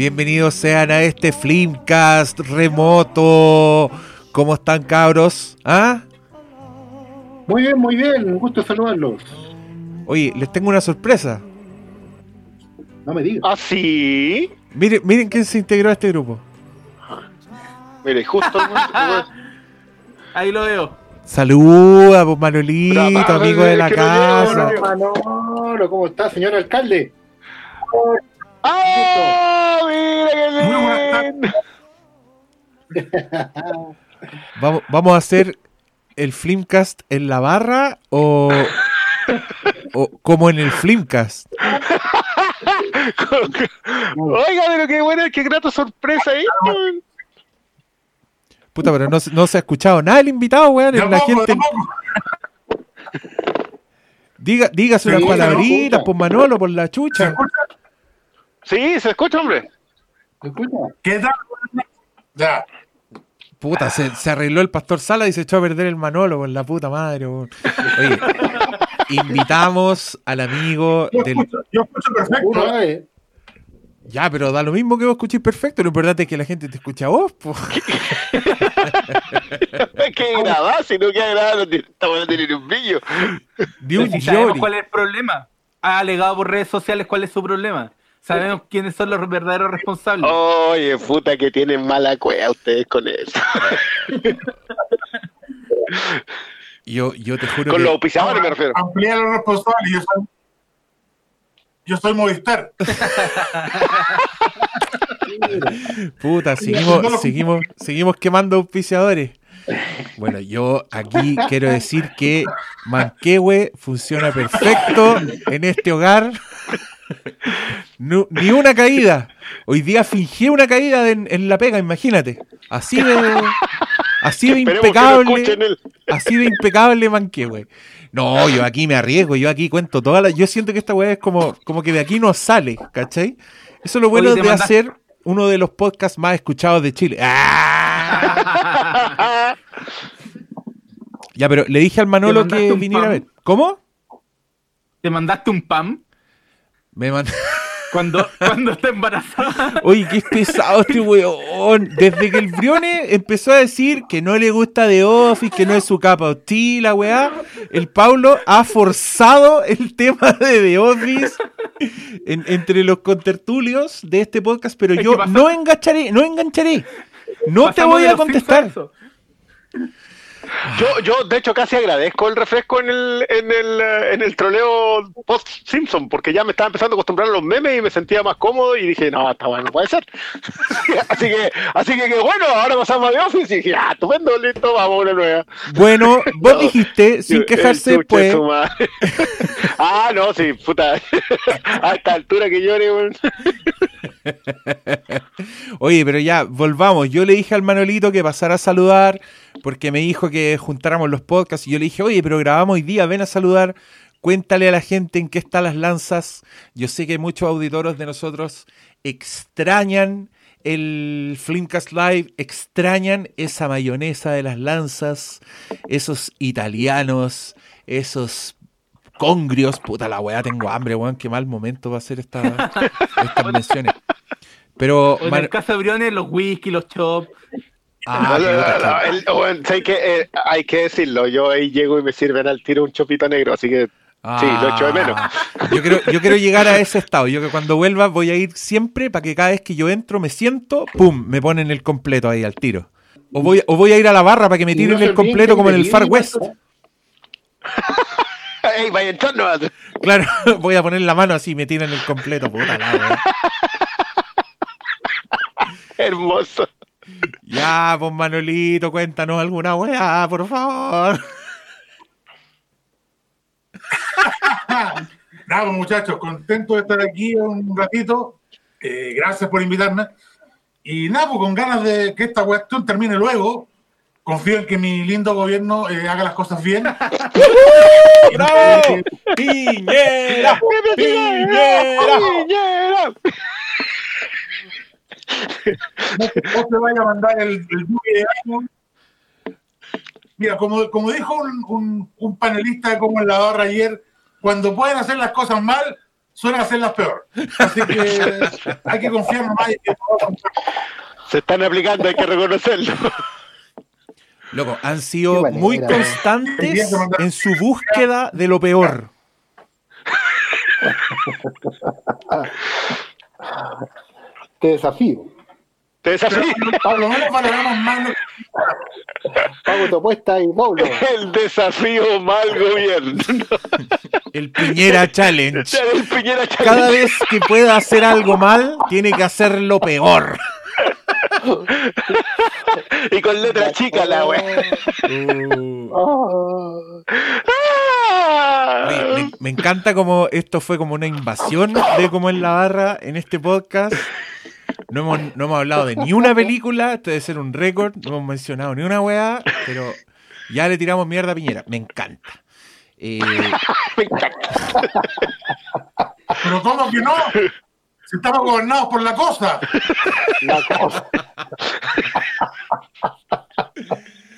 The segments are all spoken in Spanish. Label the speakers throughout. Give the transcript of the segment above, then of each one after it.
Speaker 1: Bienvenidos sean a este Flimcast remoto. ¿Cómo están, cabros? ¿Ah?
Speaker 2: Muy bien, muy bien. Un gusto saludarlos.
Speaker 1: Oye, les tengo una sorpresa.
Speaker 2: No me digas.
Speaker 3: ¿Ah, sí?
Speaker 1: Miren, miren quién se integró a este grupo.
Speaker 3: Mire, justo
Speaker 4: Ahí lo veo.
Speaker 1: Saluda, pues Manolito,
Speaker 3: Bravo,
Speaker 1: amigo de la casa.
Speaker 2: Manolo, ¿cómo está, señor alcalde?
Speaker 3: ¡Ah! ¡Mira qué bien!
Speaker 1: Vamos, vamos a hacer el Flimcast en la barra o, o como en el Flimcast.
Speaker 3: Oiga, pero qué buena, qué grata sorpresa ahí.
Speaker 1: Puta, pero no, se- no se ha escuchado nada el invitado, weón. La gente. Diga, dígase palabritas,
Speaker 2: se
Speaker 1: por Manolo, por la chucha.
Speaker 3: Sí, se escucha, hombre.
Speaker 2: ¿Me escucha?
Speaker 5: ¿Qué tal? Ya.
Speaker 1: Puta, se, se arregló el pastor Sala y se echó a perder el Manolo, por la puta madre. Oye, invitamos al amigo
Speaker 5: Yo
Speaker 1: del.
Speaker 5: escucho, yo escucho perfecto.
Speaker 1: Ya, pero da lo mismo que vos escuchéis perfecto. Lo importante es que la gente te escucha a vos, po.
Speaker 3: que grabar, si no queda grabado, no tiene- un brillo.
Speaker 1: De un
Speaker 4: sabemos cuál es el problema. Ha alegado por redes sociales cuál es su problema. Sabemos quiénes son los verdaderos responsables.
Speaker 3: Oye, puta, que tienen mala cueva ustedes con eso.
Speaker 1: Yo, yo te juro
Speaker 3: Con
Speaker 1: que.
Speaker 3: los auspiciadores me refiero.
Speaker 5: Amplía los responsables. Yo soy, yo soy Movistar.
Speaker 1: Puta, seguimos, seguimos, seguimos quemando auspiciadores. Bueno, yo aquí quiero decir que Manquehue funciona perfecto en este hogar. No- ni una caída. Hoy día fingí una caída en, en la pega, imagínate. Así de, así de impecable.
Speaker 3: el...
Speaker 1: Así de impecable Manquehue. No, yo aquí me arriesgo, yo aquí cuento todas las. Yo siento que esta weá es como, como que de aquí no sale, ¿cachai? Eso es lo bueno de
Speaker 4: mandaste-
Speaker 1: hacer uno de los podcasts más escuchados de Chile. ¡Ah! Ya, pero le dije al Manolo que viniera a ver. ¿Cómo?
Speaker 4: ¿Te mandaste un pam
Speaker 1: Me mandó.
Speaker 4: cuando, cuando está embarazada?
Speaker 1: Oye, qué pesado este weón. Desde que el Brione empezó a decir que no le gusta The Office, que no es su capa hostil, la weá, el Pablo ha forzado el tema de The Office en- entre los contertulios de este podcast, pero
Speaker 4: Es
Speaker 1: yo no engancharé, no engancharé. No te voy
Speaker 4: de
Speaker 1: a contestar.
Speaker 3: Yo, yo, de hecho, casi agradezco el refresco en el, en el, eh, en el troleo post-Simpson, porque ya me estaba empezando a acostumbrar a los memes y me sentía más cómodo y dije, no, está bueno, no puede ser. así que, así que, bueno, ahora pasamos a The Office y dije, ah, estupendo, listo, vamos a una nueva.
Speaker 1: Bueno, vos
Speaker 3: No.
Speaker 1: dijiste, sin quejarse, pues.
Speaker 3: ah, no, sí, puta. a esta altura que llore, weón.
Speaker 1: Oye, pero ya, volvamos. Yo le dije al Manolito que pasara a saludar porque me dijo que juntáramos los podcasts y yo le dije, oye, pero grabamos hoy día, ven a saludar, cuéntale a la gente en qué están las lanzas. Yo sé que muchos auditores de nosotros extrañan el Flimcast Live, extrañan esa mayonesa de las lanzas, esos italianos, esos congrios. Puta la weá, tengo hambre, weón, qué mal momento va a ser esta, estas menciones. Pero,
Speaker 4: O en el caso de Briones, los whisky, los chops.
Speaker 1: Ah.
Speaker 3: Eh, hay que decirlo, yo ahí llego y me sirven al tiro un chopito negro, así que sí, lo echo de menos.
Speaker 1: Ah, Yo quiero, yo quiero llegar a ese estado. Yo que cuando vuelva voy a ir siempre para que cada vez que yo entro me siento, ¡pum! Me ponen el completo ahí al tiro. O voy, o voy a ir a la barra para que me tiren
Speaker 2: no
Speaker 1: el completo como en el Far West.
Speaker 3: ¡Ey, vaya entrando!
Speaker 1: Claro, voy a poner la mano así y me tiran el completo. Puta la.
Speaker 3: Hermoso.
Speaker 1: Ya, pues Manolito, cuéntanos alguna weá, por favor.
Speaker 5: Nada, pues, muchachos, contento de estar aquí un ratito. Eh, gracias por invitarme. Y nada, pues con ganas de que esta cuestión termine luego. Confío en que mi lindo gobierno eh, haga las cosas bien.
Speaker 1: ¡Bravo! ¡Piñera! ¡Piñera!
Speaker 5: No te, no te vaya a mandar el, el de año. Mira, como, como dijo un, un- un panelista como en la barra ayer, cuando pueden hacer las cosas mal, suelen ser las peores. Así que hay que confiar nomás. y que-
Speaker 3: Se están aplicando, hay que reconocerlo.
Speaker 1: Loco, han sido
Speaker 6: manera,
Speaker 1: muy constantes en su búsqueda de lo peor.
Speaker 6: Te desafío.
Speaker 3: Te desafío.
Speaker 5: Por lo menos valoramos más lo
Speaker 6: Pago tu apuesta y Pablo.
Speaker 3: El desafío mal gobierno.
Speaker 1: El Piñera Challenge.
Speaker 3: El Piñera Challenge.
Speaker 1: Cada vez que pueda hacer algo mal, tiene que hacerlo peor.
Speaker 3: Y con letra chica la wea.
Speaker 6: Oh.
Speaker 1: Oye, me, me encanta como esto fue como una invasión de como en la barra en este podcast. No hemos, no hemos hablado de ni una película, esto debe ser un récord, no hemos mencionado ni una weá, pero ya le tiramos mierda a Piñera. Me encanta. Eh,
Speaker 3: Me encanta.
Speaker 5: Pero ¿cómo que no? Si estamos gobernados por la cosa.
Speaker 6: La cosa.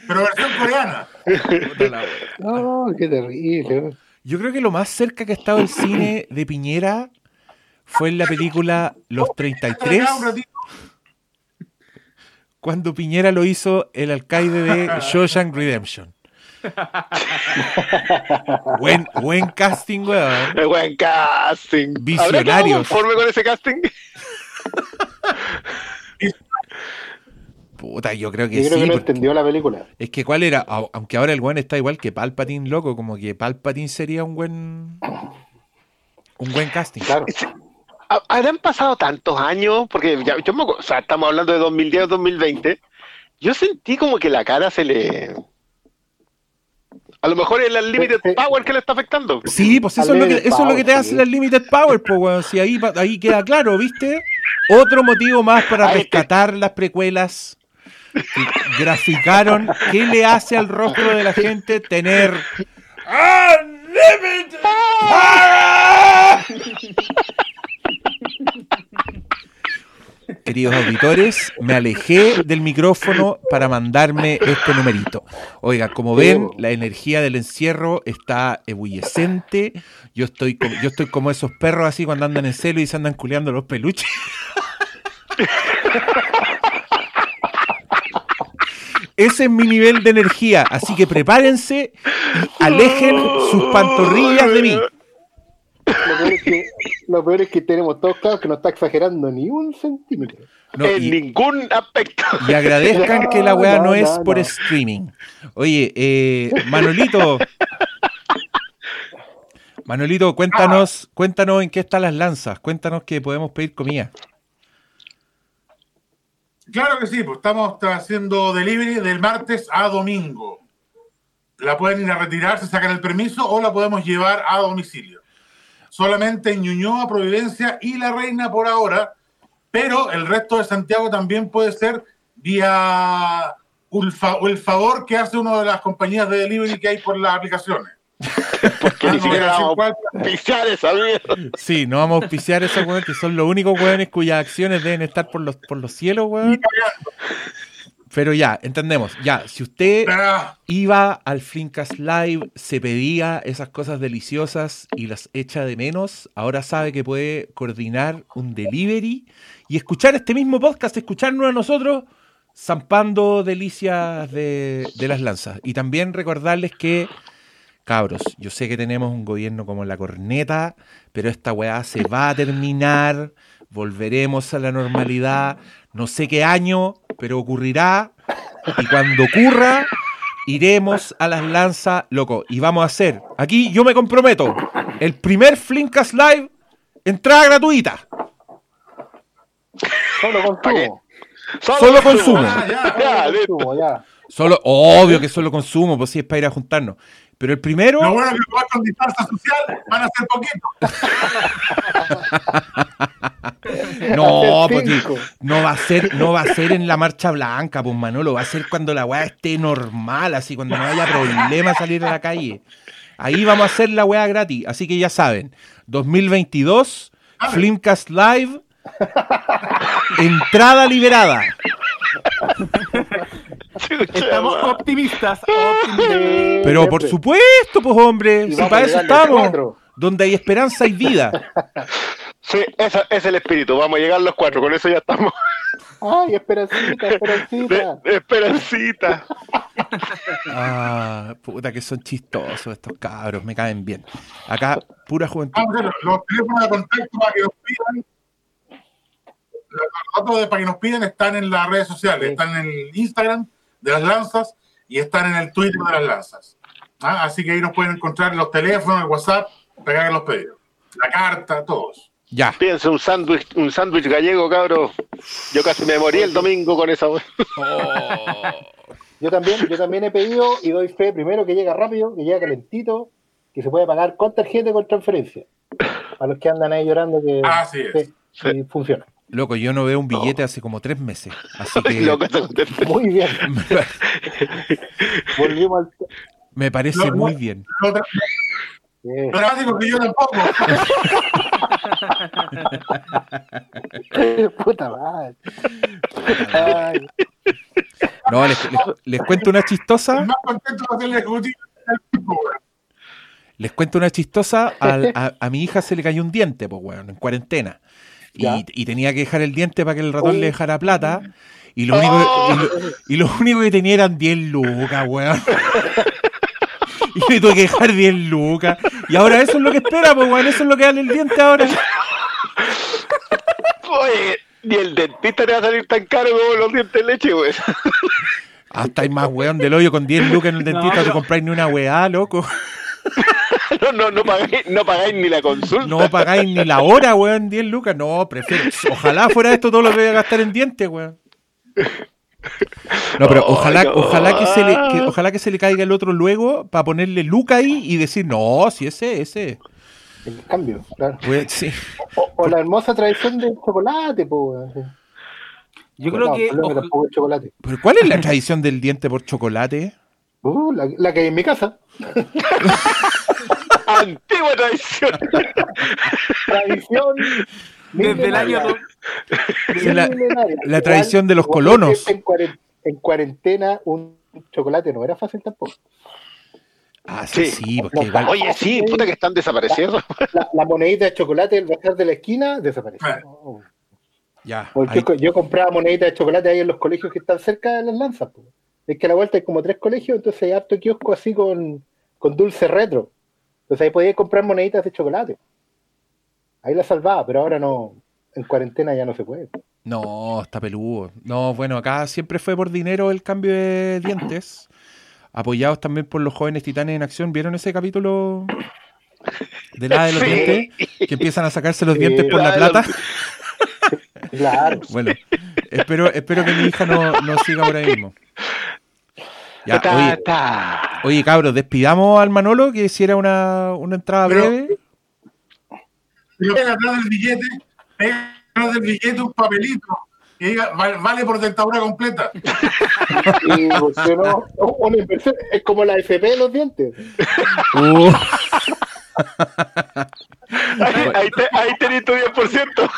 Speaker 5: Pero versión coreana.
Speaker 6: No, qué terrible.
Speaker 1: Yo creo que lo más cerca que ha estado el cine de Piñera fue en la película Los 33,
Speaker 5: Acá un ratito.
Speaker 1: cuando Piñera lo hizo el alcaide de Shawshank Redemption. buen, buen casting, weón.
Speaker 3: Buen casting. ¿Habrá quedado
Speaker 1: Visionarios.
Speaker 3: conforme con ese casting?
Speaker 1: Puta, yo creo que
Speaker 6: Yo creo
Speaker 1: sí.
Speaker 6: que no entendió la película.
Speaker 1: Es que cuál era, Au- aunque ahora el weón está igual que Palpatine, loco, como que Palpatine sería un buen. Un buen casting.
Speaker 6: Claro.
Speaker 3: Ha- Habrán pasado tantos años, porque ya, yo me o sea, estamos hablando de 2010 2020. Yo sentí como que la cara se le. A lo mejor es el limited
Speaker 6: Pe- pe-
Speaker 3: power que le está afectando.
Speaker 1: Sí, pues eso, es lo, que, eso es lo que te hace
Speaker 6: sí.
Speaker 1: la Limited Power, pues. Si ahí, pa- ahí queda claro, ¿viste? Otro motivo más para
Speaker 3: Ay,
Speaker 1: rescatar las precuelas que graficaron qué le hace al rostro de la gente tener Unlimited Queridos auditores, me alejé del micrófono para mandarme este numerito. Oiga, como ven, la energía del encierro está ebullecente. Yo estoy, como, yo estoy como esos perros así cuando andan en celo y se andan culeando los peluches. Ese es mi nivel de energía, así que prepárense y alejen sus pantorrillas de mí.
Speaker 6: Lo peor, es que, lo peor es que tenemos todos claros que no está exagerando ni un centímetro.
Speaker 1: No,
Speaker 3: en
Speaker 1: y,
Speaker 3: ningún aspecto.
Speaker 1: y agradezcan que la weá
Speaker 6: No,
Speaker 1: es
Speaker 6: no.
Speaker 1: por streaming. Oye, eh, Manolito. Manolito, cuéntanos, cuéntanos en qué están las lanzas. Cuéntanos que podemos pedir comida.
Speaker 5: Claro que sí, pues estamos haciendo delivery del martes a domingo. La pueden ir a retirar, se sacan el permiso o la podemos llevar a domicilio. Solamente en Ñuñoa, Providencia y La Reina por ahora, pero el resto de Santiago también puede ser vía el favor que hace una de las compañías de delivery que hay por las aplicaciones.
Speaker 3: Porque
Speaker 5: Ah,
Speaker 3: ni
Speaker 5: no voy a
Speaker 3: siquiera
Speaker 5: decir
Speaker 3: vamos
Speaker 5: cuál,
Speaker 3: a pisar esa mierda.
Speaker 1: Sí, no vamos a auspiciar esos weones que son los únicos weones cuyas acciones deben estar por los, por los cielos, weón. Pero ya, entendemos. Ya, si usted iba al Flinkas Live, se pedía esas cosas deliciosas y las echa de menos, ahora sabe que puede coordinar un delivery y escuchar este mismo podcast, escucharnos a nosotros zampando delicias de, de las lanzas. Y también recordarles que, cabros, yo sé que tenemos un gobierno como la corneta, pero esta weá se va a terminar, volveremos a la normalidad, no sé qué año, pero ocurrirá. Y cuando ocurra, iremos a las lanzas, loco, y vamos a hacer, aquí yo me comprometo, el primer Flinkas Live, entrada gratuita.
Speaker 6: Solo consumo.
Speaker 1: Solo consumo.
Speaker 5: Ah, ya.
Speaker 3: Ya,
Speaker 6: Solo
Speaker 3: listo.
Speaker 6: consumo, ya.
Speaker 1: Solo, obvio que solo consumo, pues sí, es para ir a juntarnos. Pero el primero,
Speaker 5: Lo bueno que lo vas con distancia social van a ser poquitos.
Speaker 1: no, porque no va a ser, no va a ser en la marcha blanca, pues Manolo, va a ser cuando la weá esté normal, así cuando no haya problema salir a la calle. Ahí vamos a hacer la weá gratis, así que ya saben, 2022, Flimcast Live, entrada liberada.
Speaker 4: Estamos optimistas.
Speaker 1: Pero por supuesto, pues hombre, si para eso estamos. donde hay esperanza y vida.
Speaker 3: Sí, ese es el espíritu. Vamos a llegar los cuatro, con eso ya estamos.
Speaker 6: Ay, esperancita, esperancita.
Speaker 3: de esperancita.
Speaker 1: Ah, puta que son chistosos estos cabros, me caen bien. Acá, pura juventud.
Speaker 5: Vamos a hacer los teléfonos de contacto para que nos pidan. Los datos de- para que nos pidan están en las redes sociales, están en el Instagram de las lanzas y están en el Twitter de las lanzas. Ah, Así que ahí nos pueden encontrar los teléfonos, el WhatsApp, hagan los pedidos. La carta, todos.
Speaker 1: Ya.
Speaker 3: Pídense un sándwich, un sándwich gallego, cabro. Yo casi me morí el domingo con esa. wea.
Speaker 6: Yo también, yo también he pedido y doy fe primero que llega rápido, que llega calentito, que se puede pagar con tarjeta y con transferencia. A los que andan ahí llorando que
Speaker 5: Así es.
Speaker 6: sí, sí, funciona.
Speaker 1: Loco, yo no veo un billete hace como tres meses. Así que
Speaker 3: loco.
Speaker 6: Muy bien. Volvimos al.
Speaker 1: me parece
Speaker 5: No, no.
Speaker 1: muy bien.
Speaker 5: Lo dra-
Speaker 6: Eh,
Speaker 5: lo dramático que yo tampoco.
Speaker 6: puta madre. Ay,
Speaker 1: No, les, les- les cuento una chistosa.
Speaker 5: más contento.
Speaker 1: Les cuento una chistosa. Al- a, a mi hija se le cayó un diente, pues, weón, en cuarentena. Y, y tenía que dejar el diente para que el ratón
Speaker 6: Oh.
Speaker 1: le dejara plata. Y lo, único, y, lo, y lo único que tenía eran 10 lucas, weón. Y le tuve que dejar 10 lucas. Y ahora eso es lo que espera, pues, weón. Eso es lo que vale el diente ahora.
Speaker 3: Oye, ni el dentista te va a salir tan caro como los dientes de leche, güey.
Speaker 1: Hasta hay más weón del hoyo con 10 lucas en el dentista.
Speaker 4: No,
Speaker 1: No, te compráis ni una weá, loco.
Speaker 3: No, no, no pagáis, no pagáis ni la consulta.
Speaker 1: No pagáis ni la hora, weón, 10 lucas. No, prefiero. Ojalá fuera esto todo lo que voy a gastar en dientes, weón. No, pero
Speaker 3: Oh,
Speaker 1: ojalá,
Speaker 3: no.
Speaker 1: ojalá que se le, que- ojalá que se le caiga el otro luego para ponerle Luca ahí y decir, no, si ese, ese.
Speaker 6: el cambio, claro.
Speaker 1: Sí.
Speaker 6: O, o la hermosa tradición del chocolate, pues.
Speaker 4: Yo creo que. ojo-
Speaker 6: chocolate.
Speaker 1: Pero ¿cuál es la tradición del diente por chocolate?
Speaker 6: Uh, la, la que hay en mi casa.
Speaker 3: Antigua tradición.
Speaker 6: Tradición.
Speaker 4: Desde el año
Speaker 1: la- la tradición de los colonos.
Speaker 6: En, cuaren- en cuarentena, un chocolate no era fácil tampoco.
Speaker 1: Ah, sí,
Speaker 3: Sí.
Speaker 1: sí, porque igual.
Speaker 3: Oye, sí, puta que están desapareciendo.
Speaker 6: La, la monedita de chocolate del bazar de la esquina desapareció.
Speaker 1: Ya.
Speaker 6: Porque
Speaker 1: ahí-
Speaker 6: yo, yo compraba moneditas de chocolate ahí en los colegios que están cerca de las lanzas. Es que a la vuelta hay como tres colegios, entonces hay harto kiosco así con, con dulce retro. Entonces ahí podía comprar moneditas de chocolate. Ahí la salvaba, pero ahora no. En cuarentena ya no se puede.
Speaker 1: No, está peludo. No, bueno, acá siempre fue por dinero el cambio de dientes. Apoyados también por los jóvenes titanes en acción. ¿Vieron ese capítulo de la de los
Speaker 3: Sí.
Speaker 1: dientes? Que empiezan a sacarse los
Speaker 6: Sí.
Speaker 1: dientes por la
Speaker 3: La de los-
Speaker 1: plata.
Speaker 6: Claro.
Speaker 1: Bueno, espero, espero que mi hija no, no siga por ahí mismo. Ya,
Speaker 3: Ta,
Speaker 1: oye,
Speaker 3: ta.
Speaker 1: oye, cabros, despidamos al Manolo que hiciera una, una entrada
Speaker 5: Pero-
Speaker 1: breve.
Speaker 5: Pega atrás del billete, pega atrás del billete un papelito que diga vale, vale por dentadura completa.
Speaker 6: Y inversión. Es como la FP de los dientes.
Speaker 1: Uh,
Speaker 3: Ahí, ahí, te, ahí tenés tu 10%.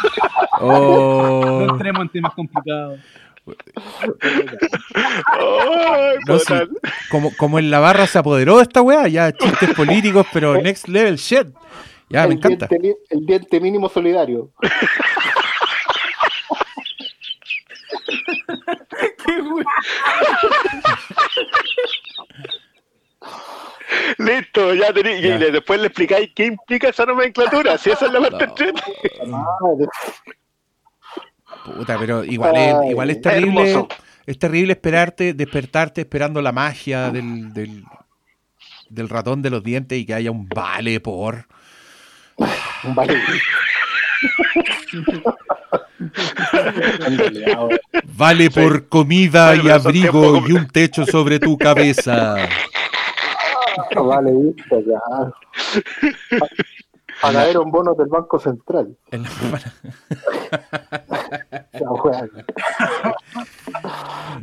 Speaker 1: oh.
Speaker 4: No entremos en temas complicados.
Speaker 1: No, sí, como, como en la barra se apoderó de esta weá, ya chistes políticos, pero next level shit. Ya, me
Speaker 6: el,
Speaker 1: encanta.
Speaker 6: diente, el diente mínimo solidario.
Speaker 4: Qué.
Speaker 3: Listo, ya. Y le- después le explicáis qué implica esa nomenclatura. Si esa es la parte
Speaker 1: No. Puta, pero igual es,
Speaker 6: Ay,
Speaker 1: igual es terrible.
Speaker 3: hermoso.
Speaker 1: Es terrible esperarte, despertarte esperando la magia del, del, del ratón de los dientes y que haya un vale por.
Speaker 6: un vale.
Speaker 1: Vale
Speaker 3: Sí.
Speaker 1: por comida y abrigo y un techo sobre tu cabeza.
Speaker 6: Vale, ya. Para ver un bono del Banco Central.
Speaker 1: En
Speaker 6: Ya, juega.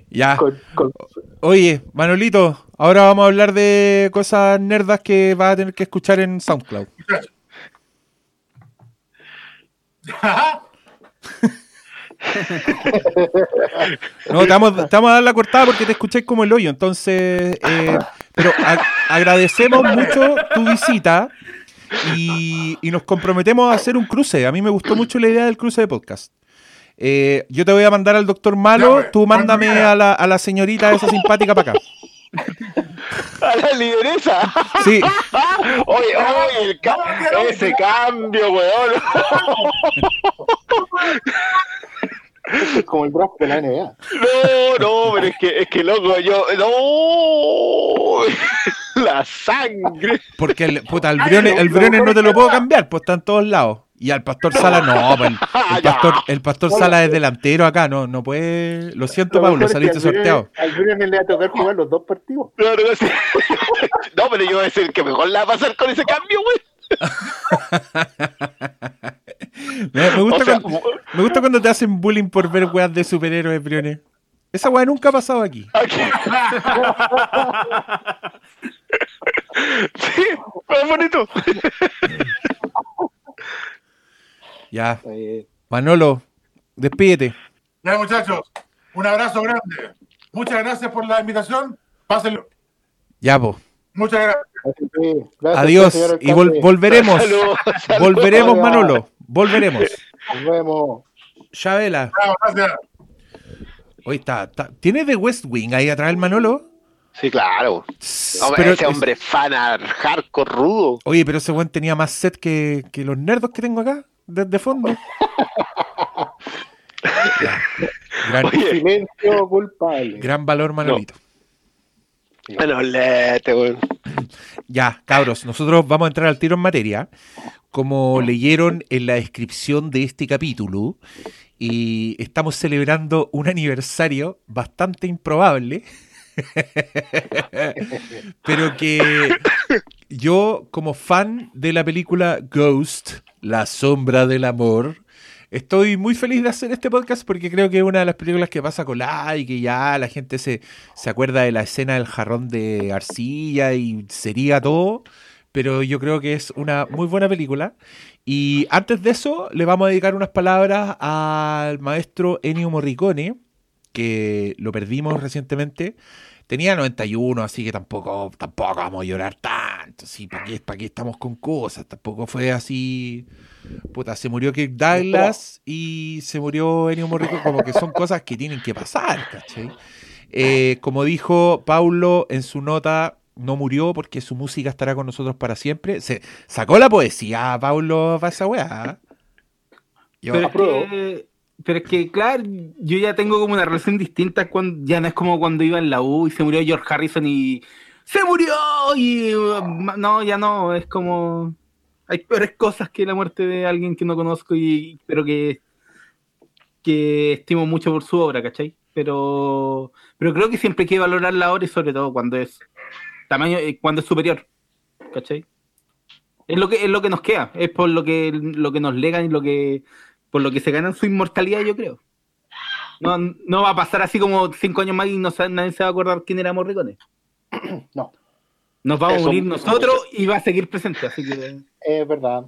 Speaker 1: ya.
Speaker 6: Con- con-
Speaker 1: Oye, Manolito, ahora vamos a hablar de cosas nerdas que vas a tener que escuchar en SoundCloud. No, te vamos, te vamos a dar la cortada porque te escuché como el hoyo. Entonces, eh, pero a- agradecemos mucho tu visita y, y nos comprometemos a hacer un cruce. A mí me gustó mucho la idea del cruce de podcast. Eh, yo te voy a mandar al doctor Malo,
Speaker 5: pues,
Speaker 1: tú mándame
Speaker 5: mándame.
Speaker 1: a la, a la señorita esa simpática para acá.
Speaker 3: A la lideresa.
Speaker 1: Sí,
Speaker 3: Oye, oye, el ca- ese cambio, weón.
Speaker 6: Como el draft de la NBA.
Speaker 3: No, no, pero es que, es que loco, yo. No. La sangre.
Speaker 1: porque el, puta, el Briones, el Briones no te lo puedo cambiar, pues está en todos lados. Y al Pastor Sala no, pues el, el pastor, el pastor Sala es delantero acá, no, no puede. Lo siento,
Speaker 6: Lo
Speaker 1: Pablo,
Speaker 6: mejor es que
Speaker 1: saliste
Speaker 6: al
Speaker 1: sorteado.
Speaker 6: Al Briones le va a tocar jugar los dos partidos.
Speaker 3: No, no, sí. No, pero yo voy a decir que mejor la va a pasar con ese cambio, güey.
Speaker 1: Me, me gusta
Speaker 3: O sea,
Speaker 1: cuando, me gusta cuando te hacen bullying por ver weas de superhéroes, Briones. Esa wea nunca ha pasado aquí.
Speaker 3: aquí. Sí, fue bonito.
Speaker 1: Ya,
Speaker 6: Eh,
Speaker 1: Manolo, despídete.
Speaker 5: Ya, muchachos, un abrazo grande. Muchas gracias por la invitación. Pásenlo.
Speaker 1: Ya, po.
Speaker 5: Muchas gracias.
Speaker 1: Adiós y vol- volveremos. Volveremos, Manolo. Volveremos.
Speaker 6: Nos vemos.
Speaker 1: Chabela.
Speaker 5: Gracias.
Speaker 1: Oye, está, está- ¿Tiene The West Wing ahí atrás el Manolo?
Speaker 3: Sí, claro. Hombre,
Speaker 1: Pero
Speaker 3: ese
Speaker 1: es-
Speaker 3: hombre fan ar- hardcore rudo.
Speaker 1: Oye, pero ese weón tenía más set que, que los nerdos que tengo acá, desde fondo. Gran,
Speaker 3: Oye,
Speaker 6: Silencio culpable.
Speaker 1: gran valor, Manolito.
Speaker 3: bueno, lete, güey.
Speaker 1: Ya, cabros, nosotros vamos a entrar al tiro en materia. Como leyeron en la descripción de este capítulo, y estamos celebrando un aniversario bastante improbable, pero que yo, como fan de la película Ghost, La sombra del amor, estoy muy feliz de hacer este podcast porque creo que es una de las películas que pasa colada y que ya la gente se, se acuerda de la escena del jarrón de arcilla y sería todo, pero yo creo que es una muy buena película. Y antes de eso, le vamos a dedicar unas palabras al maestro Ennio Morricone, que lo perdimos recientemente. Tenía 91, así que tampoco, tampoco vamos a llorar tanto. Sí, ¿para qué, para qué estamos con cosas? Tampoco fue así. Puta, se murió Kirk Douglas y se murió Ennio Morricone. Como que son cosas que tienen que pasar, ¿cachai? Eh, como dijo Paulo en su nota, no murió porque su música estará con nosotros para siempre. Se sacó la poesía, Paulo, para esa weá. Yo-
Speaker 4: Pero pero es que, claro, yo ya tengo como una relación distinta. Cuando, ya no es como cuando iba en la U y se murió George Harrison y. ¡Se murió! Y. no, ya no. Es como. Hay peores cosas que la muerte de alguien que no conozco y pero que. que estimo mucho por su obra, ¿cachai? Pero. Pero creo que siempre hay que valorar la obra y sobre todo cuando es. tamaño eh, cuando es superior. ¿Cachai? Es lo que, es lo que nos queda, es por lo que, lo que nos legan y lo que, por lo que se ganan su inmortalidad, yo creo. No, no va a pasar así como cinco años más y no, sa- nadie se va a acordar quién era Morricone.
Speaker 6: No,
Speaker 4: Nos vamos
Speaker 3: Eso-
Speaker 4: a unir nosotros y va a seguir presente, así que
Speaker 6: es verdad.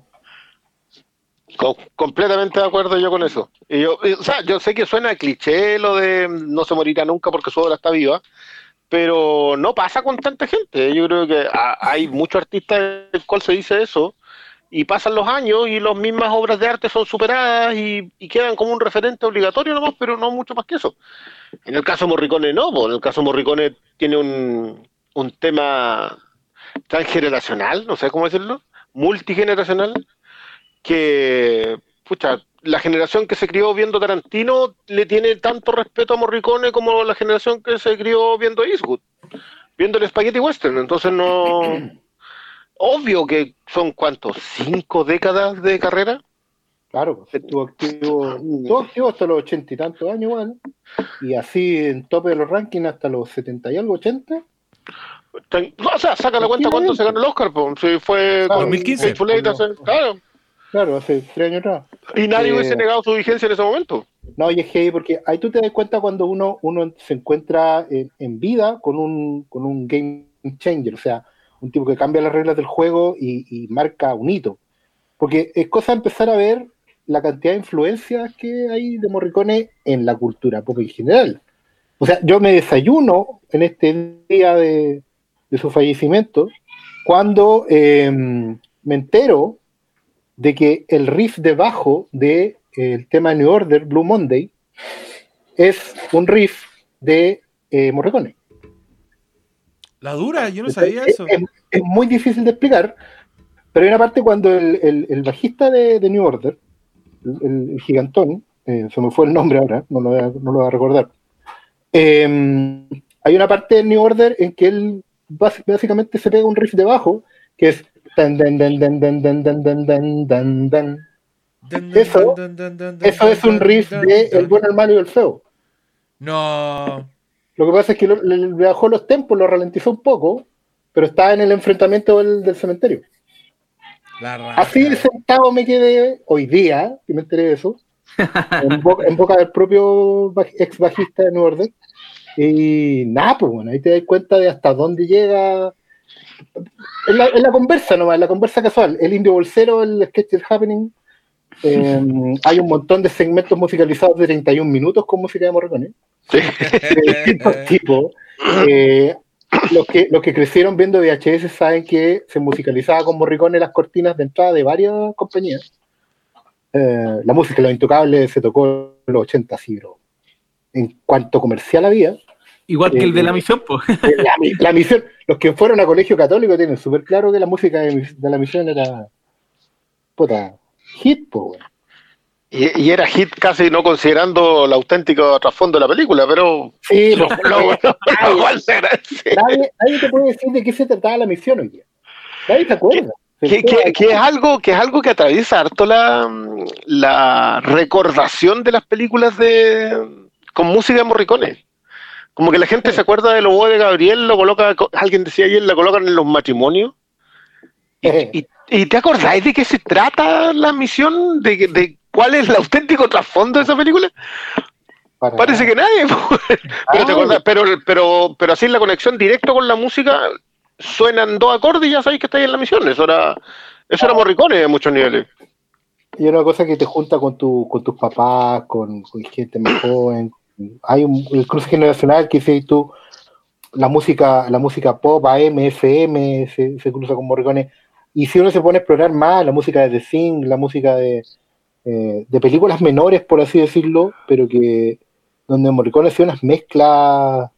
Speaker 3: Co- completamente de acuerdo yo con eso. Y yo, y, o sea, yo sé que suena cliché lo de no se morirá nunca porque su obra está viva, pero no pasa con tanta gente. Yo creo que ha- hay muchos artistas del cual se dice eso y pasan los años y las mismas obras de arte son superadas y, quedan como un referente obligatorio nomás, pero no mucho más que eso. En el caso Morricone no, en el caso Morricone tiene un, un tema transgeneracional, no sé cómo decirlo, multigeneracional, que, pucha, la generación que se crió viendo Tarantino le tiene tanto respeto a Morricone como la generación que se crió viendo Eastwood, viendo el Spaghetti Western. Entonces no... Obvio que son cuántos, cinco décadas de carrera.
Speaker 6: Claro, pues, estuvo activo, estuvo activo hasta los ochenta y tantos años igual. Y así en tope de los rankings hasta los setenta y algo, ochenta.
Speaker 3: O sea, saca la cuenta cuánto se ganó el Oscar, po. Si fue
Speaker 6: Claro,
Speaker 3: con
Speaker 1: 2015.
Speaker 3: Hateful Eight hace- claro.
Speaker 6: Claro, hace tres años atrás.
Speaker 3: Y nadie
Speaker 6: Eh,
Speaker 3: hubiese negado su vigencia en ese momento.
Speaker 6: No, y es heavy porque ahí tú te das cuenta cuando uno, uno se encuentra en, en vida con un, con un game changer, o sea, un tipo que cambia las reglas del juego y, marca un hito. Porque es cosa empezar a ver la cantidad de influencias que hay de Morricone en la cultura pop en general. O sea, yo me desayuno en este día de, de su fallecimiento cuando eh, me entero de que el riff de bajo del de, tema New Order, Blue Monday, es un riff de eh, Morricone.
Speaker 1: La dura, yo no sabía eso.
Speaker 6: Es, muy difícil de explicar, pero hay una parte cuando el, bajista de, New Order, el, gigantón, eh, se me fue el nombre ahora, no lo voy a, no lo voy a recordar. Em, hay una parte de New Order en que él básicamente se pega un riff de bajo que es eso, eso es un riff de El bueno, el malo y el feo.
Speaker 1: No.
Speaker 6: Lo que pasa es que le bajó los tempos, lo ralentizó un poco, pero estaba en el enfrentamiento del, cementerio. Así de sentado me quedé hoy día, que me enteré de eso, en, boca, del propio ex bajista de New Order. Y nada, pues bueno, ahí te das cuenta de hasta dónde llega. En la, en la conversa nomás, en la conversa casual. El indio bolsero, el sketch is happening. Em, hay un montón de segmentos musicalizados de 31 minutos con música de Morricone. Sí. De distintos tipos. Eh, los, que, los que crecieron viendo VHS saben que se musicalizaba con Morricone las cortinas de entrada de varias compañías. Eh, la música Los Intocables se tocó en los 80, sí, En cuanto comercial había.
Speaker 4: Igual que el de eh, la misión, pues.
Speaker 6: La, misión, los que fueron a colegio católico tienen súper claro que la música de, la misión era puta, hit, pues.
Speaker 3: Y, era hit casi no considerando el auténtico trasfondo de la película, pero.
Speaker 6: Sí, lo, nadie, nadie, te puede decir de qué se trataba la misión hoy día. Nadie se acuerda.
Speaker 3: Que, es algo, que es algo que atraviesa harto la, la recordación de las películas de con música de morricones. Como que la gente se acuerda de lo de Gabriel, lo coloca, alguien decía ayer, la colocan en los matrimonios. Y, y, te acordáis de qué se trata la misión? ¿De, de cuál es el auténtico trasfondo de esa película? Parece que nadie. pero, pero, pero, pero así la conexión directa con la música suenan dos acordes y ya sabéis que estáis en la misión. Eso era, eso era morricones a muchos niveles.
Speaker 6: Y una cosa que te junta con, tu, con tus papás, con, gente más joven. Hay un el cruce generacional que dice tú, la música, la música pop, AM, FM, se, se cruza con morricones. Y si uno se pone a explorar más la música de The Sing, la música de, eh, de películas menores, por así decirlo, pero que donde Morricone hacía unas mezclas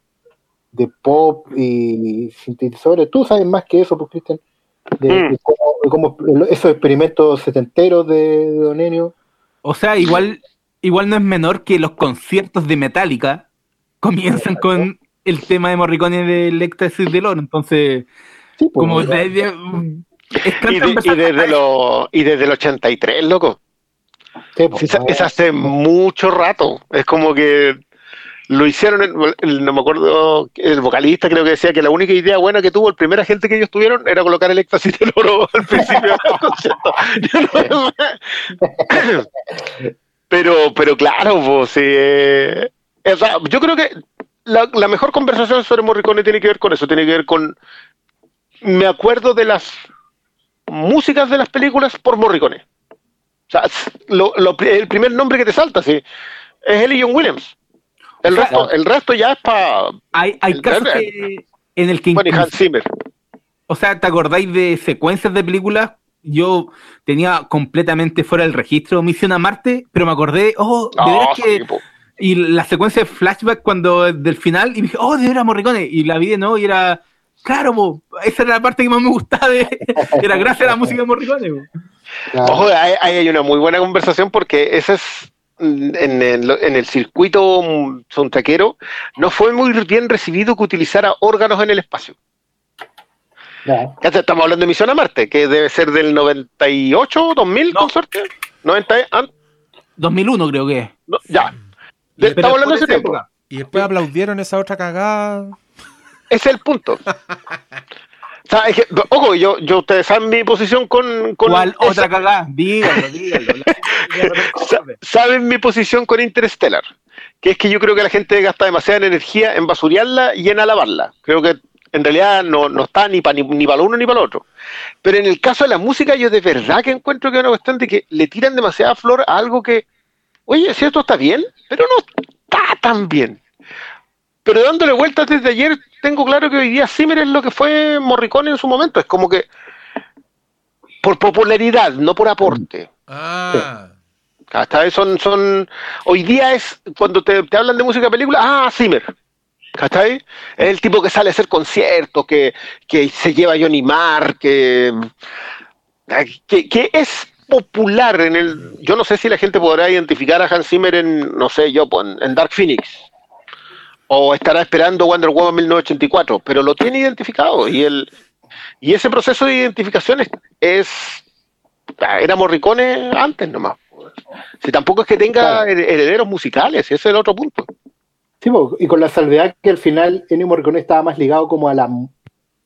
Speaker 6: de pop y sintetizadores. Tú sabes más que eso, pues, Cristian, de, mm. cómo, esos experimentos setenteros de, de Don Enio.
Speaker 4: O sea, igual, igual no es menor que los conciertos de Metallica comienzan con el tema de Morricone del éxtasis de oro. Entonces, pues, como
Speaker 3: y, desde lo, y desde el 83, loco. Pues, es, hace mucho rato. Es como que lo hicieron, no me acuerdo, el vocalista creo que decía que la única idea buena que tuvo el primer agente que ellos tuvieron era colocar el éxtasis del oro al principio del concierto. pero, pero claro, pues, eh, yo creo que la, la, mejor conversación sobre Morricone tiene que ver con eso, tiene que ver con, me acuerdo de las músicas de las películas por Morricone. O sea, el primer nombre que te salta, sí, es él y John Williams. El, resto, el resto ya es para.
Speaker 4: Hay, hay casos en el que.
Speaker 3: Bueno, Hans Zimmer.
Speaker 4: O sea, ¿te acordáis de secuencias de películas? Yo tenía completamente fuera del registro Misión a Marte, pero me acordé, oh, de verdad que. y la secuencia de flashback cuando del final, y dije, oh, de veras Morricone. Y la vi de nuevo y era. Claro, esa era la parte que más me gustaba de. era gracias a la música de Morricone.
Speaker 3: Ojo, ahí hay, una muy buena conversación porque ese es en el, en el circuito sontaquero no fue muy bien recibido que utilizara órganos en el espacio. Estamos hablando de Misión a Marte, que debe ser del 98, 2000, con suerte. 90,
Speaker 4: 2001 creo que.
Speaker 3: ya. estamos hablando de ese tiempo.
Speaker 1: Y después aplaudieron esa otra cagada.
Speaker 3: Ese es el punto. ojo, yo, yo, ustedes saben mi posición con. con
Speaker 4: ¿Cuál otra cagada? Dígalo, dígalo.
Speaker 3: saben mi posición con Interstellar. Que es que yo creo que la gente gasta demasiada energía en basurearla y en alabarla. Creo que en realidad no, no está ni para ni, para lo uno ni para lo otro. Pero en el caso de la música, yo de verdad que encuentro que es una cuestión de que le tiran demasiada flor a algo que, oye, si esto está bien, pero no está tan bien. Pero dándole vueltas desde ayer, tengo claro que hoy día Zimmer es lo que fue Morricone en su momento. Es como que por popularidad, no por aporte.
Speaker 1: Ah.
Speaker 3: ¿Cachai? Son, son, hoy día es, cuando te, te hablan de música de película, ah, Zimmer. ¿Cachai? Es el tipo que sale a hacer conciertos, que, que se lleva a Johnny Marr, que, que, que es popular en el. Yo no sé si la gente podrá identificar a Hans Zimmer en, no sé, yo, en, en Dark Phoenix. O estará esperando Wonder Woman 1984, pero lo tiene identificado. Y, el, y ese proceso de identificación es. es era Morricone antes nomás. Si tampoco es que tenga
Speaker 6: Claro.
Speaker 3: herederos musicales, ese es el otro punto.
Speaker 6: Sí, y con la salvedad que al final Ennio Morricone estaba más ligado como a la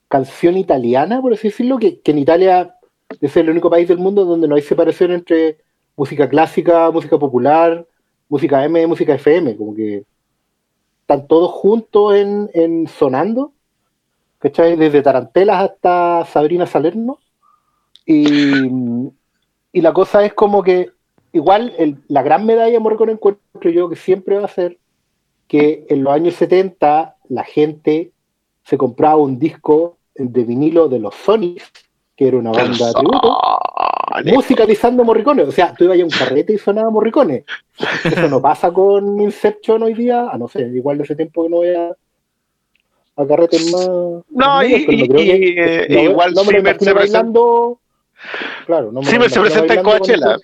Speaker 6: canción italiana, por así decirlo, que, que en Italia es el único país del mundo donde no hay separación entre música clásica, música popular, música M, música FM, como que están todos juntos en, en sonando, ¿cachai? Desde Tarantelas hasta Sabrina Salerno. Y, y la cosa es como que igual la gran medalla de Morricone encuentro yo que siempre va a ser que en los años 70 la gente se compraba un disco de vinilo de los Sonics, que era una banda de tributo. Musicalizando Morricone. O sea, tú ibas a un carrete y sonaba Morricone. Eso no pasa con Inception hoy día. A no sé, igual de ese tiempo que no voy a, a carretes más.
Speaker 3: No,
Speaker 6: más
Speaker 3: y-
Speaker 6: medios, que-
Speaker 3: y, eh,
Speaker 6: no-
Speaker 3: igual
Speaker 6: no me
Speaker 3: Zimmer se presenta-
Speaker 6: bailando. Claro, no me
Speaker 3: Zimmer se presenta en Coachella.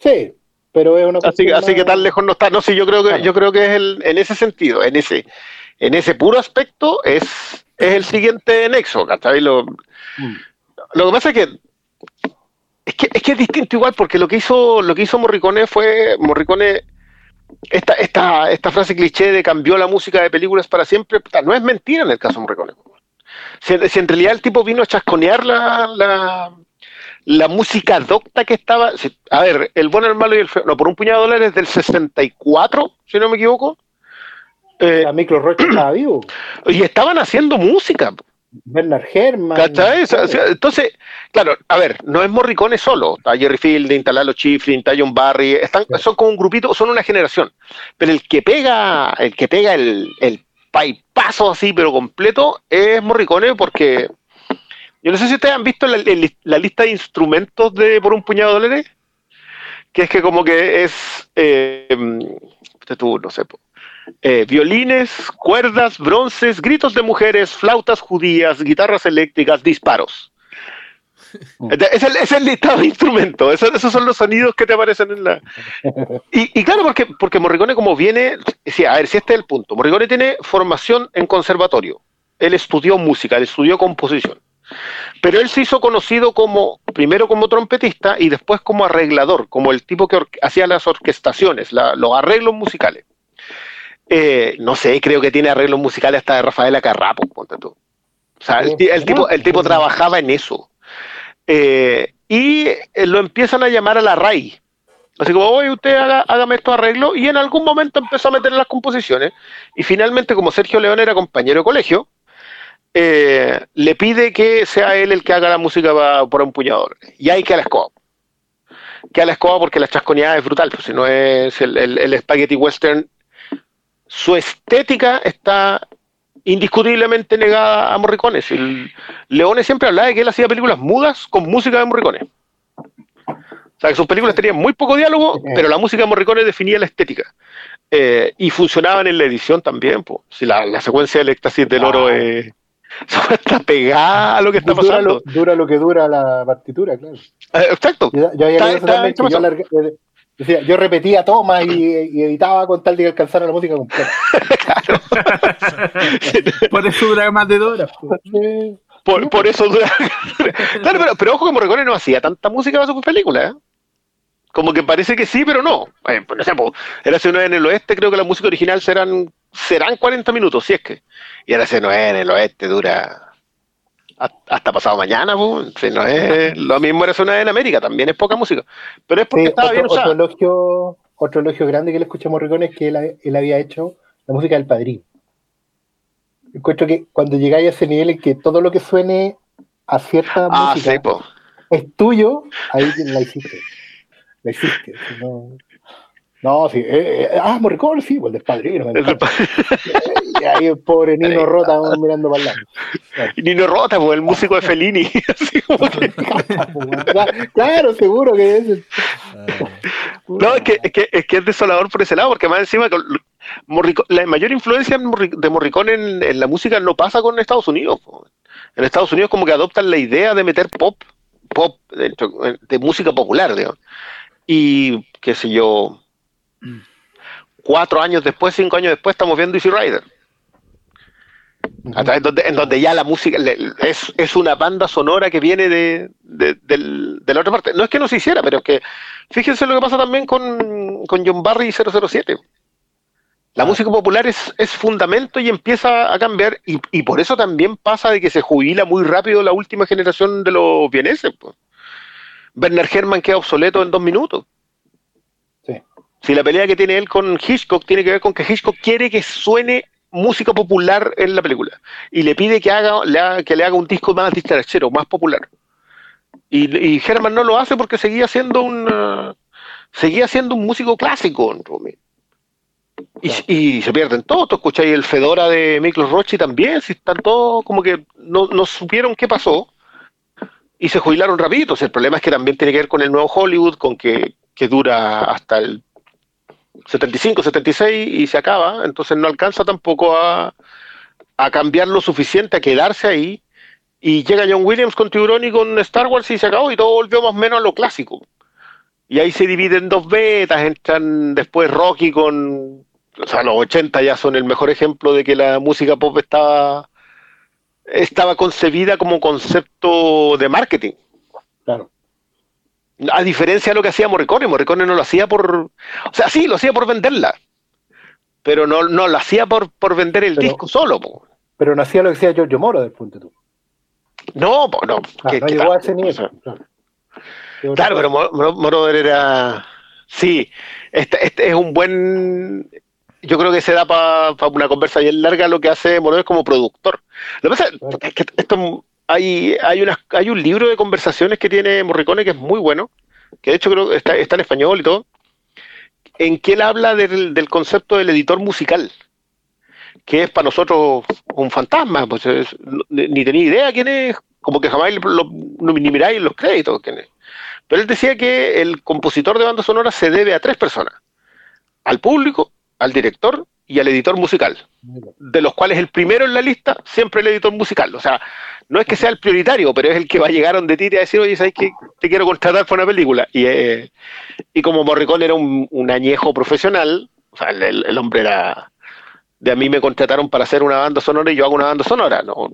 Speaker 6: Sí, pero es una
Speaker 3: Así, así que tan lejos no está. No, sí, yo creo que,
Speaker 6: Claro.
Speaker 3: yo creo que es el, en ese sentido, en ese, en ese puro aspecto, es, es el siguiente nexo, ¿cachai? Lo,
Speaker 6: Mm.
Speaker 3: lo que pasa es que es que es que es distinto igual, porque lo que hizo, lo que hizo Morricone fue Morricone esta, esta, esta frase cliché de cambió la música de películas para siempre, no es mentira en el caso de Morricone. Si, si en realidad el tipo vino a chasconear la, la, la música docta que estaba. si- a ver, el bueno, el malo y el feo. No, por un puñado de dólares del 64, si no me equivoco. Eh,
Speaker 6: La Micro Rocha estaba vivo.
Speaker 3: y estaban haciendo música.
Speaker 6: Bernard Herrmann.
Speaker 3: ¿Cachai? Entonces, claro, a ver, no es Morricone solo. Está Jerry Fielding, está Lalo Schifrin, está John Barry. Están, son como un grupito, son una generación. Pero el que pega, el que pega el, el así, pero completo, es Morricone porque. Yo no sé si ustedes han visto la, lista de instrumentos de por un puñado de dólares. Que es que como que es. Eh, este tú, no sé. Eh, violines, cuerdas, bronces, gritos de mujeres, flautas judías, guitarras eléctricas, disparos. Es el, es el listado de instrumentos, esos, esos son los sonidos que te aparecen en la... Y, y claro, porque, porque Morricone como viene, sí, a ver, si este es el punto, Morricone tiene formación en conservatorio, él estudió música, él estudió composición, pero él se hizo conocido como, primero como trompetista y después como arreglador, como el tipo que hacía las orquestaciones, la- los arreglos musicales. Eh, no sé, creo que tiene arreglos musicales hasta de Rafaela Carrapo, ponte tú. O sea, el, ti- el tipo, el tipo trabajaba en eso. Eh, y eh, lo empiezan a llamar a la RAI. Así como, oye, usted haga, hágame estos arreglos. Y en algún momento empezó a meter las composiciones. Y finalmente, como Sergio León era compañero de colegio, eh, le pide que sea él el que haga la música pa- por un puñador. Y hay que a la escoba. Que a la escoba porque la chasconeada es brutal. Pues si no es el, el, el spaghetti western, su estética está indiscutiblemente negada a Morricone. El- Leone siempre hablaba de que él hacía películas mudas con música de Morricone. O sea, que sus películas tenían muy poco diálogo, pero la música de Morricone definía la estética. Eh, y funcionaban en la edición también. po. Si la, la secuencia del éxtasis del oro
Speaker 6: Ah.
Speaker 3: es, está pegada a lo que está
Speaker 6: dura,
Speaker 3: pasando.
Speaker 6: lo, dura lo que dura la partitura, claro.
Speaker 3: Eh, exacto.
Speaker 6: Yo, yo
Speaker 3: Está- está
Speaker 6: que yo, alargué- decía, yo repetía tomas y, y editaba con tal de que alcanzara la música completa.
Speaker 4: Por eso dura más de dos horas. po.
Speaker 3: Por, por eso dura. claro, pero, pero ojo que Morricone no hacía tanta música para sus películas, ¿eh? Como que parece que sí, pero no. Eh, por ejemplo, era si no en el oeste, creo que la música original serán, serán 40 minutos, si es que. Y ahora si no en el oeste, dura hasta, pasado mañana, pues. Si no es lo mismo era una en América, también es poca música. Pero es porque
Speaker 6: sí,
Speaker 3: estaba
Speaker 6: otro,
Speaker 3: bien
Speaker 6: otro
Speaker 3: usada.
Speaker 6: elogio, otro elogio grande que le escuché a Morricone es que él, él había hecho la música del padrino. Encuentro que cuando llegáis a ese nivel en que todo lo que suene a cierta
Speaker 3: Ah,
Speaker 6: música
Speaker 3: sí,
Speaker 6: es tuyo, ahí la hiciste. La hiciste. si no- No, sí. eh, eh, ah, Morricone, sí, pues el del padrino.
Speaker 3: El
Speaker 6: y ahí el pobre Nino Rota mirando para el lado.
Speaker 3: Nino Rota, pues, el músico de Fellini. Así como que-
Speaker 6: claro, seguro que es.
Speaker 3: No, es que, es, que, es que es desolador por ese lado, porque más encima la mayor influencia de Morricone en, en la música no pasa con Estados Unidos. En Estados Unidos como que adoptan la idea de meter pop, pop, de, de música popular, digamos. Y, qué sé yo, cuatro años después, cinco años después, estamos viendo Easy Rider. A través donde, en donde ya la música es, es una banda sonora que viene de, de, de la otra parte. No es que no se hiciera, pero es que fíjense lo que pasa también con, con John Barry y 007. La música popular es, es fundamento y empieza a cambiar, y, y por eso también pasa de que se jubila muy rápido la última generación de los vieneses. pues. Werner Herrmann queda obsoleto en dos minutos. Si la pelea que tiene él con Hitchcock tiene que ver con que Hitchcock quiere que suene música popular en la película y le pide que haga, le haga- que le haga un disco más dicharachero, más popular. Y, y Herman no lo hace porque seguía siendo un uh, seguía siendo un músico clásico. Rumi. Y,
Speaker 6: Claro.
Speaker 3: y se pierden todos. Tú escucháis el Fedora de Miklos Rochi también, si están todos como que no, no supieron qué pasó y se jubilaron rapidito. O sea, el problema es que también tiene que ver con el nuevo Hollywood, con que, que dura hasta el 75, 76 y se acaba, entonces no alcanza tampoco a, a cambiar lo suficiente, a quedarse ahí. Y llega John Williams con Tiburón y con Star Wars y se acabó y todo volvió más o menos a lo clásico. Y ahí se dividen dos betas, entran después Rocky con... O sea, los 80 ya son el mejor ejemplo de que la música pop estaba, estaba concebida como concepto de marketing. A diferencia de lo que hacía Morricone, Morricone no lo hacía por. O sea, sí, lo hacía por venderla. Pero no, no lo hacía por, por vender el
Speaker 6: Pero-
Speaker 3: disco solo. po.
Speaker 6: Pero no hacía lo que decía Giorgio Moro del punto tú.
Speaker 3: No, po, no.
Speaker 6: Ah,
Speaker 3: que-
Speaker 6: no
Speaker 3: que
Speaker 6: llegó a ese nivel. claro.
Speaker 3: Claro, pero
Speaker 6: cosa.
Speaker 3: Mo- Mo- Moroder era. Sí, este, este es un buen. Yo creo que se da para una conversa bien larga lo que hace Moroder como productor. Lo que pasa es que esto, hay, hay, unas, hay un libro de conversaciones que tiene Morricone que es muy bueno, que de hecho creo que está, está en español y todo, en que él habla del, del concepto del editor musical, que es para nosotros un fantasma, pues es- ni, tenía idea quién es, como que jamás lo, ni miráis los créditos quién es. Pero él decía que el compositor de banda sonora se debe a tres personas, al público, al director y al editor musical de los cuales el primero en la lista siempre el editor musical. O sea, no es que sea el prioritario, pero es el que va a llegar donde ti y te va a decir, oye, ¿sabes qué? Te quiero contratar para una película. Y, eh, y como Morricone era un, un añejo profesional, o sea, el, el- hombre era... De a mí me contrataron para hacer una banda sonora y yo hago una banda sonora. No,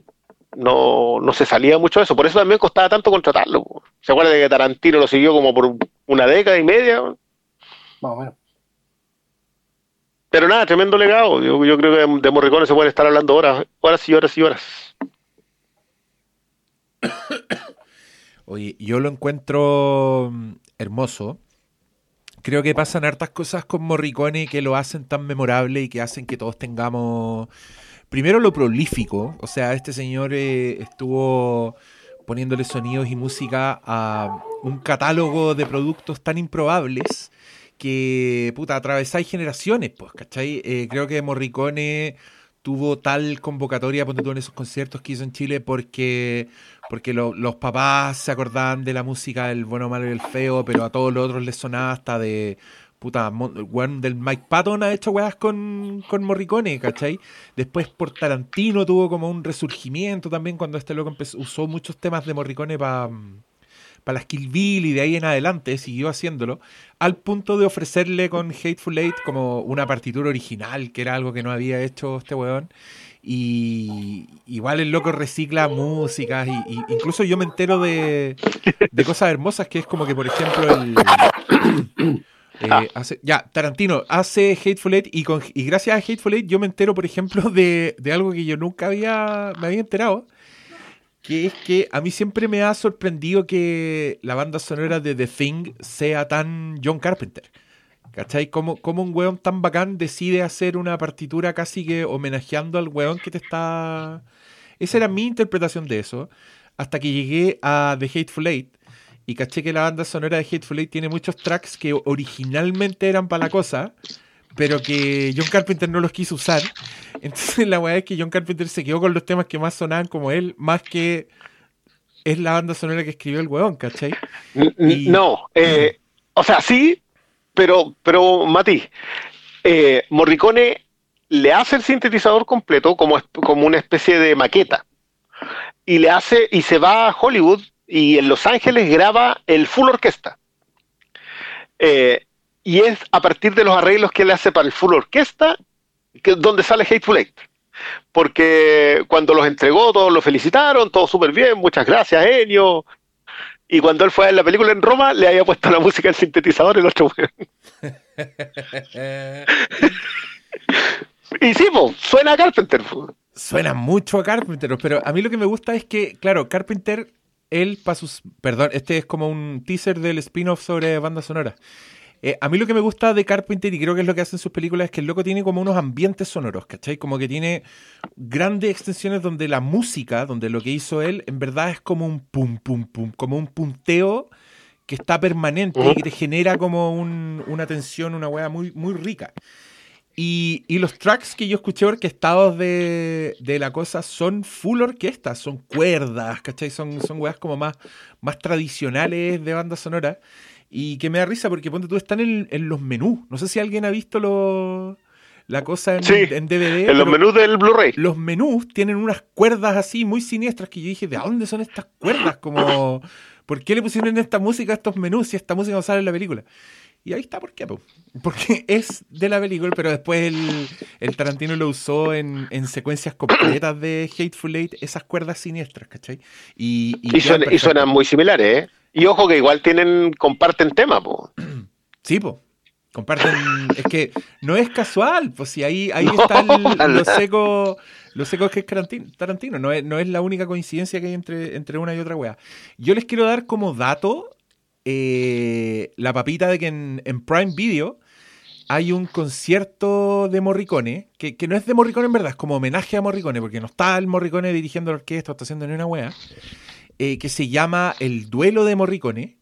Speaker 3: no, no se salía mucho de eso. Por eso también costaba tanto contratarlo. ¿Se acuerda de que Tarantino lo siguió como por una década y media?
Speaker 6: Más o menos.
Speaker 3: Pero nada, tremendo legado. Yo, creo que de Morricone se puede estar hablando horas, horas y horas y horas.
Speaker 1: Oye, yo lo encuentro mm, hermoso. Creo que pasan hartas cosas con Morricone que lo hacen tan memorable y que hacen que todos tengamos. Primero lo prolífico. O sea, este señor eh, estuvo poniéndole sonidos y música a un catálogo de productos tan improbables que, puta, atravesáis generaciones, pues, ¿cachai? Eh, creo que Morricone tuvo tal convocatoria, ponte tú en esos conciertos que hizo en Chile, porque, porque lo- los papás se acordaban de la música del bueno, malo y el feo, pero a todos los otros les sonaba hasta de. Puta, mon- del Mike Patton ha hecho weas con, con Morricone, ¿cachai? Después por Tarantino tuvo como un resurgimiento también cuando este loco empezó, usó muchos temas de Morricone para para las Kill Bill y de ahí en adelante siguió haciéndolo, al punto de ofrecerle con Hateful Eight como una partitura original, que era algo que no había hecho este weón. Y igual el loco recicla músicas, y, y incluso yo me entero de, de cosas hermosas, que es como que, por ejemplo, eh, hace- ya, Tarantino hace Hateful Eight y, con, y gracias a Hateful Eight yo me entero, por ejemplo, de, de algo que yo nunca había, me había enterado, que es que a mí siempre me ha sorprendido que la banda sonora de The Thing sea tan John Carpenter. ¿Cachai? Como, como un weón tan bacán decide hacer una partitura casi que homenajeando al weón que te está... Esa era mi interpretación de eso. Hasta que llegué a The Hateful Eight y caché que la banda sonora de Hateful Eight tiene muchos tracks que originalmente eran para la cosa, pero que John Carpenter no los quiso usar. Entonces la weá es que John Carpenter se quedó con los temas que más sonaban como él, más que es la banda sonora que escribió el weón, ¿cachai? Y-
Speaker 3: No, eh, o sea, sí, pero, pero Mati, eh, Morricone le hace el sintetizador completo como, como una especie de maqueta. Y le hace, y se va a Hollywood y en Los Ángeles graba el full orquesta. Eh, y es a partir de los arreglos que le hace para el full orquesta que, donde sale Hateful Eight. Porque cuando los entregó, todos lo felicitaron, todo súper bien, muchas gracias, Enio. Y cuando él fue a ver la película en Roma, le había puesto la música al sintetizador el otro weón. Y sí, po, suena a Carpenter. po.
Speaker 1: Suena mucho a Carpenter, pero a mí lo que me gusta es que, claro, Carpenter, él para sus... Perdón, este es como un teaser del spin-off sobre banda sonora. Eh, a mí lo que me gusta de Carpenter, y creo que es lo que hacen sus películas, es que el loco tiene como unos ambientes sonoros, ¿cachai? Como que tiene grandes extensiones donde la música, donde lo que hizo él, en verdad es como un pum, pum, pum, como un punteo que está permanente y que te genera como un- una tensión, una weá muy, muy rica. Y, y los tracks que yo escuché orquestados de, de la cosa son full orquesta, son cuerdas, ¿cachai? Son, son weas como más, más tradicionales de banda sonora. Y que me da risa porque ponte tú están en, en los menús. No sé si alguien ha visto lo- la cosa en,
Speaker 3: Sí,
Speaker 1: en DVD.
Speaker 3: En los menús del Blu-ray.
Speaker 1: los menús tienen unas cuerdas así muy siniestras que yo dije, ¿de dónde son estas cuerdas? Como, ¿por qué le pusieron esta música a estos menús si esta música no sale en la película? Y ahí está, ¿por qué? po? Porque es de la película, pero después el, el Tarantino lo usó en, en secuencias completas de Hateful Eight, esas cuerdas siniestras, ¿cachai? Y,
Speaker 3: Y, suena- suenan muy similares, ¿eh? Y ojo que igual tienen, comparten tema, po.
Speaker 1: Sí, po. Comparten. Es que no es casual, pues si ahí, ahí
Speaker 3: No,
Speaker 1: está el- lo seco. Lo seco que es Tarantino. No, es, no es la única coincidencia que hay entre, entre una y otra wea. Yo les quiero dar como dato eh, la papita de que en, en Prime Video hay un concierto de Morricone, que, que no es de Morricone en verdad, es como homenaje a Morricone, porque no está el Morricone dirigiendo la orquesta, o está haciendo ni una wea, eh, que se llama El Duelo de Morricone.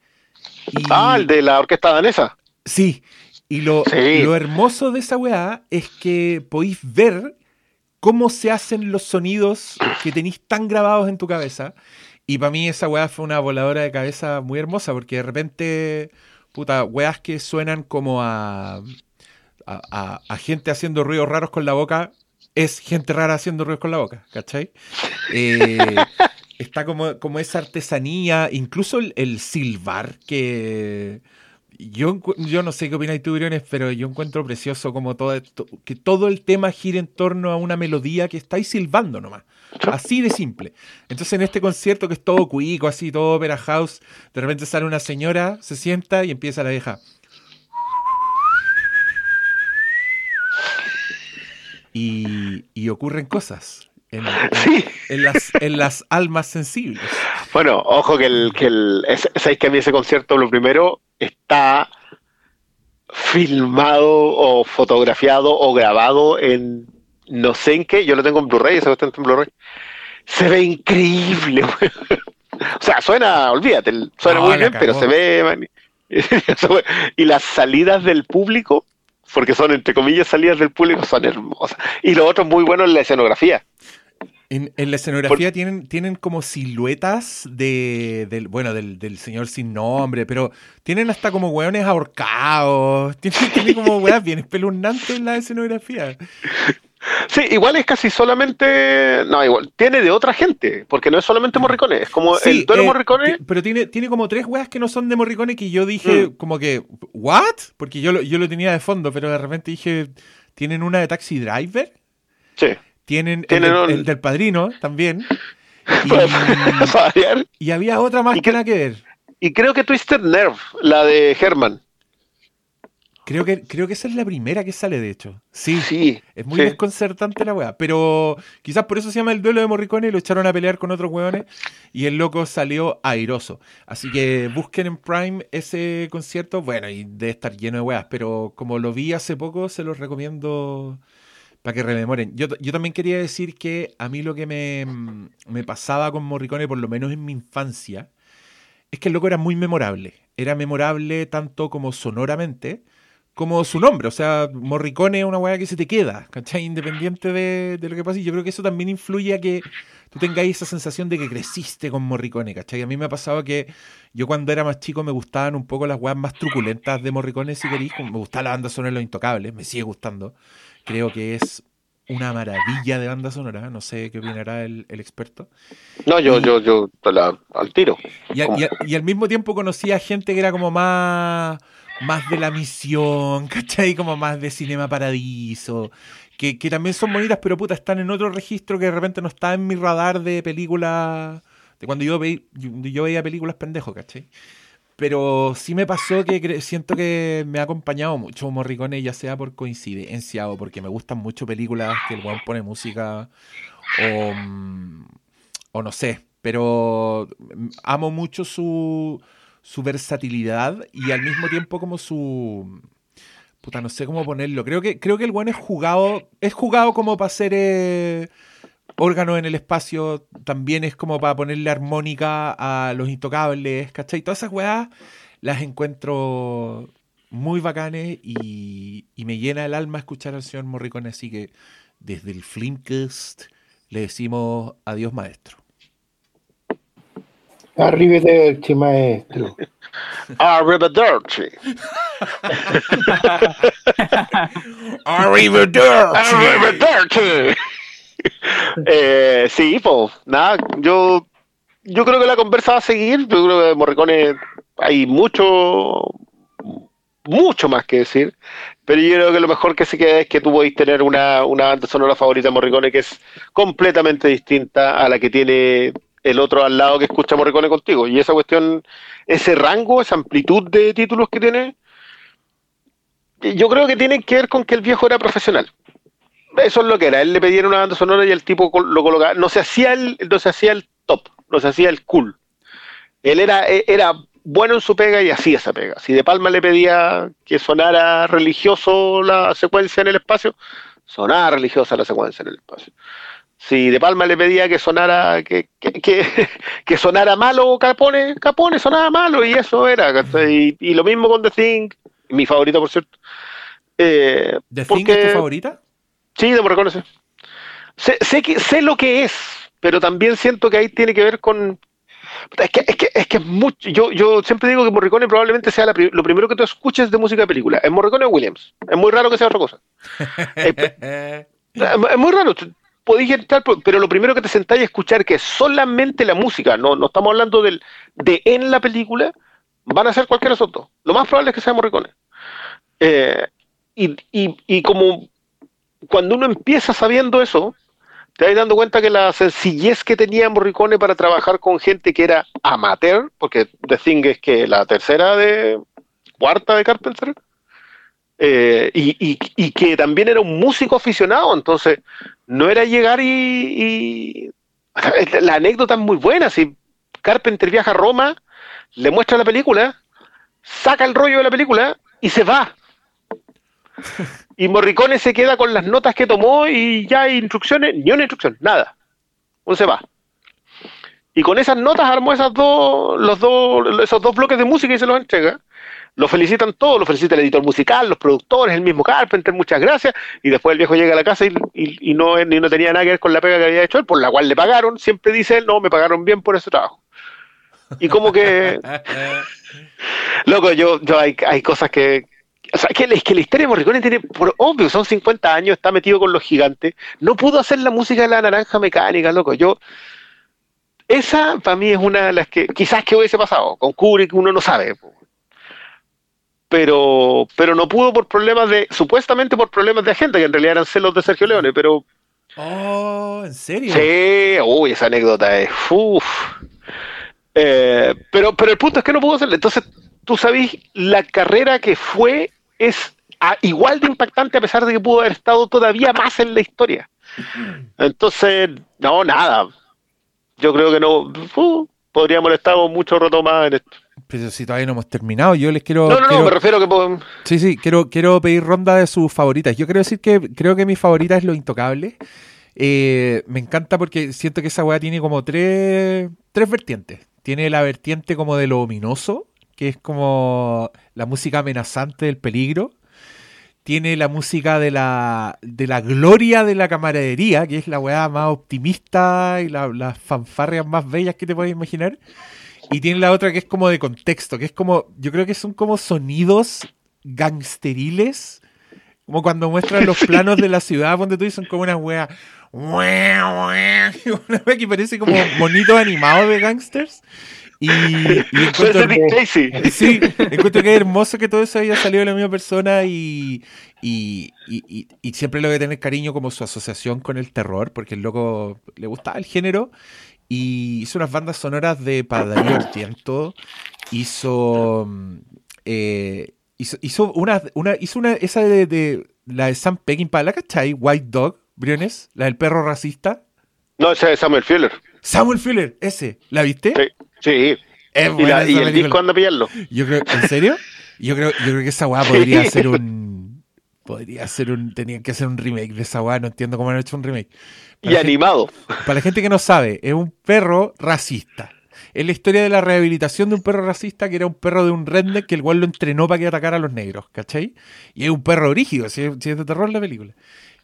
Speaker 1: Y-
Speaker 3: Ah, el de la orquesta danesa.
Speaker 1: Sí, y lo,
Speaker 3: Sí.
Speaker 1: lo hermoso de esa weá es que podéis ver cómo se hacen los sonidos que tenéis tan grabados en tu cabeza. Y para mí esa weá fue una voladora de cabeza muy hermosa, porque de repente, puta, weas que suenan como a, a, a- a gente haciendo ruidos raros con la boca, es gente rara haciendo ruidos con la boca, ¿cachai? Eh, está como, como esa artesanía, incluso el, el silbar, que yo, yo no sé qué opináis tú, Briones, pero yo encuentro precioso como todo esto, que todo el tema gira en torno a una melodía que estáis silbando nomás. Así de simple. Entonces en este concierto que es todo cuico, así todo opera house, de repente sale una señora, se sienta y empieza la vieja. Y, y ocurren cosas en, en-
Speaker 3: Sí.
Speaker 1: en las, en las almas sensibles.
Speaker 3: Bueno, ojo que el, que el, es- sabéis que a mí ese concierto, lo primero, está filmado o fotografiado o grabado en no sé en qué, yo lo tengo en Blu-ray, ese está en Blu-ray. Se ve increíble. O sea, suena, olvídate, suena
Speaker 1: No,
Speaker 3: muy bien, pero se ve. y las salidas del público, porque son entre comillas salidas del público, son hermosas. Y lo otro muy bueno es la escenografía.
Speaker 1: En, en la escenografía tienen, tienen como siluetas de, del, bueno, del, del señor sin nombre, pero tienen hasta como hueones ahorcados. Tienen, tienen como hueas bien espeluznantes en la escenografía.
Speaker 3: Sí, igual es casi solamente. No, igual. Tiene de otra gente, porque no es solamente Morricone. Es como
Speaker 1: Sí,
Speaker 3: el duelo
Speaker 1: eh,
Speaker 3: Morricone.
Speaker 1: pero tiene, tiene como tres weas que no son de Morricone que yo dije
Speaker 3: Mm.
Speaker 1: como que, ¿what? Porque yo lo, yo lo tenía de fondo, pero de repente dije, ¿tienen una de Taxi Driver?
Speaker 3: Sí.
Speaker 1: Tienen, el
Speaker 3: Tienen
Speaker 1: del,
Speaker 3: un-
Speaker 1: el del Padrino también. Y, había otra más
Speaker 3: ¿Y
Speaker 1: que
Speaker 3: qué-
Speaker 1: nada que ver.
Speaker 3: Y creo que Twisted Nerve, la de Herman.
Speaker 1: Creo que, creo que esa es la primera que sale, de hecho. Sí,
Speaker 3: Sí.
Speaker 1: es muy
Speaker 3: sí.
Speaker 1: desconcertante la weá. Pero quizás por eso se llama el duelo de Morricone y lo echaron a pelear con otros weones y el loco salió airoso. Así que busquen en Prime ese concierto. Bueno, y debe estar lleno de weas, pero como lo vi hace poco, se los recomiendo para que rememoren. Yo, yo también quería decir que a mí lo que me, me pasaba con Morricone, por lo menos en mi infancia, es que el loco era muy memorable. Era memorable tanto como sonoramente, como su nombre. O sea, Morricone es una weá que se te queda, ¿cachai? Independiente de, de lo que pase. Y yo creo que eso también influye a que tú tengáis esa sensación de que creciste con Morricone, ¿cachai? A mí me ha pasado que yo cuando era más chico me gustaban un poco las weas más truculentas de Morricone, si queréis. Me gustaba la banda sonora de Los Intocables, me sigue gustando. Creo que es una maravilla de banda sonora. No sé qué opinará el, el experto.
Speaker 3: No, yo, yo, yo, la- al tiro.
Speaker 1: Y, a- y a- y al mismo tiempo conocía gente que era como más, más de la misión, ¿cachai? Como más de Cinema Paradiso. Que, que también son bonitas, pero puta, están en otro registro que de repente no está en mi radar de películas. De cuando yo, veí- yo, yo veía películas pendejo, ¿cachai? Pero sí me pasó que siento que me ha acompañado mucho Morricone, ya sea por coincidencia o porque me gustan mucho películas que el weón pone música o, mm, o no sé. Pero mm, amo mucho su, su versatilidad y al mismo tiempo como su... Puta, no sé cómo ponerlo. Creo que, creo que el weón es jugado, es jugado como para ser eh, órgano en el espacio, también es como para ponerle armónica a los intocables, ¿cachai? Todas esas weas las encuentro muy bacanes y, y me llena el alma escuchar al señor Morricone, así que desde el Flimcast le decimos adiós maestro.
Speaker 6: Arrivederci, maestro.
Speaker 3: Arrivederci.
Speaker 1: Arrivederci.
Speaker 3: Arrivederci. eh, sí, pues, nada, yo, yo creo que la conversa va a seguir. Yo creo que Morricone hay mucho, mucho más que decir. Pero yo creo que lo mejor que se queda es que tú podéis tener una, una banda sonora favorita de Morricone que es completamente distinta a la que tiene el otro al lado que escucha Morricone contigo. Y esa cuestión, ese rango, esa amplitud de títulos que tiene, yo creo que tiene que ver con que el viejo era profesional. Eso es lo que era. Él le pedía una banda sonora y el tipo lo colocaba. No se hacía el, no se hacía el top, no se hacía el cool. Él era, e- era bueno en su pega y hacía esa pega. Si De Palma le pedía que sonara religioso la secuencia en el espacio, sonaba religiosa la secuencia en el espacio. Si De Palma le pedía que sonara que, que, que, que sonara malo Capone, Capone sonaba malo y eso era. Y, y lo mismo con The Thing, mi favorito por cierto. Eh,
Speaker 1: ¿The Thing es tu favorita?
Speaker 3: Sí, de Morricone, sí. Sé, sé, que, sé lo que es, pero también siento que ahí tiene que ver con... Es que es, que, es, que es mucho... Yo, yo siempre digo que Morricone probablemente sea la lo primero que tú escuches de música de película. Es Morricone o Williams. Es muy raro que sea otra cosa. Es es muy raro. Podéis entrar, pero lo primero que te sentáis a escuchar que es solamente la música, no, no estamos hablando del, de en la película, van a ser cualquiera de esos dos. Lo más probable es que sea Morricone. Eh, y, y, y como cuando uno empieza sabiendo eso, te vas dando cuenta que la sencillez que tenía Morricone para trabajar con gente que era amateur, porque The Thing es que la tercera de cuarta de Carpenter, eh, y, que también era un músico aficionado, entonces no era llegar y- la anécdota es muy buena, si Carpenter viaja a Roma, le muestra la película, saca el rollo de la película y se va. Y Morricone se queda con las notas que tomó y ya hay instrucciones, ni una instrucción, nada. Uno se va. Y con esas notas armó esas dos, los dos, esos dos bloques de música y se los entrega. Lo felicitan todos, lo felicita el editor musical, los productores, el mismo Carpenter, muchas gracias. Y después el viejo llega a la casa y, y- y no, y no tenía nada que ver con la pega que había hecho él, por la cual le pagaron. Siempre dice él, no, me pagaron bien por ese trabajo. Y como que, loco, yo, yo hay, hay cosas que, o sea, que, es que la historia de Morricone tiene, por obvio, son 50 años, está metido con los gigantes. No pudo hacer la música de la naranja mecánica, loco. Yo, esa para mí es una de las que quizás que hubiese pasado. Con Kubrick uno no sabe. Pero, pero no pudo por problemas de, supuestamente por problemas de agente, que en realidad eran celos de Sergio Leone, pero
Speaker 1: Oh, ¿en serio?
Speaker 3: Sí, uy, esa anécdota es. Uf. Eh, pero, pero el punto es que no pudo hacerlo. Entonces, tú sabes, la carrera que fue es a- igual de impactante a pesar de que pudo haber estado todavía más en la historia. Entonces, no, nada. Yo creo que no. uh, podríamos haber estado mucho rato más en esto.
Speaker 1: Pero si todavía no hemos terminado, yo les quiero...
Speaker 3: No, no, no, me refiero que. pues,
Speaker 1: Sí, sí, quiero, quiero pedir ronda de sus favoritas. Yo quiero decir que creo que mi favorita es Lo Intocable. Eh, me encanta porque siento que esa weá tiene como tres, tres vertientes. tiene la vertiente como de lo ominoso, que es como la música amenazante del peligro. Tiene la música de la, de la gloria de la camaradería, que es la weá más optimista y la- las fanfarrias más bellas que te puedes imaginar. Y tiene la otra que es como de contexto, que es como, yo creo que son como sonidos gangsteriles, como cuando muestran los planos de la ciudad, donde tú son como una wea, una wea que parece como monitos animados de gangsters. Y, y encuentro,
Speaker 3: Tracy.
Speaker 1: sí, encuentro que es hermoso que todo eso haya salido de la misma persona y, y, y- siempre le voy a tener cariño como su asociación con el terror, porque el loco le gustaba el género y hizo unas bandas sonoras de para Darío Argento, hizo, eh, hizo, hizo una, una, hizo una, esa de, de- la de Sam Peckinpah, ¿la cachai? White Dog, Briones, la del perro racista.
Speaker 3: No, ese es Samuel Fuller.
Speaker 1: Samuel Fuller, ese, ¿la viste?
Speaker 3: Sí. Sí.
Speaker 1: Es
Speaker 3: Y, la- y el disco anda a pillarlo.
Speaker 1: Yo creo, ¿en serio? Yo creo, yo creo que esa weá podría ser un. Podría ser un. Tenían que hacer un remake de esa weá, no entiendo cómo han hecho un remake.
Speaker 3: Y
Speaker 1: Para, gente,
Speaker 3: animado.
Speaker 1: para la gente que no sabe, es un perro racista. Es la historia de la rehabilitación de un perro racista que era un perro de un redneck que el cual lo entrenó para que atacara a los negros, ¿cachai? Y es un perro rígido, si es, si es de terror la película.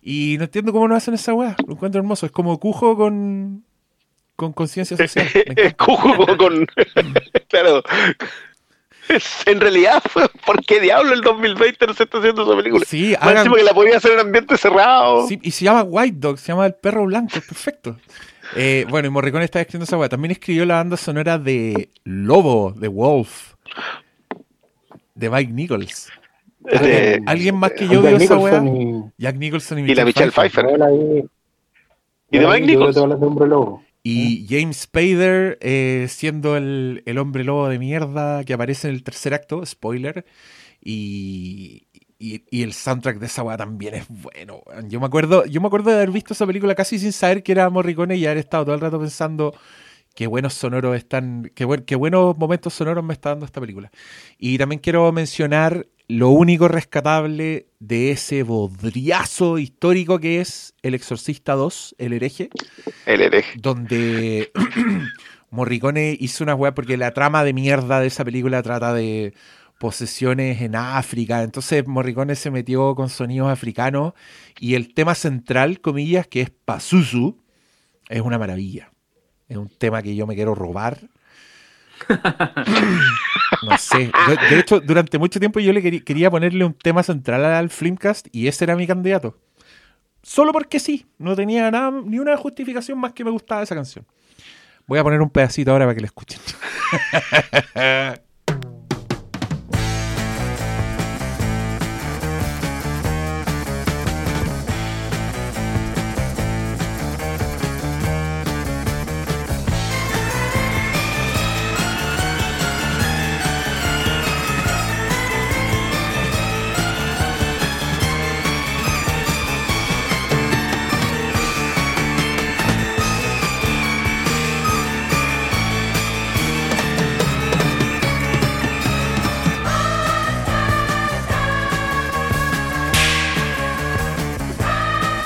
Speaker 1: Y no entiendo cómo no hacen esa weá, lo encuentro hermoso. Es como Cujo con. Con conciencia social.
Speaker 3: Con. claro. En realidad, ¿por qué diablo el 2020 no se está haciendo esa película?
Speaker 1: Sí,
Speaker 3: Más
Speaker 1: hagan,
Speaker 3: que la podía hacer en ambiente cerrado.
Speaker 1: Sí, y se llama White Dog, se llama el perro blanco, es perfecto. Eh, bueno, y Morricone está escribiendo esa weá. También escribió la banda sonora de Lobo, de Wolf, de Mike Nichols. ¿Alguien más que yo
Speaker 6: Jack
Speaker 1: vio esa weá? Jack Nicholson y,
Speaker 3: y la Michelle Pfeiffer.
Speaker 6: yo vi-
Speaker 3: ¿Y
Speaker 6: yo
Speaker 3: de Mike
Speaker 6: yo
Speaker 3: Nichols?
Speaker 6: Lobo.
Speaker 1: Y James Spader eh, siendo el, el hombre lobo de mierda que aparece en el tercer acto, spoiler. Y, y- y el soundtrack de esa weá también es bueno. Yo me acuerdo, yo me acuerdo de haber visto esa película casi sin saber que era Morricone y haber estado todo el rato pensando qué buenos sonoros están, qué, buen- qué buenos momentos sonoros me está dando esta película. Y también quiero mencionar lo único rescatable de ese bodriazo histórico que es El Exorcista 2, El hereje
Speaker 3: El hereje.
Speaker 1: donde Morricone hizo una weá porque la trama de mierda de esa película trata de posesiones en África. Entonces Morricone se metió con sonidos africanos y el tema central, comillas, que es Pazuzu, es una maravilla. Es un tema que yo me quiero robar. No sé. De hecho, durante mucho tiempo yo le quería, ponerle un tema central al Filmcast y ese era mi candidato. Solo porque sí. No tenía nada, ni una justificación más que me gustaba esa canción. Voy a poner un pedacito ahora para que la escuchen.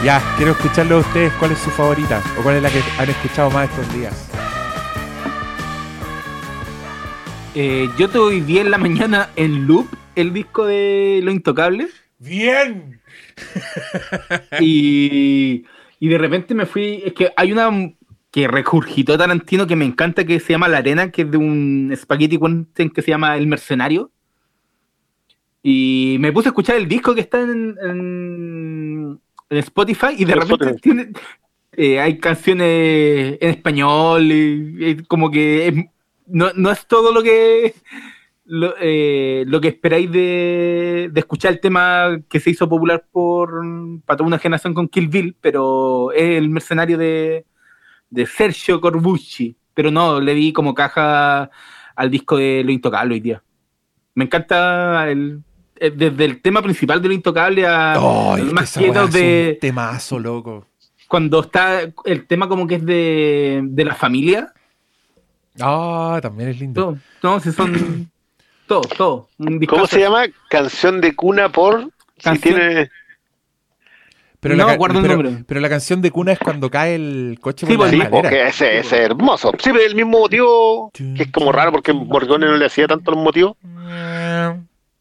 Speaker 1: Ya, quiero escucharlo a ustedes. ¿Cuál es su favorita? ¿O cuál es la que han escuchado más estos días?
Speaker 4: Eh, yo te hoy día en la mañana en loop el disco de Lo Intocable
Speaker 1: ¡Bien!
Speaker 4: y, y de repente me fui. Es que hay una que recurgitó Tarantino que me encanta que se llama La Arena, que es de un spaghetti western que se llama El Mercenario. Y me puse a escuchar el disco que está en, en- en Spotify y de
Speaker 3: En
Speaker 4: repente
Speaker 3: Spotify.
Speaker 4: tiene, eh, hay canciones en español, y, y como que es- no, no es todo lo que lo, eh, lo que esperáis de, de escuchar el tema que se hizo popular por para toda una generación con Kill Bill, pero es el mercenario de, de Sergio Corbucci. Pero no, le di como caja al disco de Lo Intocable hoy día. Me encanta el, desde el tema principal de Lo Intocable a
Speaker 1: ¡Ay,
Speaker 4: los
Speaker 1: que
Speaker 4: más quietos
Speaker 1: es
Speaker 4: de
Speaker 1: un temazo, loco!
Speaker 4: cuando está el tema como que es de, de la familia.
Speaker 1: Ah, también es lindo.
Speaker 4: Todo, no, si son todo, todo.
Speaker 3: ¿Cómo se llama? Canción de cuna por. Si tiene.
Speaker 1: Pero,
Speaker 4: No
Speaker 1: la, pero,
Speaker 4: nombre.
Speaker 1: pero la canción de cuna es cuando cae el coche
Speaker 4: Sí,
Speaker 1: por la
Speaker 4: pues,
Speaker 3: Sí,
Speaker 1: escalera.
Speaker 3: porque ese, es hermoso. Sí, pero el mismo motivo, que es como raro porque Morricone no le hacía tanto los motivos,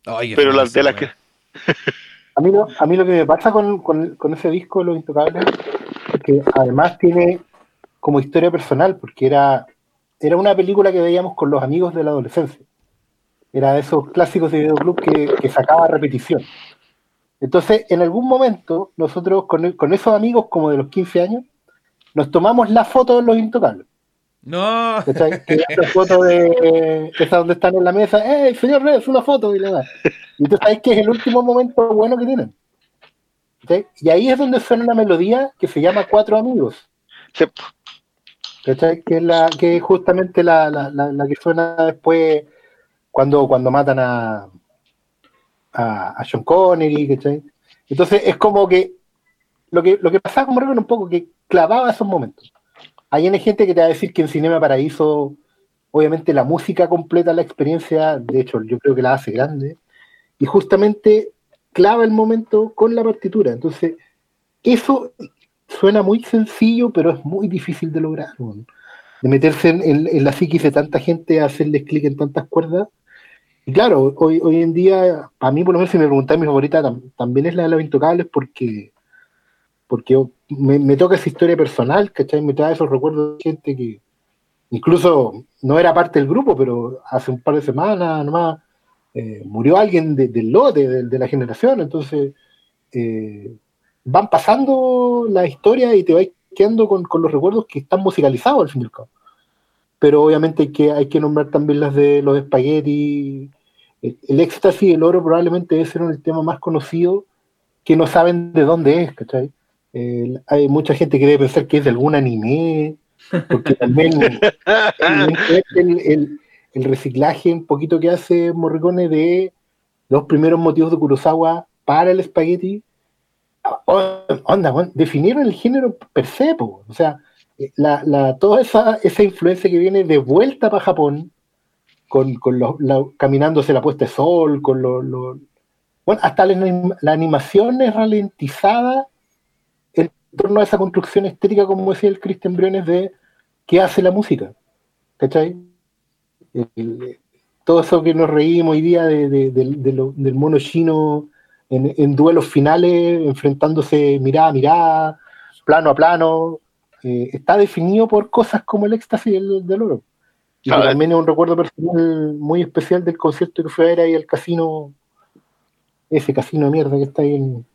Speaker 1: Ay,
Speaker 3: pero las de las que.
Speaker 6: A mí, lo, a mí lo que me pasa con, con- con ese disco, Los Intocables, es que además tiene como historia personal, porque era, era una película que veíamos con los amigos de la adolescencia. Era de esos clásicos de videoclub que, que sacaba repetición. Entonces, en algún momento, nosotros con, con esos amigos como de los 15 años, nos tomamos la foto de Los Intocables.
Speaker 1: No.
Speaker 6: ¿Cachai? Que esa foto de esa donde están en la mesa, ¡eh, señor Reyes, una foto! Y, le da. y tú sabes que es el último momento bueno que tienen. ¿Cachai? Y ahí es donde suena una melodía que se llama Cuatro Amigos.
Speaker 3: Sí,
Speaker 6: ¿cachai? Que es, la, que es justamente la, la, la, la que suena después cuando, cuando matan a, a, a Sean Connery, ¿cachai? Entonces es como que lo que, lo que pasaba con Morricone un poco que clavaba esos momentos. Hay gente que te va a decir que en Cinema Paraíso, obviamente la música completa la experiencia, de hecho yo creo que la hace grande, y justamente clava el momento con la partitura. Entonces, eso suena muy sencillo, pero es muy difícil de lograr. De meterse en, la psiquis de tanta gente, hacerles clic en tantas cuerdas. Y claro, hoy, en día, a mí por lo menos si me preguntáis, mi favorita tam- también es la de los intocables porque, porque me, me toca esa historia personal, ¿cachai? Me trae esos recuerdos de gente que incluso no era parte del grupo, pero hace un par de semanas nomás eh, murió alguien de- del lote, de, de la generación, entonces eh, van pasando la historia y te vas quedando con, con los recuerdos que están musicalizados al fin y al cabo. Pero obviamente hay que, hay que nombrar también las de los espaguetis. El, éxtasis y el oro probablemente debe ser el tema más conocido que no saben de dónde es, ¿cachai? Eh, hay mucha gente que debe pensar que es de algún anime, porque también el, el- el reciclaje un poquito que hace Morricone de los primeros motivos de Kurosawa para el espagueti. Onda, weón, definieron el género per se, po. o sea, eh, la, la- toda esa, esa influencia que viene de vuelta para Japón, con, con los- la- caminándose la puesta de sol, con los... los- bueno, hasta la, la animación es ralentizada en torno a esa construcción estética, como decía el Christian Briones, de qué hace la música. ¿Cachai? El- el- todo eso que nos reímos hoy día de- de- del- de lo- del mono chino en, en duelos finales, enfrentándose mirada a mirada, plano a plano, eh, está definido por cosas como el éxtasis del, del oro. Y también es un recuerdo personal muy especial del concierto que fue a ver ahí al casino, ese casino de mierda que está ahí en,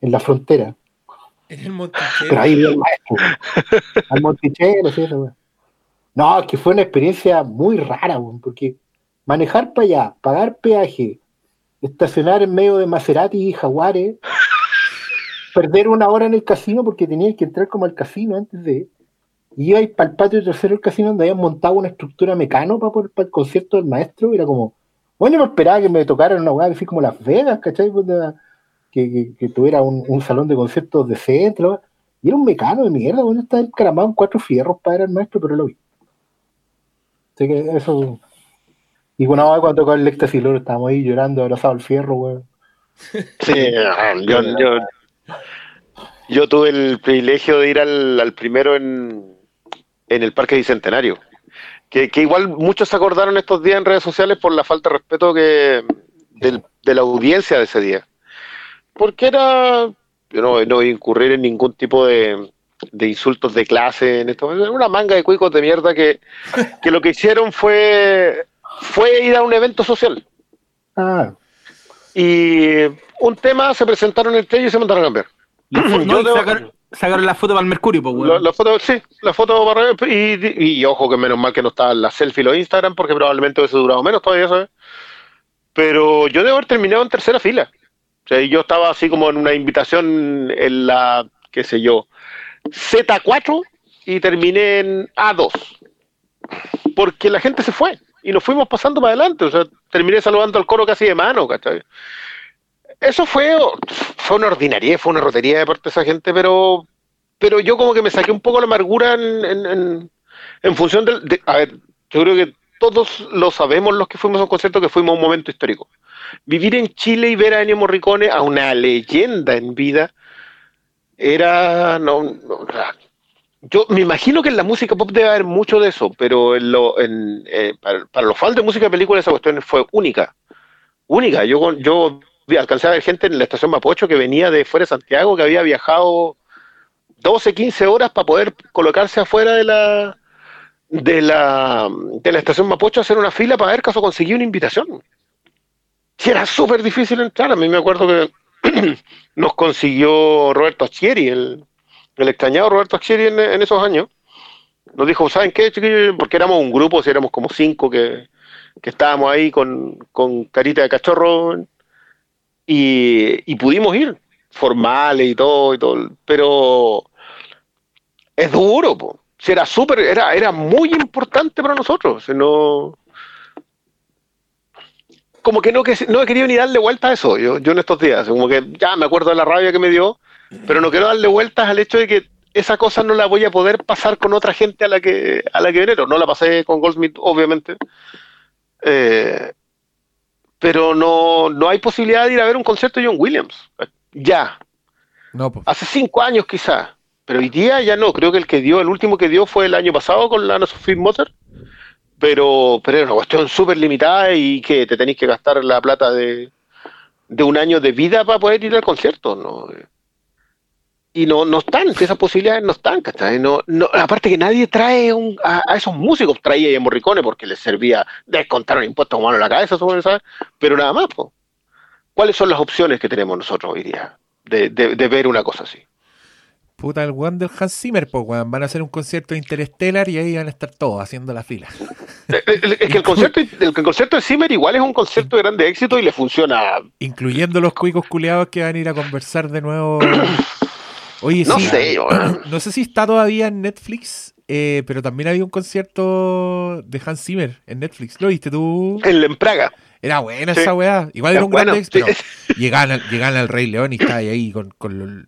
Speaker 6: en la frontera.
Speaker 1: En el Monticello.
Speaker 6: Pero ahí vio al maestro, al Monticello, sí, wea. No, es que fue una experiencia muy rara, weón, porque manejar para allá, pagar peaje, estacionar en medio de Maserati y Jaguares, perder una hora en el casino porque tenías que entrar como al casino antes de. Y ibais para el patio tercero del casino donde habían montado una estructura mecano para, para el concierto del maestro. Y era como, bueno, yo me esperaba que me tocaran una weá así como Las Vegas, ¿cachai? Puta, Que, que- que tuviera un, un salón de conciertos decente. weá. Y era un mecano de mierda, bueno, estaba encaramado en cuatro fierros para al maestro, pero lo vi. Así que eso. Y bueno, cuando tocó el éxtasis, loro, estábamos ahí llorando, abrazado al fierro, weón.
Speaker 3: Sí, yo, yo, yo tuve el privilegio de ir al, al primero en, en el Parque Bicentenario. Que, que igual muchos se acordaron estos días en redes sociales por la falta de respeto que del- de la audiencia de ese día. Porque era. Yo no, no voy a incurrir en ningún tipo de, de insultos de clase en esto. Era una manga de cuicos de mierda que, que lo que hicieron fue, fue ir a un evento social.
Speaker 6: Ah,
Speaker 3: Y un tema se presentaron entre ellos y se mandaron a cambiar.
Speaker 4: No,
Speaker 3: Yo
Speaker 4: y
Speaker 3: debo-
Speaker 4: sacar- sacaron la foto para el Mercurio, pues,
Speaker 3: La,
Speaker 4: weón.
Speaker 3: la foto, sí, la foto para y, y, ojo que menos mal que no estaban las selfie y los Instagram porque probablemente hubiese durado menos todavía, ¿sabes? Pero yo debo haber terminado en tercera fila. O sea, yo estaba así como en una invitación en la, qué sé yo, Z4 y terminé en A2. Porque la gente se fue y nos fuimos pasando para adelante. O sea, terminé saludando al coro casi de mano, ¿cachai? Eso fue, una ordinaria, fue una rotería de parte de esa gente, pero pero yo como que me saqué un poco la amargura en, en, en, en función del... de- a ver, yo creo que todos lo sabemos los que fuimos a un concierto que fuimos a un momento histórico. Vivir en Chile y ver a Ennio Morricone, a una leyenda en vida, era, no, no, yo me imagino que en la música pop debe haber mucho de eso, pero en lo, en, eh, para, los fans de música de película esa cuestión fue única, única. Yo, yo alcancé a ver gente en la estación Mapocho que venía de fuera de Santiago, que había viajado 12, 15 horas para poder colocarse afuera de la de la, de la estación Mapocho a hacer una fila para ver caso conseguía una invitación. Sí, era súper difícil entrar. A mí me acuerdo que nos consiguió Roberto Achieri, el, el extrañado Roberto Achieri en, esos años. Nos dijo, ¿saben qué, chiquillos? Porque éramos un grupo, si éramos como cinco que, que estábamos ahí con, con carita de cachorro y, y pudimos ir, formales y todo, y todo. Pero es duro, po. Si era súper, era, era muy importante para nosotros. si No, como que no, que no he querido ni darle vuelta a eso, yo, yo en estos días. Como que ya me acuerdo de la rabia que me dio, pero no quiero darle vueltas al hecho de que esa cosa no la voy a poder pasar con otra gente a la que a la que venero. No la pasé con Goldsmith, obviamente. Eh, pero no, no hay posibilidad de ir a ver un concierto de John Williams. Ya.
Speaker 1: No, pues.
Speaker 3: Hace cinco años quizás. Pero hoy día ya no. Creo que el que dio, el último que dio fue el año pasado con la Ana Sophie Motor. Pero, pero era una cuestión súper limitada y que te tenéis que gastar la plata de, de un año de vida para poder ir al concierto, ¿no? Y no, no están, esas posibilidades no están, ¿cachai? No, no, aparte que nadie trae un, a, a esos músicos, traía a Morricone porque les servía descontar un impuesto como mano en la cabeza, ¿sabes? pero nada más. ¿Cuáles son las opciones que tenemos nosotros hoy día de, de, de ver una cosa así?
Speaker 1: Puta, el weón del Hans Zimmer, pues, weón. Van a hacer un concierto de Interstellar y ahí van a estar todos haciendo la fila.
Speaker 3: Eh, eh, Es que el concierto, el, concierto de Zimmer igual es un concierto de grande éxito y le funciona.
Speaker 1: Incluyendo los cuicos culiados que van a ir a conversar de nuevo. Oye,
Speaker 3: No
Speaker 1: sí.
Speaker 3: sé.
Speaker 1: No sé si está todavía en Netflix, eh, pero también había un concierto de Hans Zimmer en Netflix. ¿Lo viste tú?
Speaker 3: En, en Praga.
Speaker 1: Era buena
Speaker 3: Sí.
Speaker 1: esa weá. Igual
Speaker 3: Era
Speaker 1: era un
Speaker 3: bueno,
Speaker 1: gran éxito.
Speaker 3: sí.
Speaker 1: pero Llegaban, al- llegaban al Rey León y estaba ahí, con, con los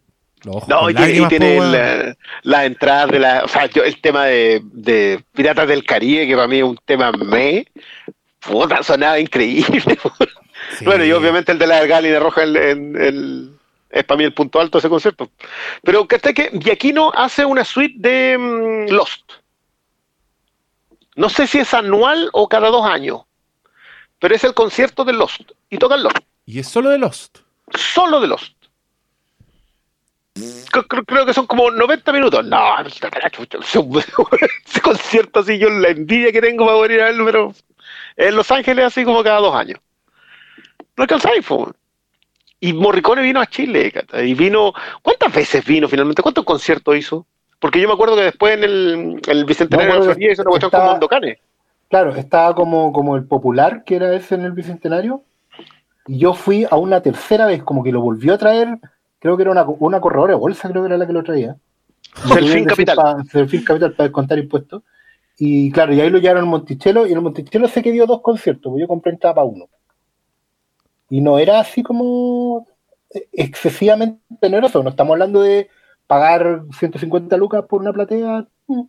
Speaker 1: ojos.
Speaker 3: No, y tiene, y tiene
Speaker 1: weón.
Speaker 3: la, la entrada de la. O sea, yo, el tema de, de Piratas del Caribe, que para mí es un tema me. Puta, sonaba increíble.
Speaker 1: Sí.
Speaker 3: Bueno, y obviamente el de la Gálida Roja el, el- es para mí el punto alto de ese concierto. Pero que que Giaquino hace una suite de mm, Lost. No sé si es anual o cada dos años, pero es el concierto de Lost. Y tocan Lost,
Speaker 1: Y es solo de Lost.
Speaker 3: solo de Lost. Creo, que son como 90 minutos. No, ese concierto así, yo la envidia que tengo para poder ir a verlo, pero en Los Ángeles así como cada dos años. No alcanzáis, po. Y Morricone vino a Chile, y vino, ¿cuántas veces vino finalmente? ¿Cuántos conciertos hizo? Porque yo me acuerdo que después en el, el Bicentenario
Speaker 6: No,
Speaker 3: de la hizo una cuestión con Mondocane.
Speaker 6: Claro, estaba como, como el popular, que era ese en el Bicentenario. Y yo fui a una tercera vez, como que lo volvió a traer. Creo que era una, una corredora de bolsa, creo que era la que lo traía.
Speaker 3: Delfín Capital.
Speaker 6: Delfín Capital para descontar impuestos. Y claro, y ahí lo llevaron al Monticello. Y en el Monticello sé que dio dos conciertos, porque yo compré entrada para uno. Y no era así como excesivamente oneroso. No estamos hablando de pagar 150 lucas por una platea.
Speaker 3: No.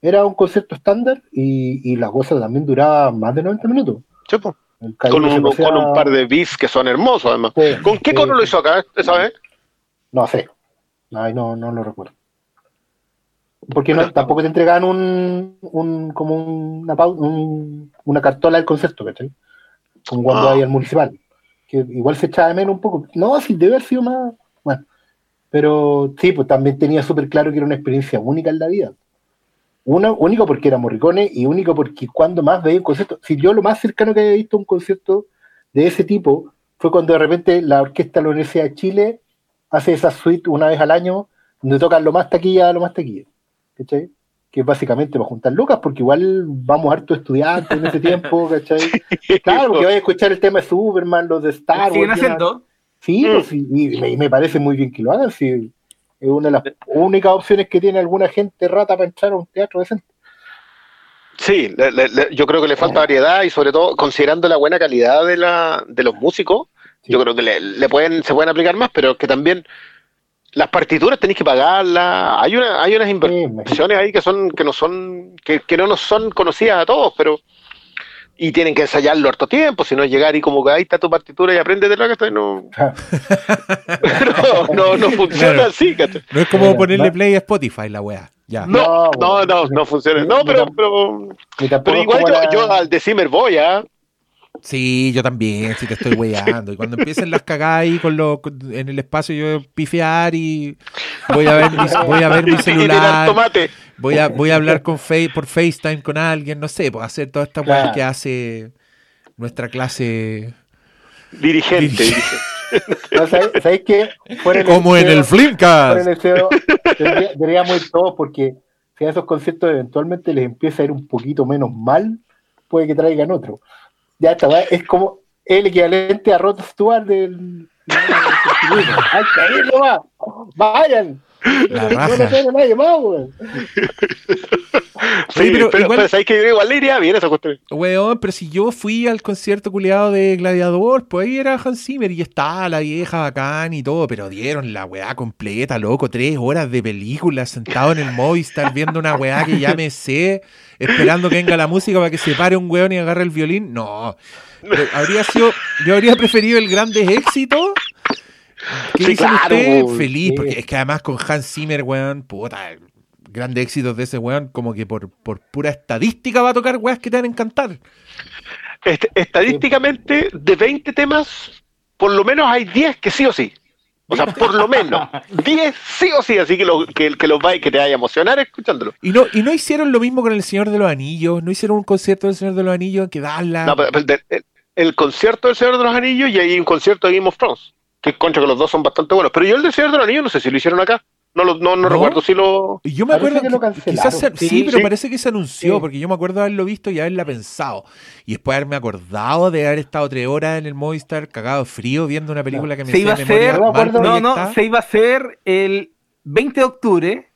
Speaker 6: Era un concierto estándar y, y la cosa también duraba más de 90 minutos.
Speaker 3: Con, un, con un par de bis que son hermosos además.
Speaker 6: Sí,
Speaker 3: ¿Con qué
Speaker 6: sí,
Speaker 3: cono lo hizo acá esa
Speaker 6: No sé. Ay, no, no lo recuerdo. Porque no, tampoco te entregaban un, un como una, un- una cartola del concierto, ¿cachai? Como cuando
Speaker 3: Ah.
Speaker 6: hay al municipal. Que igual se echaba de menos un poco. No, sí, debe haber sido más. Bueno. Pero sí, pues también tenía súper claro que era una experiencia única en la vida. Una, único porque era Morricone y único porque cuando más veía un concierto. Si yo lo más cercano que había visto a un concierto de ese tipo fue cuando de repente la orquesta de la Universidad de Chile hace esa suite una vez al año donde tocan lo más taquilla, lo más taquilla. ¿Cachai? Que es básicamente para juntar lucas, porque igual vamos harto estudiantes en ese tiempo, ¿cachai? Claro, que vaya a escuchar el tema de Superman, los de Star Wars.
Speaker 4: Siguen haciendo.
Speaker 6: Sí,
Speaker 3: Mm.
Speaker 6: pues, sí, y me, y me parece muy bien que lo hagan. Sí, es una de las únicas opciones que tiene alguna gente rata para entrar a un teatro decente.
Speaker 3: Sí, le- le- le- yo creo que le falta variedad y sobre todo considerando la buena calidad de, la, de los músicos,
Speaker 6: Sí.
Speaker 3: yo creo que le, le pueden, se pueden aplicar más, pero que también las partituras tenéis que pagarlas. Hay una, hay unas inversiones ahí que son, que no son, que, que no nos son conocidas a todos, pero, y tienen que ensayarlo harto tiempo, si no es llegar y como que ahí está tu partitura y aprende de la que no, no, no, no funciona
Speaker 1: Claro.
Speaker 3: así, ¿cachai?
Speaker 1: No es como ponerle play a Spotify la weá. Ya.
Speaker 3: No,
Speaker 6: No,
Speaker 3: no, no, no funciona. No, pero, pero, igual yo, yo al decimmer voy, ¿ah?
Speaker 1: Sí, yo también, si te estoy weyando. Y cuando empiecen las cagadas ahí con lo, en el espacio, yo pifiar y voy a ver mi, voy a ver mi celular.
Speaker 3: tomate.
Speaker 1: Voy a, voy a hablar con Face, por FaceTime con alguien, no sé, pues hacer toda esta weá
Speaker 6: Claro.
Speaker 1: que hace nuestra clase.
Speaker 3: Dirigente.
Speaker 1: Dirigente.
Speaker 6: No, ¿sabes, ¿sabes qué? Fuera
Speaker 1: Como en el
Speaker 6: fuera
Speaker 1: Flimcast.
Speaker 6: Deberíamos ir todos porque si a esos conciertos eventualmente les empieza a ir un poquito menos mal, puede que traigan otro. Ya está, ¿va? es como el equivalente a Rod Stewart del. ¡Ay, ahí nomás! ¡Vayan!
Speaker 1: La
Speaker 6: no
Speaker 1: raja.
Speaker 6: le tengo nadie más, weón.
Speaker 3: Sí,
Speaker 1: pero
Speaker 3: pero,
Speaker 1: igual-
Speaker 3: pero ¿sabes que yo igual le iría bien esa cuestión?
Speaker 1: Weón, pero si yo fui al concierto culiado de Gladiador, pues ahí era Hans Zimmer y estaba la vieja bacán y todo, pero dieron la weá completa, loco, tres horas de película sentado en el Movistar viendo una weá que ya me sé, esperando que venga la música para que se pare un weón y agarre el violín. No, Pero habría sido, yo habría preferido el Grandes Éxitos. ¿Qué
Speaker 3: Sí, claro.
Speaker 1: Feliz,
Speaker 6: Sí.
Speaker 1: porque es que además con Hans Zimmer, weón, puta, grandes éxitos de ese weón, como que por, por pura estadística va a tocar weas que te van a encantar.
Speaker 3: Este, estadísticamente, de 20 temas, por lo menos hay 10 que sí o sí. O sea, por lo menos 10 sí o sí, así que, lo, que, que los va que te vaya a emocionar escuchándolo.
Speaker 1: Y no, y no hicieron lo mismo con El Señor de los Anillos, no hicieron un concierto del Señor de los Anillos que dan la...
Speaker 3: No, pero- pero el, el- el concierto del Señor de los Anillos y hay un concierto de Game of Thrones, que concha que los dos son bastante buenos. Pero yo el del Señor de los Anillos no sé si lo hicieron acá. No, lo- no, no,
Speaker 1: ¿No?
Speaker 3: recuerdo si lo...
Speaker 1: Yo me
Speaker 6: Parece
Speaker 1: acuerdo
Speaker 6: que lo
Speaker 1: que
Speaker 6: cancelaron.
Speaker 1: quizás se- sí,
Speaker 3: Sí,
Speaker 1: pero
Speaker 3: sí.
Speaker 1: parece que se anunció,
Speaker 6: Sí.
Speaker 1: porque yo me acuerdo de haberlo visto y haberla pensado. Y después haberme acordado de haber estado tres horas en el Movistar cagado de frío viendo una película que me
Speaker 4: Se iba a hacer-
Speaker 6: No
Speaker 4: No, se iba a hacer el 20 de octubre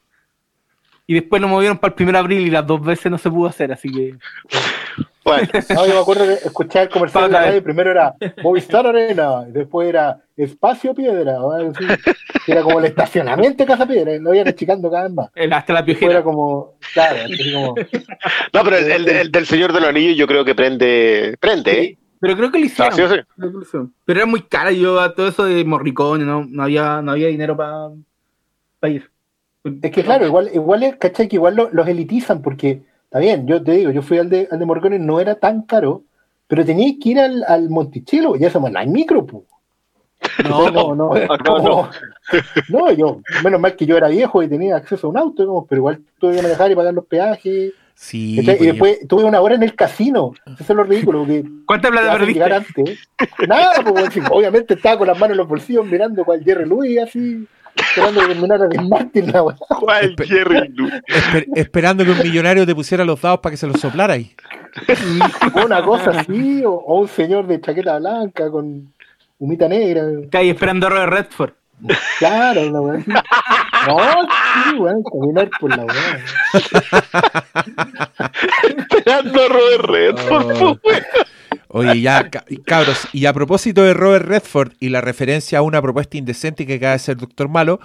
Speaker 4: y después lo movieron para el 1 de abril y las dos veces no se pudo hacer, así que.
Speaker 3: Bueno,
Speaker 6: No, yo me acuerdo de escuchar el comercial de la radio. Primero era Movistar Arena, y después era Espacio Piedra. Que Era como el estacionamiento de Casa Piedra. y Lo iban achicando cada vez más.
Speaker 4: el- hasta la piojera.
Speaker 6: era como. Claro, así como.
Speaker 3: no, pero el, el- el del Señor de los Anillos yo creo que prende, prende, ¿eh?
Speaker 4: Pero creo que lo
Speaker 3: Ah,
Speaker 4: hicieron.
Speaker 3: sí sí.
Speaker 4: Que. Pero era muy cara yo a todo eso de Morricone, no, no había, no había dinero para ir.
Speaker 6: Es que claro, igual, igual es, ¿cachai? Que igual lo- los elitizan porque, está bien, yo te digo, yo fui al de, al de Morricone, no era tan caro, pero tenías que ir al, al Monticello, ya somos, no hay micro, pu.
Speaker 4: No,
Speaker 6: no, no,
Speaker 3: no,
Speaker 6: no. No, yo, menos mal que yo era viejo y tenía acceso a un auto, digamos, pero igual tuve que manejar y pagar los peajes.
Speaker 1: Sí, pues,
Speaker 6: y después tuve una hora en el casino. Eso es lo ridículo, porque
Speaker 4: ¿Cuánta
Speaker 6: te
Speaker 4: plata perdiste?
Speaker 6: antes. Nada, pues, obviamente estaba con las manos en los bolsillos mirando cual Jerry Louis, así, esperando que terminara de Martin la weá.
Speaker 3: ¿Cuál
Speaker 1: Espe-
Speaker 3: Jerry Lou?
Speaker 1: esper- esperando que un millonario te pusiera los dados para que se los soplara ahí.
Speaker 6: Una cosa así, o, o un señor de chaqueta blanca con humita negra.
Speaker 4: Que ahí esperando a Robert Redford.
Speaker 6: Claro, una weá. No, sí, weón, caminar por la weá.
Speaker 3: Esperando a Robert Redford.
Speaker 1: Oh. Oye, ya, ca- cabros, y a propósito de Robert Redford y la referencia a una propuesta indecente que acaba de ser Doctor Malo,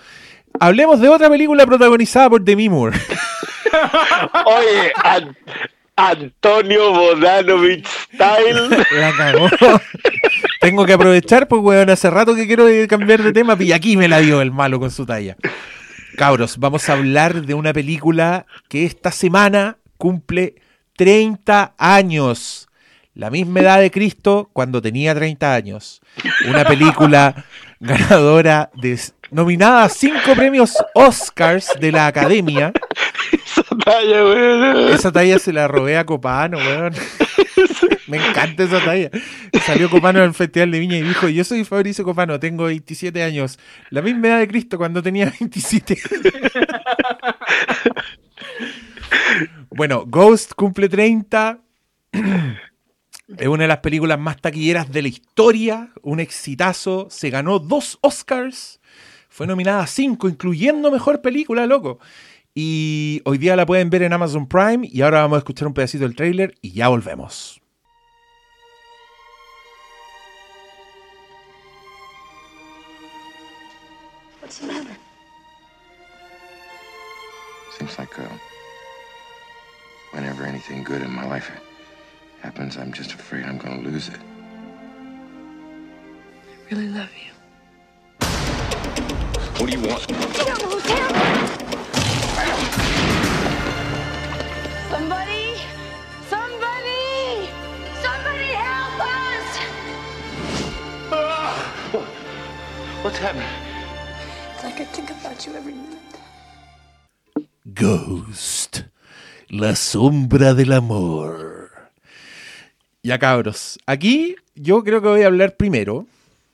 Speaker 1: hablemos de otra película protagonizada por Demi Moore.
Speaker 3: Oye, An- Antonio Bodanovich Style.
Speaker 1: La cagó. Tengo que aprovechar, pues, weón, hace rato que quiero cambiar de tema y aquí me la dio el malo con su talla. Cabros, vamos a hablar de una película que esta semana cumple 30 años. La misma edad de Cristo cuando tenía 30 años. Una película ganadora de nominada a cinco premios Oscars de la Academia.
Speaker 3: Esa talla, weón.
Speaker 1: Esa talla se la robé a Copano, weón. Me encanta esa talla. Salió Copano en el Festival de Viña y dijo, yo soy Fabricio Copano, tengo 27 años. La misma edad de Cristo cuando tenía 27. bueno, Ghost cumple 30. Es una de las películas más taquilleras de la historia, un exitazo, se ganó dos Oscars, fue nominada a cinco, incluyendo Mejor Película, loco. Y hoy día la pueden ver en Amazon Prime y ahora vamos a escuchar un pedacito del tráiler y ya volvemos.
Speaker 7: What's the matter?
Speaker 8: Seems like uh, whenever anything good in my life
Speaker 7: happens, I'm just afraid I'm gonna lose it.
Speaker 8: I really love you.
Speaker 7: What do you want?
Speaker 8: Somebody! Somebody! Somebody help us! Ah!
Speaker 7: What's happening?
Speaker 8: It's like I think about you every minute.
Speaker 1: Ghost. La sombra del amor. Ya cabros, aquí yo creo que voy a hablar primero,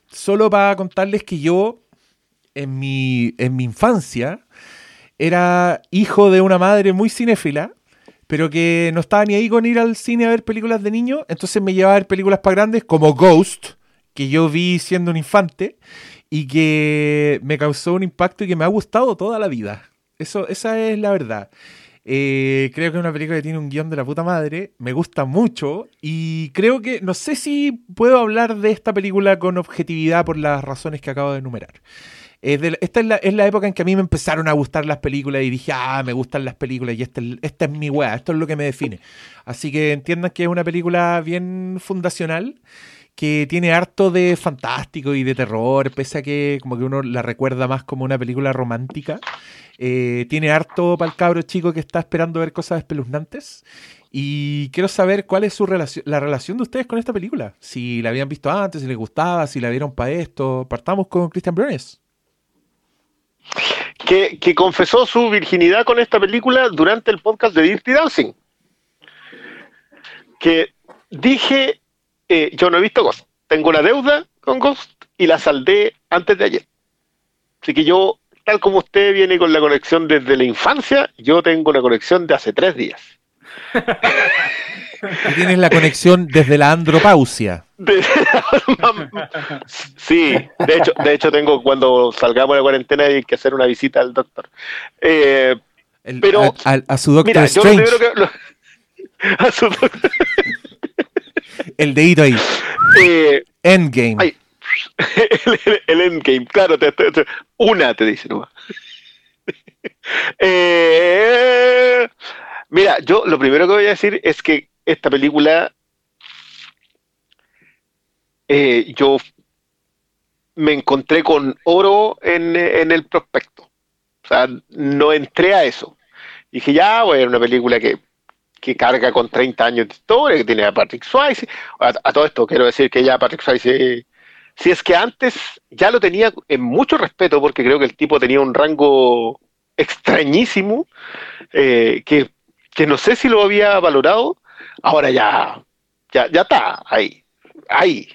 Speaker 1: solo para contarles que yo, en mi, en mi infancia, era hijo de una madre muy cinéfila, pero que no estaba ni ahí con ir al cine a ver películas de niño, entonces me llevaba a ver películas para grandes como Ghost, que yo vi siendo un infante, y que me causó un impacto y que me ha gustado toda la vida. Eso, esa es la verdad. Eh, creo que es una película que tiene un guion de la puta madre. Me gusta mucho. Y creo que. No sé si puedo hablar de esta película con objetividad por las razones que acabo de enumerar. Esta es la, es la época en que a mí me empezaron a gustar las películas y dije, ah, me gustan las películas y esta, es- esta es mi weá, esto es lo que me define. Así que entiendan que es una película bien fundacional que tiene harto de fantástico y de terror, pese a que como que uno la recuerda más como una película romántica. Eh, tiene harto para cabro chico que está esperando ver cosas espeluznantes. Y quiero saber cuál es su relación, la relación de ustedes con esta película. Si la habían visto antes, si les gustaba, si la vieron para esto. Partamos con Christian Briones.
Speaker 3: que, que confesó su virginidad con esta película durante el podcast de Dirty Dancing. Que dije, eh, yo no he visto Ghost, tengo una deuda con Ghost y la saldé antes de ayer. Así que yo, tal como usted viene con la conexión desde la infancia, yo tengo una conexión de hace tres días.
Speaker 1: Tienes la conexión desde la andropausia.
Speaker 3: De- sí, de hecho, de hecho tengo cuando salgamos de la cuarentena hay que hacer una visita al doctor. Eh,
Speaker 1: El-
Speaker 3: Pero,
Speaker 1: a, a- a su Doctor
Speaker 3: mira,
Speaker 1: Strange.
Speaker 3: primero que lo- a su doctor-
Speaker 1: El dedito ahí.
Speaker 3: eh,
Speaker 1: Endgame.
Speaker 3: Ay. el, endgame, claro, te- te- te- una te dice nomás. Eh, mira, yo lo primero que voy a decir es que esta película eh, yo me encontré con oro en, en el prospecto. O sea, no entré a eso. Dije, ya, ver una película que, que carga con 30 años de historia, que tiene a Patrick Swayze. A, a todo esto quiero decir que ya Patrick Swayze, si es que antes ya lo tenía en mucho respeto, porque creo que el tipo tenía un rango extrañísimo, eh, que, que no sé si lo había valorado, ahora ya, ya, ya está ahí, ahí.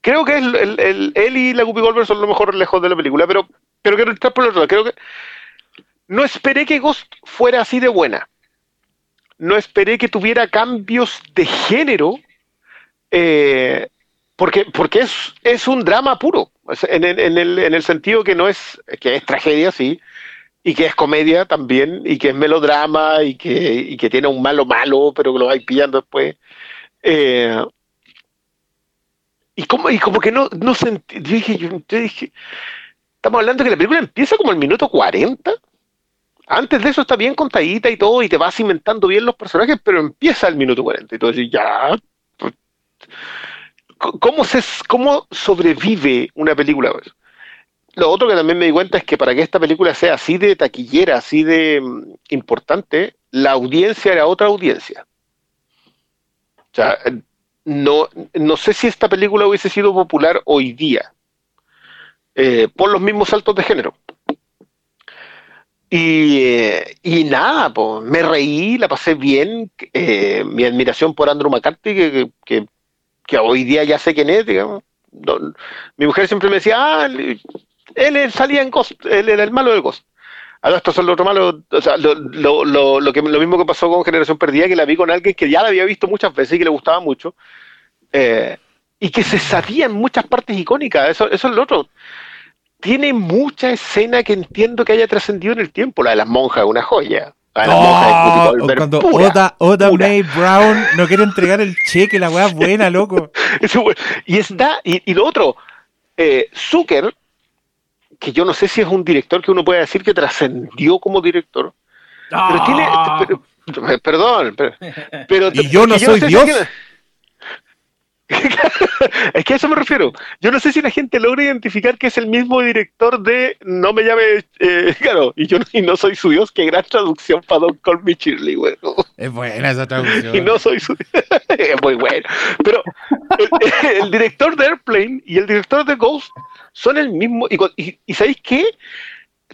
Speaker 3: Creo que él y la Guppy Goldberg son lo mejor lejos de la película, pero, pero quiero entrar por el otro lado. Creo que no esperé que Ghost fuera así de buena. No esperé que tuviera cambios de género, eh, porque, porque es, es un drama puro, en, el- en el, en el sentido que no es, que es tragedia, sí, y que es comedia también, y que es melodrama, y que, y que tiene un malo malo, pero que lo vais pillando después. Eh, y como, y como que no, no sentí, yo dije, yo, yo dije, estamos hablando que la película empieza como el minuto 40. Antes de eso está bien contadita y todo, y te vas inventando bien los personajes, pero empieza el minuto 40. Y tú dices, ya. pues, ¿Cómo, se, ¿Cómo sobrevive una película? Lo otro que también me di cuenta es que para que esta película sea así de taquillera, así de mm, importante, la audiencia era otra audiencia. O sea, no, no sé si esta película hubiese sido popular hoy día, eh, por los mismos saltos de género. Y, eh, y nada, me reí, la pasé bien. eh, mi admiración por Andrew McCarthy, que, que- hoy día ya sé quién es, digamos. Mi mujer siempre me decía, ah, él, salía en Ghost, él era el malo del Ghost. Ahora estos son los malos, o sea, lo, lo, lo, lo, que, lo mismo que pasó con Generación Perdida, que la vi con alguien que ya la había visto muchas veces y que le gustaba mucho, eh, y que se sabía en muchas partes icónicas, eso, eso es lo otro tiene mucha escena que entiendo que haya trascendido en el tiempo. La de las monjas, una joya.
Speaker 1: Oh, cuando
Speaker 3: pura,
Speaker 1: Oda, Oda
Speaker 3: pura.
Speaker 1: May Brown no quiere entregar el cheque, la weá es buena, loco.
Speaker 3: Y está, y, y lo otro, eh, Zucker, que yo no sé si es un director que uno puede decir que trascendió como director, pero tiene,
Speaker 4: Ah.
Speaker 3: pero- perdón, pero, pero
Speaker 1: Y yo no soy
Speaker 3: sé
Speaker 1: Dios.
Speaker 3: que- es que a eso me refiero. Yo no sé si la gente logra identificar que es el mismo director de No me llame, eh, claro, y yo no, y no soy su Dios, qué gran traducción para Don Call Me Shirley, güey.
Speaker 1: Es buena esa traducción.
Speaker 3: Y no soy su es muy bueno. Pero el, el director de Airplane y el director de Ghost son el mismo. Y- y ¿sabéis qué?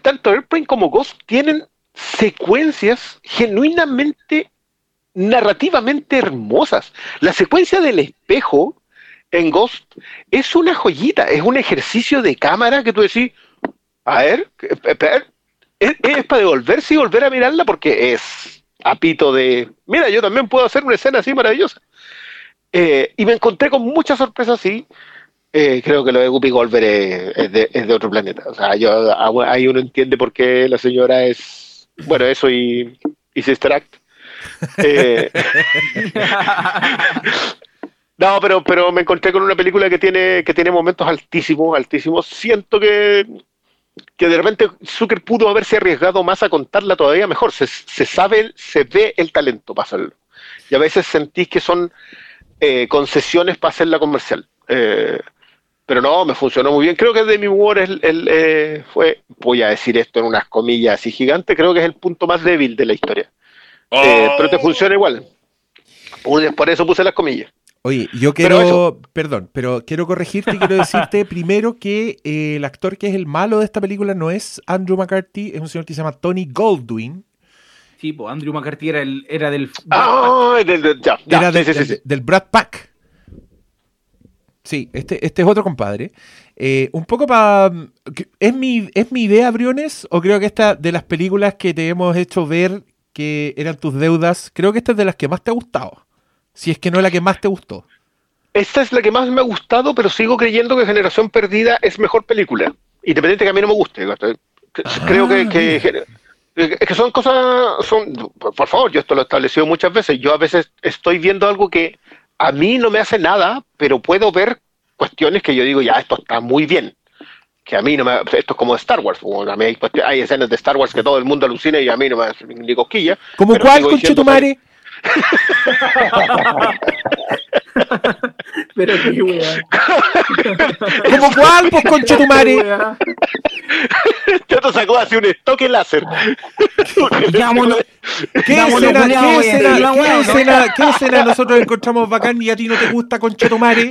Speaker 3: Tanto Airplane como Ghost tienen secuencias genuinamente narrativamente hermosas. La secuencia del espejo en Ghost es una joyita, es un ejercicio de cámara que tú decís, a ver, es, es para devolverse y volver a mirarla porque es apito de, mira, yo también puedo hacer una escena así maravillosa. Eh, y me encontré con muchas sorpresas así. Eh, creo que lo de Guppy Golver es, de, es de otro planeta. O sea, yo, ahí uno entiende por qué la señora es, bueno, eso y, y Sister. Eh, no, pero, pero me encontré con una película que tiene, que tiene momentos altísimos, altísimos. Siento que, que de repente Zucker pudo haberse arriesgado más a contarla todavía mejor. Se, se sabe, se ve el talento para hacerlo. Y a veces sentís que son eh, concesiones para hacerla comercial. Eh, pero no, me funcionó muy bien. Creo que Demi Moore el, el, eh, fue, voy a decir esto en unas comillas así gigantes, creo que es el punto más débil de la historia. Eh, pero te funciona igual. Por eso puse las comillas.
Speaker 1: Oye, yo
Speaker 3: Pero
Speaker 1: quiero,
Speaker 3: eso-
Speaker 1: perdón, pero quiero corregirte y quiero decirte primero que eh, el actor que es el malo de esta película no es Andrew McCarthy, es un señor que se llama Tony Goldwyn,
Speaker 4: Sí, pues Andrew McCarthy era, el, era del.
Speaker 3: Ah, del- del- ya, ya,
Speaker 1: era
Speaker 3: sí,
Speaker 1: de-
Speaker 3: sí, sí,
Speaker 1: del,
Speaker 3: sí.
Speaker 1: del Brad Pack. Sí, este, este es otro compadre. Eh, un poco para... ¿es mi, ¿Es mi idea, Briones? ¿O creo que esta de las películas que te hemos hecho ver que eran tus deudas, creo que esta es de las que más te ha gustado? Si es que no es la que más te gustó.
Speaker 3: Esta es la que más me ha gustado, pero sigo creyendo que Generación Perdida es mejor película. Independiente que a mí no me guste. Que- Creo que, que- es que son cosas, son, por por favor, yo esto lo he establecido muchas veces. Yo a veces estoy viendo algo que a mí no me hace nada, pero puedo ver cuestiones que yo digo, ya, esto está muy bien. Que a mí no me. Esto es como Star Wars. bueno, a mí hay, cuestiones- hay escenas de Star Wars que todo el mundo alucina y a mí no me hace ni cosquilla.
Speaker 1: ¿Como cuál, conchetumare?
Speaker 4: Pero qué weá.
Speaker 1: ¿Como cuál, pues, conchetumare?
Speaker 3: Yo te sacó así un estoque láser.
Speaker 4: Vámonos.
Speaker 1: ¿Qué escena, qué escena, qué escena, qué escena nosotros encontramos bacán y a ti no te gusta, conchetumare?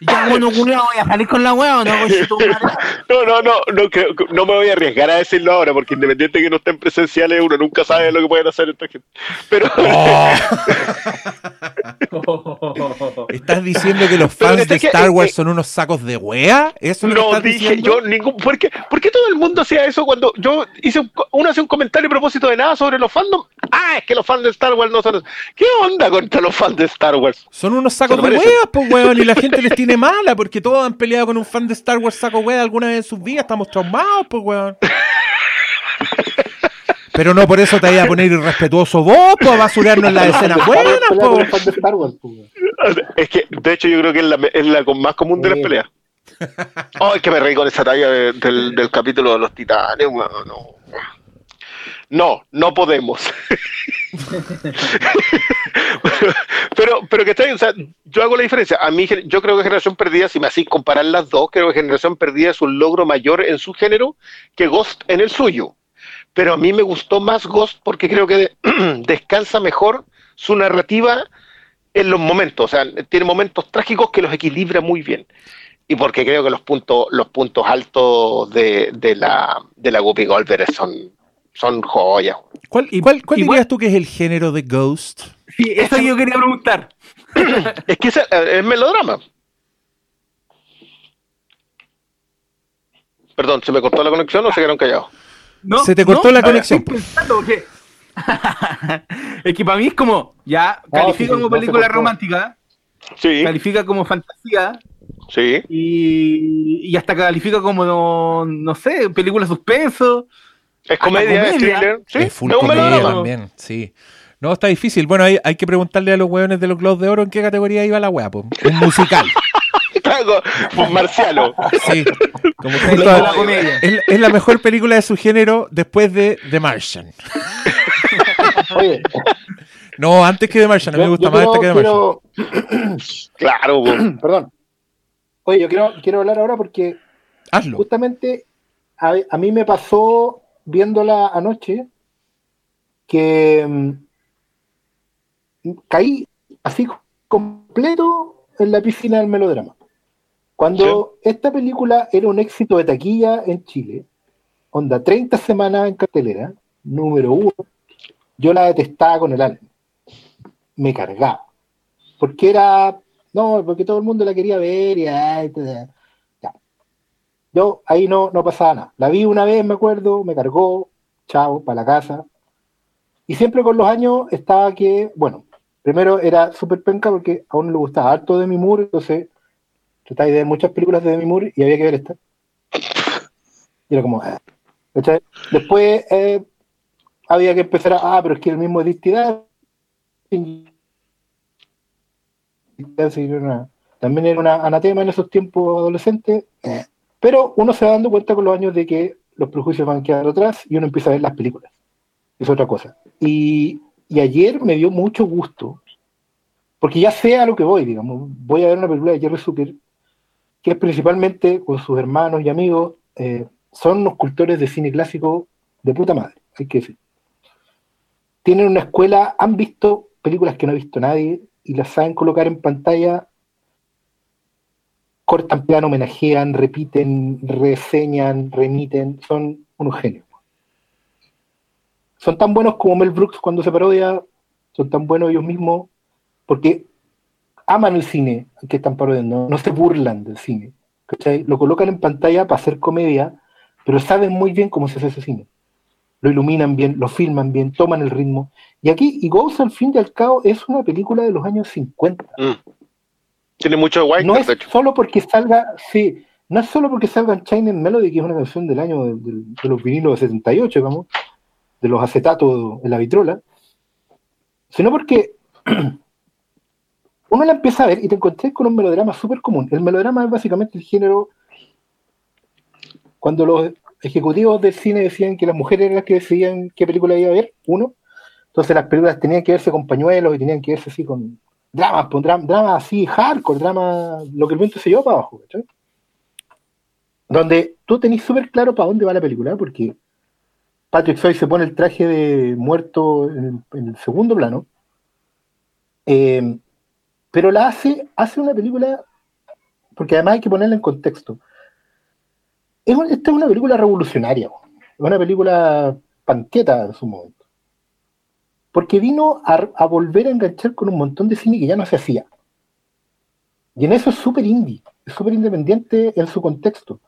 Speaker 4: Ya, bueno, culiao, voy a salir con la weá o no?
Speaker 3: No, no, no, no, creo- no me voy a arriesgar a decirlo ahora, porque independiente de que no estén presenciales, uno nunca sabe lo que pueden hacer esta gente. Pero
Speaker 1: ¿Estás diciendo que los fans de
Speaker 3: que-
Speaker 1: Star Wars
Speaker 3: eh,
Speaker 1: son unos sacos de wea? ¿Eso es lo que
Speaker 3: no
Speaker 1: estás
Speaker 3: dije
Speaker 1: diciendo?
Speaker 3: yo ningún. ¿por qué, por qué todo el mundo hacía eso cuando yo hice un, uno hace un comentario a propósito de nada sobre los fandom? Ah, es que los fans de Star Wars no son. ¿Qué onda contra los fans de Star Wars?
Speaker 1: Son unos sacos de weas, pues weón, y la gente les tiene mala porque todos han peleado con un fan de Star Wars saco wea alguna vez en sus vidas, estamos traumados, pues weón. Pero no por eso te vayas a poner irrespetuoso vos, pues a basurarnos las escenas buenas, pues.
Speaker 6: el fan de Star Wars, pues.
Speaker 3: Es que, de hecho, yo creo que es la, es la con- más común de las peleas. Oh, es que me reí con esa talla de- del, del capítulo de los titanes, weón, no. No, no podemos. pero, pero que está bien, o sea, yo hago la diferencia. A mí, yo creo que Generación Perdida, si me hacís comparar las dos, creo que Generación Perdida es un logro mayor en su género que Ghost en el suyo. Pero a mí me gustó más Ghost porque creo que descansa mejor su narrativa en los momentos. O sea, tiene momentos trágicos que los equilibra muy bien. Y porque creo que los puntos, los puntos altos de, de la, de la Guppy Goldberg son, son joyas.
Speaker 1: ¿Cuál, cuál, cuál
Speaker 4: igual-
Speaker 1: dirías tú que es el género de Ghost?
Speaker 4: Sí, eso yo quería preguntar.
Speaker 3: Es que es, es melodrama. Perdón, ¿se me cortó la conexión o se quedaron callados?
Speaker 4: No,
Speaker 1: Se te cortó
Speaker 4: no,
Speaker 1: la conexión,
Speaker 4: porque- es que para mí es como, ya, califica
Speaker 6: sí,
Speaker 4: como película romántica,
Speaker 3: Sí,
Speaker 4: califica como fantasía
Speaker 3: sí.
Speaker 4: y, y hasta califica como, no, no sé, película suspenso.
Speaker 3: Es comedia, es
Speaker 4: comedia.
Speaker 3: thriller. Sí,
Speaker 1: es full
Speaker 3: es un
Speaker 1: comedia
Speaker 3: melodrama.
Speaker 1: también, sí. No, está difícil. Bueno, hay, hay que preguntarle a los hueones de los Globos de Oro en qué categoría iba la wea, pues. Un musical.
Speaker 3: Claro, pues marciano.
Speaker 1: Sí. Como
Speaker 4: Película
Speaker 1: justo a-
Speaker 4: comedia.
Speaker 1: es, es la mejor película de su género después de The Martian.
Speaker 6: Oye,
Speaker 1: No, antes que The Martian. A mí me gusta
Speaker 6: yo
Speaker 1: más esta que The
Speaker 6: quiero-
Speaker 1: Martian.
Speaker 6: quiero-
Speaker 3: Claro, po.
Speaker 6: Perdón. Oye, yo quiero, quiero hablar ahora porque
Speaker 1: Hazlo.
Speaker 6: justamente a, a mí me pasó viéndola anoche que mm, caí así completo en la piscina del melodrama. Cuando esta película era un éxito de taquilla en Chile, onda 30 semanas en cartelera, número uno, yo la detestaba con el alma. Me cargaba. Porque era, no, porque todo el mundo la quería ver y ay. Yo ahí no, no pasaba nada. La vi una vez, me acuerdo, me cargó, chao, para la casa. Y siempre con los años estaba que, bueno, primero era súper penca porque a uno le gustaba harto de mi Moore, entonces trataba de ver muchas películas de Demi Moore y había que ver esta. Y era como, ah. Después eh, había que empezar a, ah, pero es que el mismo identidad también era una anatema en esos tiempos adolescentes, eh, pero uno se va dando cuenta con los años de que los prejuicios van quedando atrás y uno empieza a ver las películas. Es otra cosa. Y, y ayer me dio mucho gusto, porque ya sé lo que voy, digamos. Voy a ver una película de Jerry Zucker, que es principalmente con sus hermanos y amigos, eh, son unos cultores de cine clásico de puta madre, hay que decir. Tienen una escuela, han visto películas que no ha visto nadie y las saben colocar en pantalla, cortan plano, homenajean, repiten, reseñan, remiten, son unos genios. Son tan buenos como Mel Brooks cuando se parodia, son tan buenos ellos mismos, porque aman el cine que están parodiando, no se burlan del cine. Lo colocan en pantalla para hacer comedia, pero saben muy bien cómo se hace ese cine. Lo iluminan bien, lo filman bien, toman el ritmo. Y aquí, y Ghost al fin y al cabo es una película de los años 50.
Speaker 3: Mm. Tiene mucho de
Speaker 6: No es
Speaker 3: de hecho.
Speaker 6: solo porque salga, sí, no es solo porque salga en China Melody, que es una canción del año de, de- de los vinilos de 78, digamos, de los acetatos en la vitrola, sino porque uno la empieza a ver y te encontrás con un melodrama súper común. El melodrama es básicamente el género cuando los ejecutivos del cine decían que las mujeres eran las que decidían qué película iba a ver, uno, entonces las películas tenían que verse con pañuelos y tenían que verse así con dramas, con drama, así hardcore, drama, lo que el viento se llevó para abajo, ¿cachai? Donde tú tenés súper claro para dónde va la película, porque Patrick Swayze se pone el traje de muerto en el, segundo plano, eh, pero la hace, hace una película, porque además hay que ponerla en contexto. Esta es una película revolucionaria, es una película panqueta en su momento. Porque vino a, a volver a enganchar con un montón de cine que ya no se hacía. Y en eso es súper indie, es súper independiente en su contexto.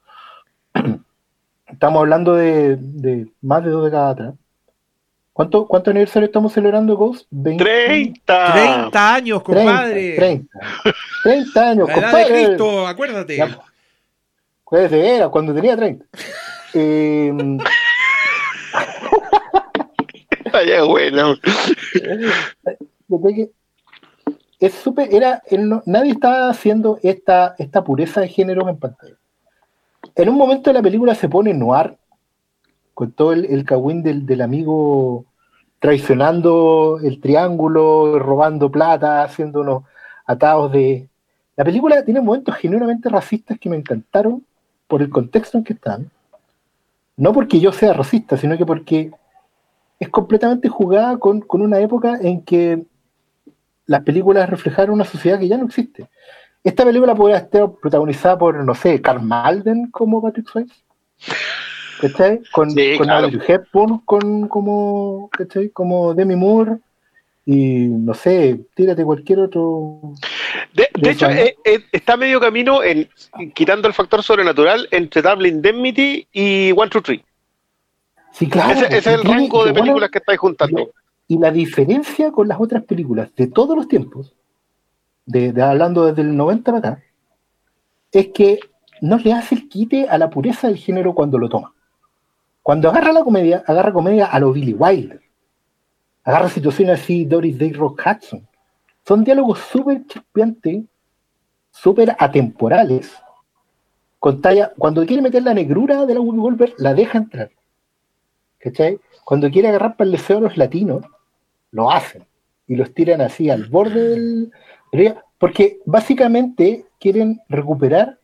Speaker 6: Estamos hablando de, de más de dos décadas atrás. ¿Cuánto, ¿Cuánto aniversario estamos celebrando, Ghost? 20,
Speaker 3: 30.
Speaker 1: 30 años,
Speaker 6: 30,
Speaker 1: compadre.
Speaker 6: 30, 30 años,
Speaker 1: La edad de
Speaker 6: compadre.
Speaker 1: Cristo, acuérdate.
Speaker 6: Ya, pues, de era cuando tenía 30. Eh,
Speaker 3: Vaya, bueno.
Speaker 6: es súper, era, nadie estaba haciendo esta, esta pureza de género en pantalla. En un momento de la película se pone noir, con todo el, el cagüín del, del amigo traicionando el triángulo, robando plata, haciendo unos atados de... La película tiene momentos genuinamente racistas que me encantaron por el contexto en que están. No porque yo sea racista, sino que porque es completamente jugada con, con una época en que las películas reflejaron una sociedad que ya no existe. Esta película podría estar protagonizada por, no sé, Carl Malden como Patrick Swayze. ¿Cachai? Con,
Speaker 3: Sí,
Speaker 6: con
Speaker 3: claro.
Speaker 6: Hepburn con, como, ¿cachai? como Demi Moore y, no sé, tírate cualquier otro...
Speaker 3: De, hecho, eh, eh, está medio camino en quitando el factor sobrenatural entre Double Indemnity y One, Two, Three.
Speaker 6: Sí, claro.
Speaker 3: ese, ese es el
Speaker 6: tiene-
Speaker 3: rango de
Speaker 6: bueno,
Speaker 3: películas que estáis juntando.
Speaker 6: Y la diferencia con las otras películas de todos los tiempos, de, de- hablando desde el 90 para acá, es que no le hace el quite a la pureza del género cuando lo toma. Cuando agarra la comedia, agarra comedia a lo Billy Wilder. Agarra situaciones así, Doris Day Rock Hudson. Son diálogos súper chispeantes, súper atemporales. Con talla, cuando quiere meter la negrura de la Goldberg, la deja entrar. ¿Cachai? Cuando quiere agarrar para el deseo los latinos, lo hacen y los tiran así al borde del... Porque básicamente quieren recuperar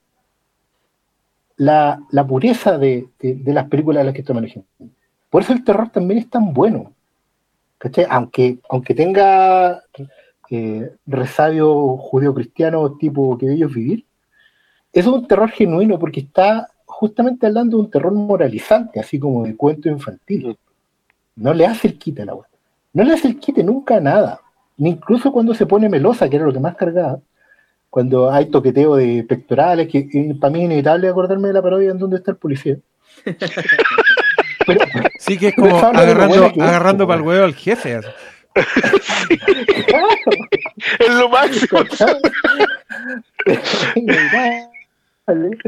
Speaker 6: la, pureza de, de- de las películas a las que toman ejemplo. Por eso el terror también es tan bueno. ¿cachai? Aunque, tenga eh, resabio judeo-cristiano tipo que ellos vivir, es un terror genuino porque está justamente hablando de un terror moralizante, así como de cuento infantil. No le hace el quite a la web. No le hace el quite nunca a nada. Ni incluso cuando se pone melosa, que era lo que más cargaba, cuando hay toqueteo de pectorales, que para mí es inevitable acordarme de la parodia en donde está el policía. Pero,
Speaker 1: Sí, que es como agarrando,
Speaker 6: que
Speaker 1: agarrando para el huevo al jefe.
Speaker 6: claro,
Speaker 3: Es lo máximo.
Speaker 6: Inevitable.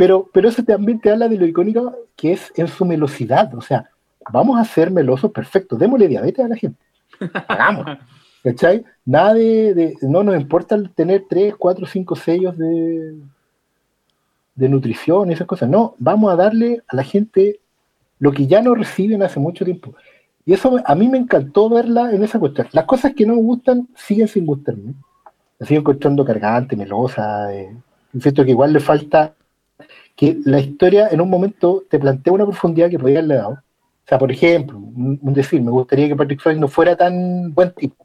Speaker 6: Pero, pero eso también te habla de lo icónico que es en su melosidad. O sea, vamos a ser melosos, perfecto, démosle diabetes a la gente. Hagamos. ¿Cachai? Nada de, de- No nos importa tener 3, 4, 5 sellos de, de nutrición y esas cosas. No, vamos a darle a la gente lo que ya no reciben hace mucho tiempo. Y eso a mí me encantó verla en esa cuestión. Las cosas que no me gustan siguen sin gustarme. La sigo encontrando cargante, melosa. Eh. Siento que igual le falta que la historia en un momento te plantea una profundidad que podría haberle dado. O sea, por ejemplo, un, un decir, me gustaría que Patrick Swayze no fuera tan buen tipo.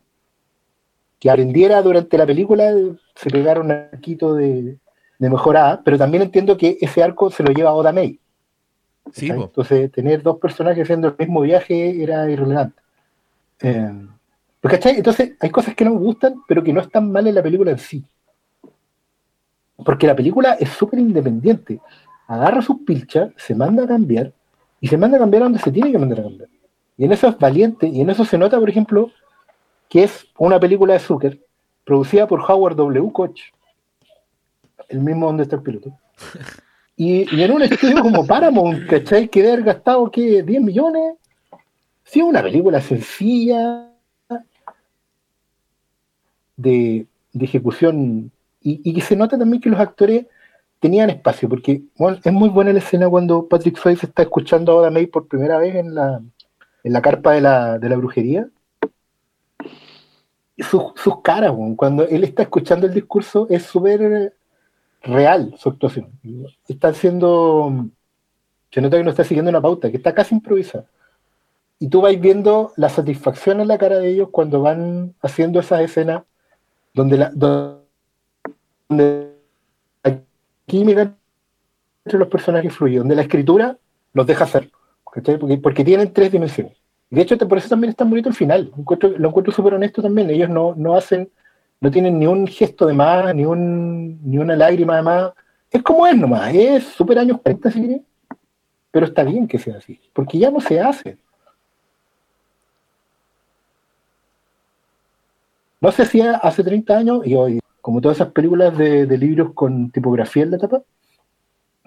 Speaker 6: Que aprendiera durante la película, se pegara un arquito de, de mejorada, pero también entiendo que ese arco se lo lleva Oda May.
Speaker 1: Sí.
Speaker 6: Entonces, tener dos personajes haciendo el mismo viaje era irrelevante. Eh, ¿cachai? Entonces, hay cosas que no me gustan, pero que no están mal en la película en sí. Porque la película es súper independiente. Agarra sus pilchas, se manda a cambiar, y se manda a cambiar donde se tiene que mandar a cambiar. Y en eso es valiente, y en eso se nota, por ejemplo, que es una película de Zucker, producida por Howard W. Koch, el mismo donde está el piloto. Y, y en un estudio como Paramount, ¿cachai? Que debe haber gastado, ¿qué? ¿10 millones? Sí, una película sencilla, de, de ejecución, y, que se nota también que los actores tenían espacio, porque bueno, es muy buena la escena cuando Patrick Swayze está escuchando a Oda May por primera vez en la, en la carpa de la, de la brujería. Sus, sus caras, weón, cuando él está escuchando el discurso, es súper real su actuación. Está haciendo. Se nota que no está siguiendo una pauta, que está casi improvisada. Y tú vas viendo la satisfacción en la cara de ellos cuando van haciendo esas escenas donde donde la química entre los personajes fluye, donde la escritura los deja hacer. Porque, tienen tres dimensiones. De hecho, por eso también es tan bonito el final. Lo encuentro, súper honesto también. Ellos no, no hacen, no tienen ni un gesto de más, ni, un, ni una lágrima de más. Es como es nomás. Es súper años 40, si querés. Pero está bien que sea así. Porque ya no se hace. No se hacía hace 30 años y hoy, como todas esas películas de, de libros con tipografía en la tapa,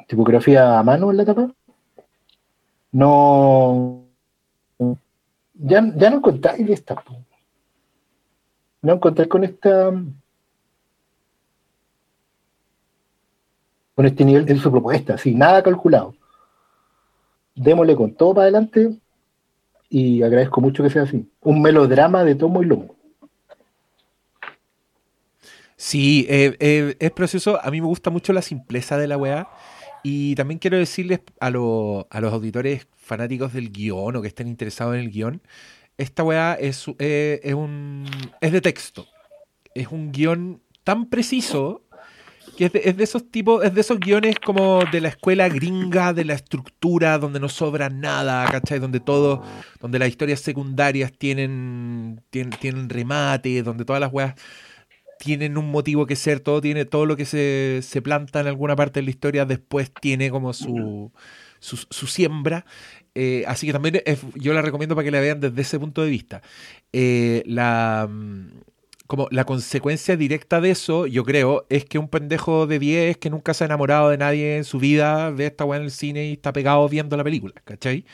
Speaker 6: tipografía a mano en la tapa, no. Ya, ya no encontráis de esta. No encontráis con esta. Con este nivel en su propuesta, así, nada calculado. Démosle con todo para adelante y agradezco mucho que sea así. Un melodrama de tomo y lomo.
Speaker 1: Sí, eh, eh, es precioso. A mí me gusta mucho la simpleza de la weá. Y también quiero decirles a, lo- a los auditores fanáticos del guion o que estén interesados en el guion, esta weá es, eh, es, un, es de texto. Es un guion tan preciso que es de, es de esos tipos, es de esos guiones como de la escuela gringa, de la estructura, donde no sobra nada, ¿cachai? Donde todo, donde las historias secundarias tienen, tienen, remate, donde todas las weas tienen un motivo que ser, todo tiene, todo lo que se, se planta en alguna parte de la historia después tiene como su, su, su siembra. Eh, así que también es- yo la recomiendo para que la vean desde ese punto de vista. Eh, la, mm, como la consecuencia directa de eso, yo creo, es que un pendejo de 10 que nunca se ha enamorado de nadie en su vida ve esta weá en el cine y está pegado viendo la película, ¿cachai?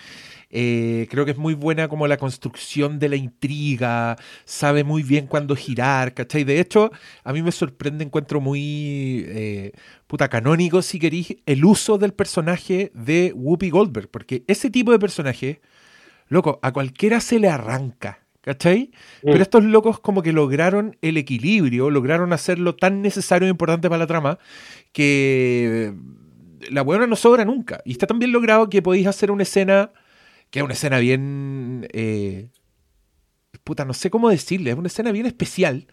Speaker 1: Eh, creo que es muy buena como la construcción de la intriga, sabe muy bien cuándo girar, ¿cachai? De hecho, a mí me sorprende, encuentro muy eh, puta canónico, si queréis, el uso del personaje de Whoopi Goldberg, porque ese tipo de personaje, loco, a cualquiera se le arranca, ¿Cachai? Pero estos locos como que lograron el equilibrio, lograron hacerlo tan necesario e importante para la trama que la buena no sobra nunca. Y está tan bien logrado que podéis hacer una escena, que es una escena bien... eh, puta, no sé cómo decirle, es una escena bien especial.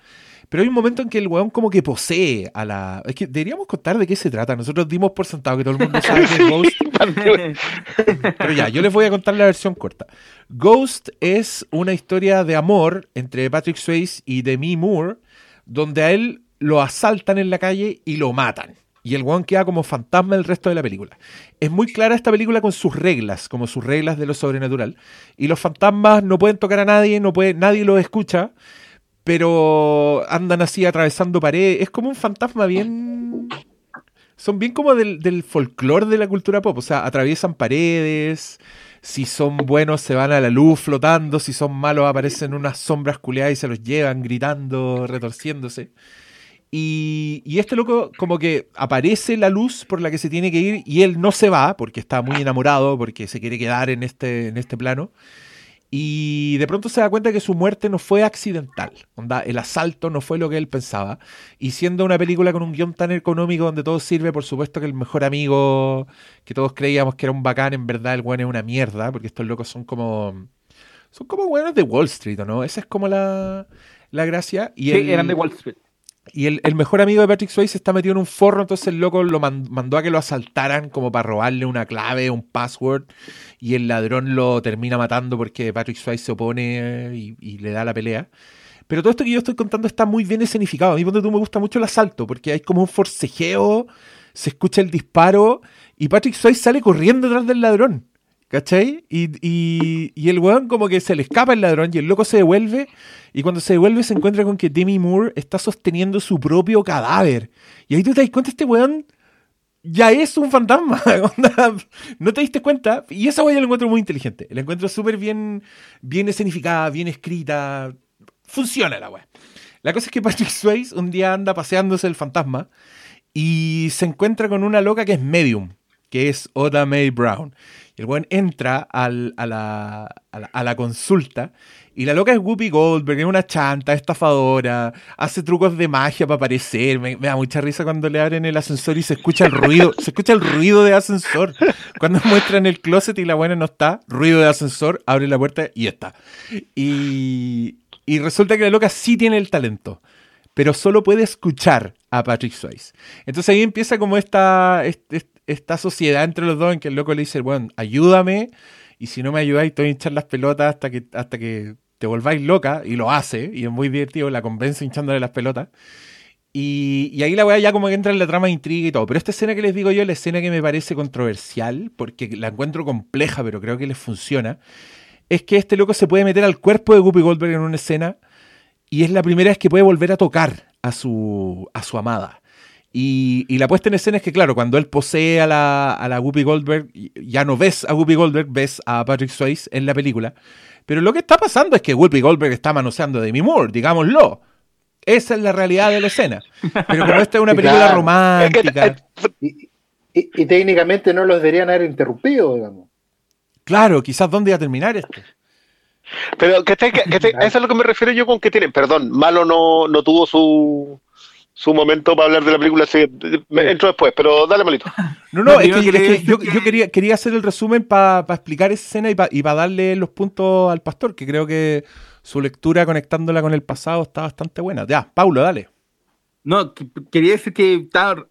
Speaker 1: Pero hay un momento en que el weón como que posee a la... Es que deberíamos contar de qué se trata. Nosotros dimos por sentado que todo el mundo sabe que es Ghost. Pero ya, yo les voy a contar la versión corta. Ghost es una historia de amor entre Patrick Swayze y Demi Moore, donde a él lo asaltan en la calle y lo matan. Y el weón queda como fantasma el resto de la película. Es muy clara esta película con sus reglas, como sus reglas de lo sobrenatural. Y los fantasmas no pueden tocar a nadie, no puede, nadie los escucha, pero andan así atravesando paredes. Es como un fantasma bien son bien como del, del folclore de la cultura pop. O sea, atraviesan paredes. Si son buenos, se van a la luz flotando. Si son malos, aparecen unas sombras culeadas y se los llevan gritando, retorciéndose. Y, y este loco, como que aparece la luz por la que se tiene que ir y él no se va porque está muy enamorado, porque se quiere quedar en este, en este plano. Y de pronto se da cuenta que su muerte no fue accidental. Onda, el asalto no fue lo que él pensaba. Y siendo una película con un guion tan económico donde todo sirve, por supuesto que el mejor amigo que todos creíamos que era un bacán, en verdad el bueno es una mierda, porque estos locos son como. Son como buenos de Wall Street, ¿o no? Esa es como la, la gracia. Y
Speaker 4: Sí,
Speaker 1: el-
Speaker 4: eran de Wall Street.
Speaker 1: Y el, el mejor amigo de Patrick Swayze está metido en un forro, entonces el loco lo man- mandó a que lo asaltaran como para robarle una clave, un password, y el ladrón lo termina matando porque Patrick Swayze se opone eh, y, le da la pelea. Pero todo esto que yo estoy contando está muy bien escenificado. A mí, tú, me gusta mucho el asalto, porque hay como un forcejeo, se escucha el disparo, y Patrick Swayze sale corriendo detrás del ladrón. ¿Cachai? Y, y, y el weón como que se le escapa el ladrón y el loco se devuelve. Y cuando se devuelve se encuentra con que Demi Moore está sosteniendo su propio cadáver. Y ahí tú te das cuenta, este weón ya es un fantasma. No te diste cuenta. Y esa weá yo la encuentro muy inteligente. La encuentro súper bien, bien escenificada, bien escrita. Funciona la weá. La cosa es que Patrick Swayze un día anda paseándose el fantasma y se encuentra con una loca que es medium, que es Oda May Brown. El buen entra a, la, consulta y la loca es Whoopi Goldberg, es una chanta, estafadora, hace trucos de magia para aparecer. Me, da mucha risa cuando le abren el ascensor y se escucha el ruido, se escucha el ruido de ascensor. Cuando muestran el closet y la buena no está, ruido de ascensor, abre la puerta y está. Y, resulta que la loca sí tiene el talento pero solo puede escuchar a Patrick Swayze. Entonces ahí empieza como esta, est- est- esta sociedad entre los dos en que el loco le dice, bueno, ayúdame, y si no me ayudáis te voy a hinchar las pelotas hasta que, hasta que te volváis loca, y lo hace, y es muy divertido, la convence hinchándole las pelotas. Y, y ahí la weá ya como que entra en la trama de intriga y todo. Pero esta escena que les digo yo, la escena que me parece controversial, porque la encuentro compleja, pero creo que les funciona, es que este loco se puede meter al cuerpo de Guppy Goldberg en una escena y es la primera vez que puede volver a tocar a su, a su amada. Y, y la puesta en escena es que, claro, cuando él posee a la, a la Whoopi Goldberg, ya no ves a Whoopi Goldberg, ves a Patrick Swayze en la película. Pero lo que está pasando es que Whoopi Goldberg está manoseando a Demi Moore, digámoslo. Esa es la realidad de la escena. Pero como esta es una película
Speaker 6: Claro.
Speaker 1: romántica,
Speaker 3: Es que,
Speaker 6: Y, y- y técnicamente no los deberían haber interrumpido, digamos.
Speaker 1: claro, quizás dónde iba a terminar esto.
Speaker 3: Pero que, te- que- que te- a eso es lo que me refiero yo con que tienen, perdón, Malo no, no tuvo su, su momento para hablar de la película, así que entro después, pero dale malito.
Speaker 1: No, no,
Speaker 4: No,
Speaker 1: es
Speaker 4: yo
Speaker 1: que, es yo,
Speaker 4: que-
Speaker 1: yo quería, quería hacer el resumen para explicar esa escena y para darle los puntos al pastor, que creo que su lectura conectándola con el pasado está bastante buena. Ya, Paulo, dale.
Speaker 4: No, que- quería decir que estaba,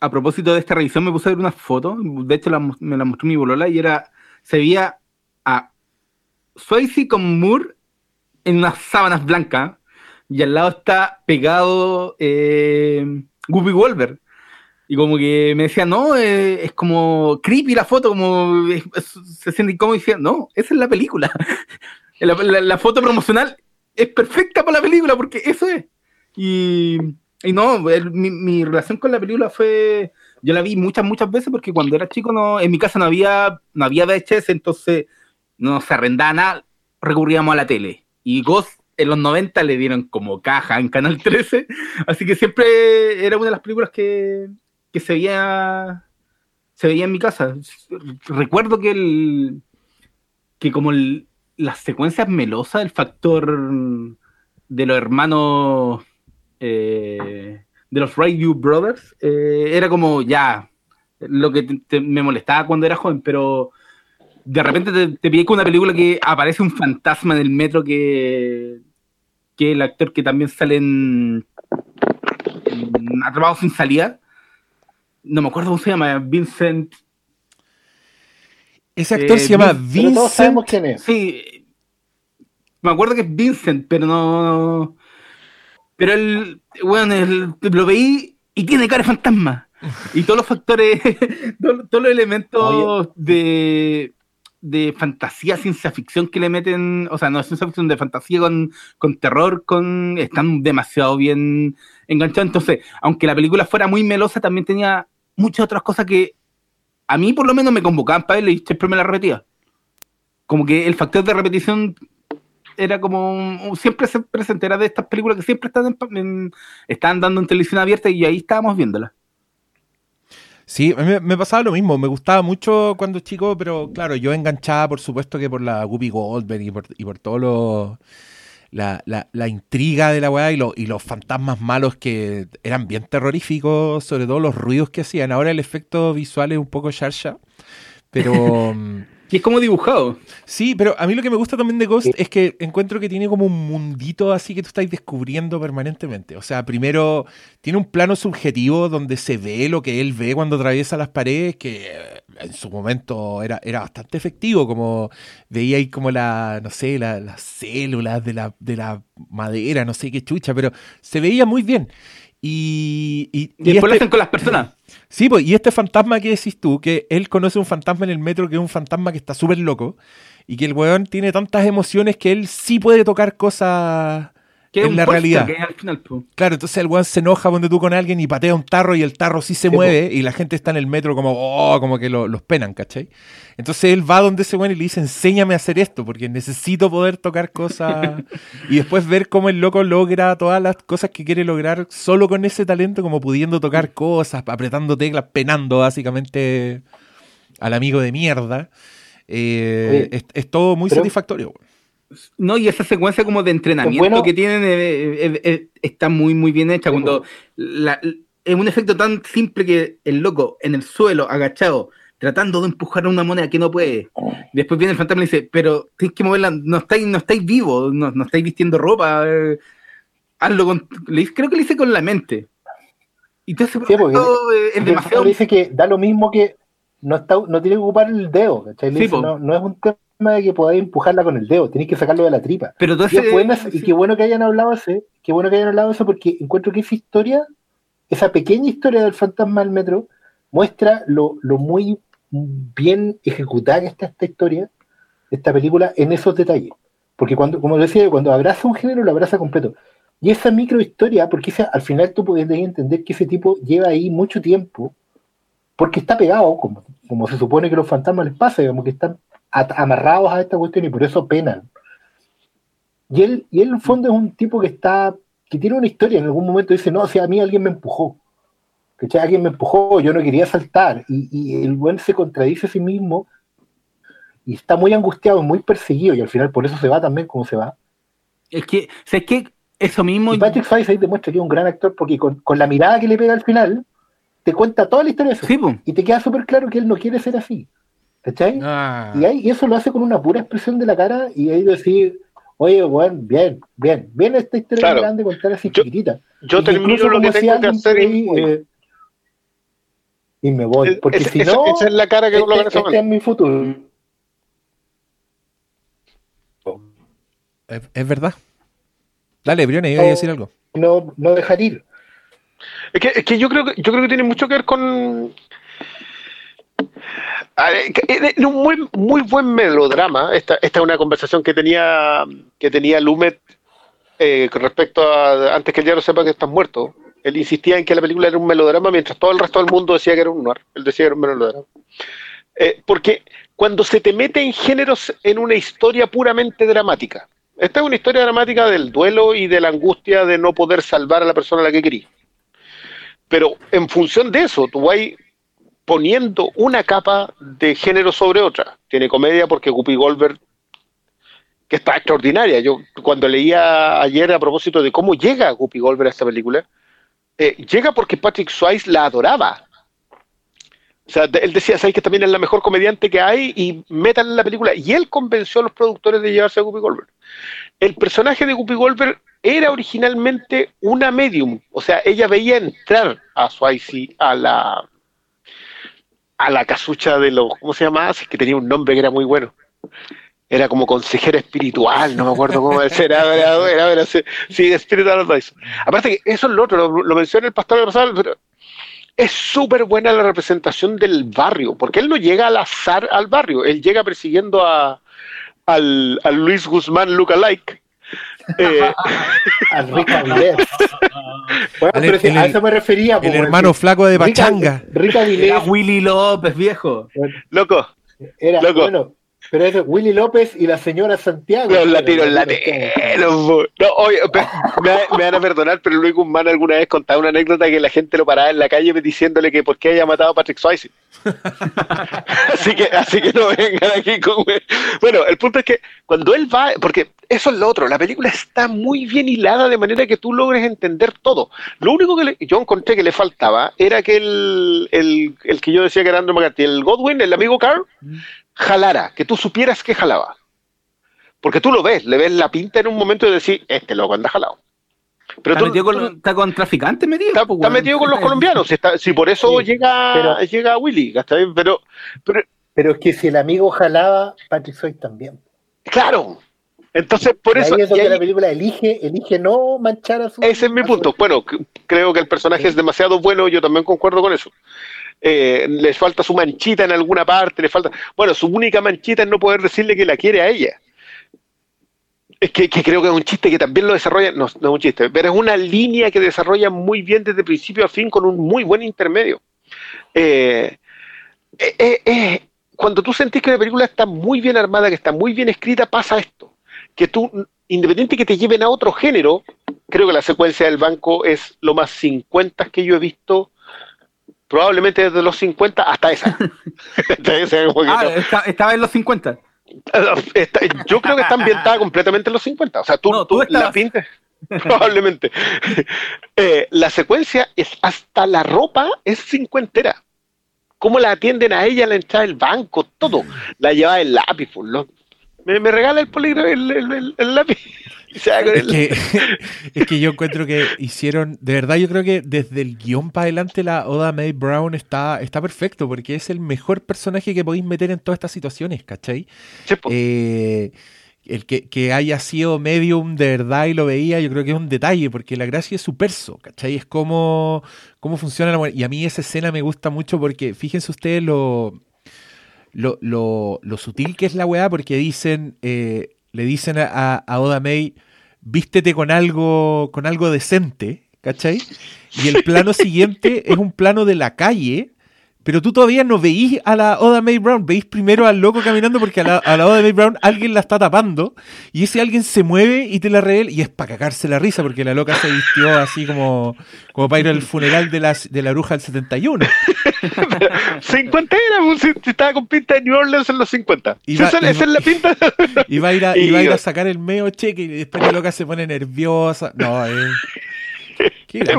Speaker 4: a propósito de esta revisión me puse a ver una foto, de hecho la me la mostró mi bolola y era, se veía a Swayze con Moore en unas sábanas blancas y al lado está pegado eh, Guppy Wolver. Y como que me decía, no, eh, es como creepy la foto, como se siente incómodo y decía, no, esa es la película. la, foto promocional es perfecta para la película porque eso es. Y, y no, el- mi, mi relación con la película fue, yo la vi muchas, muchas veces porque cuando era chico no, en mi casa no había, no había VHS, entonces no se arrendaba nada, recurríamos a la tele. Y Ghost en los 90 le dieron como caja en Canal 13, así que siempre era una de las películas que, que se veía se veía en mi casa. Recuerdo que el que como las secuencias melosas, el factor de los hermanos eh, de los Radio Brothers, eh, era como ya lo que me molestaba cuando era joven, pero de repente te, te pillé con una película que aparece un fantasma en el metro que, que el actor que también sale en, en Atrapados sin salida. No me acuerdo cómo se llama, Vincent.
Speaker 1: Ese actor
Speaker 4: Eh,
Speaker 1: se llama
Speaker 4: Vin-
Speaker 6: Pero todos sabemos
Speaker 1: Vincent.
Speaker 6: quién es.
Speaker 4: Sí, me acuerdo que es Vincent, pero no. Pero él, bueno, él- lo veí y tiene cara de fantasma. Y todos los factores, todos, todos los elementos de, de fantasía, ciencia ficción que le meten, o sea, no es ciencia ficción, de fantasía con, con terror, con están demasiado bien enganchados. Entonces, aunque la película fuera muy melosa, también tenía muchas otras cosas que a mí por lo menos me convocaban para verla y siempre me la repetía. Como que el factor de repetición era como siempre se presente, era de estas películas que siempre están, en en- están dando en televisión abierta y ahí estábamos viéndola.
Speaker 1: Sí, me, me pasaba lo mismo. Me gustaba mucho cuando chico, pero claro, yo enganchaba, por supuesto, que por la Guppy Goldberg y por, y por todo lo. La, la- la intriga de la weá y, lo- y los fantasmas malos que eran bien terroríficos, sobre todo los ruidos que hacían. Ahora el efecto visual es un poco sharsha, pero.
Speaker 4: Y es como dibujado.
Speaker 1: Sí, pero a mí lo que me gusta también de Ghost es que encuentro que tiene como un mundito así que tú estás descubriendo permanentemente. O sea, primero tiene un plano subjetivo donde se ve lo que él ve cuando atraviesa las paredes, que eh, en su momento era, era bastante efectivo, como veía ahí como la, no sé, la- las células de la, de la madera, no sé qué chucha, pero se veía muy bien. Y, y,
Speaker 4: Y después lo
Speaker 1: este-
Speaker 4: hacen con las personas.
Speaker 1: Sí, pues, y este fantasma que decís tú, que él conoce un fantasma en el metro que es un fantasma que está súper loco y que el weón tiene tantas emociones que él sí puede tocar cosas
Speaker 4: Que es
Speaker 1: en
Speaker 4: un
Speaker 1: la realidad.
Speaker 4: que hay al final, po.
Speaker 1: Claro, entonces el weón se enoja cuando tú con alguien y patea un tarro y el tarro sí se
Speaker 6: Sí,
Speaker 1: mueve y la gente está en el metro como, oh, como que lo- los penan, ¿cachai? Entonces él va donde ese weón y le dice, enséñame a hacer esto porque necesito poder tocar cosas y después ver cómo el loco logra todas las cosas que quiere lograr solo con ese talento, como pudiendo tocar cosas, apretando teclas, penando básicamente al amigo de mierda. Eh,
Speaker 6: Oye,
Speaker 1: es, es todo muy
Speaker 6: pero-
Speaker 1: satisfactorio. weón.
Speaker 4: No, y esa secuencia como de entrenamiento
Speaker 6: bueno.
Speaker 4: que tienen eh, eh, eh, está muy, muy bien hecha. Cuando la- es un efecto tan simple que el loco en el suelo, agachado, tratando de empujar una moneda que no puede. Después viene el fantasma y dice, pero tienes que moverla, no estáis, no estáis vivos, no, no estáis vistiendo ropa. hazlo con. le creo que le hice con la mente. Y todo ese
Speaker 6: Sí,
Speaker 4: eh, es
Speaker 6: El
Speaker 4: demasiado.
Speaker 6: dice que da lo mismo que no está no tiene que ocupar el dedo, no, no es un tema de que podáis empujarla con el dedo, tenéis que sacarlo de la tripa.
Speaker 4: Pero todo
Speaker 6: Y, es
Speaker 4: ese-
Speaker 6: buena- y qué bueno que hayan hablado ese, qué bueno que hayan hablado eso porque encuentro que esa historia, esa pequeña historia del fantasma del metro, muestra lo, lo muy bien ejecutada que está esta historia, esta película, en esos detalles. Porque cuando, como decía, cuando abraza un género, lo abraza completo. Y esa micro historia, porque esa- al final tú puedes entender que ese tipo lleva ahí mucho tiempo, porque está pegado, como, como se supone que los fantasmas les pasa, digamos que están amarrados a esta cuestión y por eso penan. Y él, y él en el fondo es un tipo que está, que tiene una historia, en algún momento dice, no, o sea, a mí alguien me empujó. ¿Cachai? Alguien me empujó, yo no quería saltar. Y, y el buen se contradice a sí mismo y está muy angustiado, muy perseguido, y al final por eso se va también como se va.
Speaker 4: Es que, o sea, es que eso mismo.
Speaker 6: Y Patrick Swayze ahí demuestra que es un gran actor porque con, con la mirada que le pega al final, te cuenta toda la historia de eso.
Speaker 4: Sí.
Speaker 6: Y te queda súper claro que él no quiere ser así. ¿Cachai?
Speaker 1: Ah.
Speaker 6: Y, ahí, y eso lo hace con una pura expresión de la cara y ahí decir, oye, bueno, bien, bien, bien esta historia
Speaker 3: Claro.
Speaker 6: grande contar así
Speaker 3: Yo-
Speaker 6: chiquitita.
Speaker 3: Yo termino
Speaker 6: incluso,
Speaker 3: lo que tengo que hacer
Speaker 6: por
Speaker 3: y
Speaker 6: ahí,
Speaker 3: me voy.
Speaker 6: eh, y me voy. Porque si
Speaker 3: esa-
Speaker 6: no,
Speaker 3: esa es la cara que
Speaker 6: este,
Speaker 3: ese
Speaker 6: este es mi futuro.
Speaker 1: Es, es verdad. Dale, Briones, iba a decir algo.
Speaker 6: No, no dejar ir.
Speaker 3: Es que, es que yo creo que yo creo que tiene mucho que ver con Es es un muy muy buen melodrama. Esta, esta es una conversación que tenía que tenía Lumet eh, con respecto a antes que el diablo sepa que estás muerto. Él insistía en que la película era un melodrama mientras todo el resto del mundo decía que era un noir. Él decía que era un melodrama. Eh, porque cuando se te mete en géneros en una historia puramente dramática, esta es una historia dramática del duelo y de la angustia de no poder salvar a la persona a la que querí. Pero en función de eso, tú vas poniendo una capa de género sobre otra. Tiene comedia porque Guppy Goldberg que está extraordinaria. Yo cuando leía ayer a propósito de cómo llega Guppy Goldberg a esta película, eh, llega porque Patrick Swayze la adoraba. O sea, él decía, ¿sabes que también es la mejor comediante que hay? Y métanla en la película. Y él convenció a los productores de llevarse a Guppy Goldberg. El personaje de Guppy Goldberg era originalmente una medium. O sea, ella veía entrar a Swayze a la a la casucha de los, ¿cómo se llamaba? Es que tenía un nombre que era muy bueno. Era como consejera espiritual, no me acuerdo cómo era, era, era, era, era- sí. Aparte que eso es lo otro, lo, lo menciona el pastor de pasada, pero es súper buena la representación del barrio, porque él no llega al azar al barrio, él llega persiguiendo a, al, al Luis Guzmán lookalike. Eh,
Speaker 6: A Rick Avilés. Bueno,
Speaker 1: El-
Speaker 6: pero si
Speaker 1: el-
Speaker 6: a eso me refería.
Speaker 1: El hermano flaco de Pachanga.
Speaker 6: Rick Avilés
Speaker 4: Era Willy López, viejo.
Speaker 3: loco,
Speaker 6: era,
Speaker 3: loco.
Speaker 6: bueno, pero es Willy López y la señora Santiago.
Speaker 3: Los latinos,
Speaker 6: los
Speaker 3: latinos. No, oye, me, me van a perdonar, pero Luis Guzmán alguna vez contaba una anécdota que la gente lo paraba en la calle diciéndole que por qué haya matado a Patrick Swayze. así que, así que no vengan aquí con. Bueno, el punto es que cuando él va, porque eso es lo otro, la película está muy bien hilada de manera que tú logres entender todo. Lo único que le- yo encontré que le faltaba era que el, el, el que yo decía que era Andrew McCarthy, el Godwin, el amigo Carl, jalara, que tú supieras que jalaba. Porque tú lo ves, le ves la pinta en un momento de decir, este loco anda jalado. Pero
Speaker 4: Está
Speaker 3: tú,
Speaker 4: metido, con,
Speaker 3: tú-
Speaker 4: los- está con traficantes metido.
Speaker 3: está,
Speaker 4: po,
Speaker 3: está metido con los colombianos, si, está- si por eso
Speaker 6: Sí,
Speaker 3: llega,
Speaker 6: pero-
Speaker 3: llega Willy. Pero, pero
Speaker 6: Pero es que si el amigo jalaba, Patrick Swayze también.
Speaker 3: claro, entonces por eso,
Speaker 6: ahí es
Speaker 3: y
Speaker 6: donde
Speaker 3: ahí-
Speaker 6: la película elige, elige no manchar a su.
Speaker 3: ese es mi
Speaker 6: su-
Speaker 3: punto. Bueno, creo que el personaje es demasiado bueno, yo también concuerdo con eso. Eh, le falta su manchita en alguna parte, le falta. Bueno, su única manchita es no poder decirle que la quiere a ella. Es que, que creo que es un chiste que también lo desarrolla, no, no es un chiste, pero es una línea que desarrolla muy bien desde principio a fin con un muy buen intermedio. Eh, eh, eh, eh, cuando tú sentís que la película está muy bien armada, que está muy bien escrita, pasa esto. Que tú, independiente que te lleven a otro género, creo que la secuencia del banco es lo más 50 que yo he visto, probablemente desde los 50 hasta esa. Hasta
Speaker 4: Ah,
Speaker 3: no.
Speaker 4: estaba en los 50.
Speaker 3: Está- yo creo que está ambientada completamente en los 50. O sea, tú,
Speaker 4: No,
Speaker 3: tú
Speaker 4: tú
Speaker 3: la pintas. Probablemente. Eh, la secuencia es hasta la ropa es cincuentera. Cómo la atienden a ella a la entrada del banco, todo. La lleva el lápiz, por lo- me, me regala el polígrafo, el, el- el- el lápiz.
Speaker 1: Es que, es que yo encuentro que hicieron, de verdad yo creo que desde el guion para adelante la Oda May Brown está, está perfecto porque es el mejor personaje que podéis meter en todas estas situaciones, ¿cachai? Eh, el que, que haya sido medium de verdad y lo veía, yo creo que es un detalle, porque la gracia es su perso, ¿cachai? Es cómo, cómo funciona la mujer. Y a mí esa escena me gusta mucho porque fíjense ustedes lo, lo, lo, lo sutil que es la weá, porque dicen, eh, le dicen a, a Oda May, vístete con algo, con algo decente, ¿cachai? Y el plano siguiente es un plano de la calle, pero tú todavía no veís a la Oda May Brown, veís primero al loco caminando porque a la, a la Oda May Brown alguien la está tapando y ese alguien se mueve y te la revela y es para cagarse la risa porque la loca se vistió así como, como para ir al funeral de, las, de la bruja del 71.
Speaker 3: Cincuentera, pues, estaba con pinta de New Orleans en los 50.
Speaker 1: Y va-
Speaker 3: esa, es la pinta.
Speaker 1: Y va a ir a,
Speaker 3: y
Speaker 1: va a, ir a sacar el medio cheque y después la loca se pone nerviosa. No, eh. Qué gran.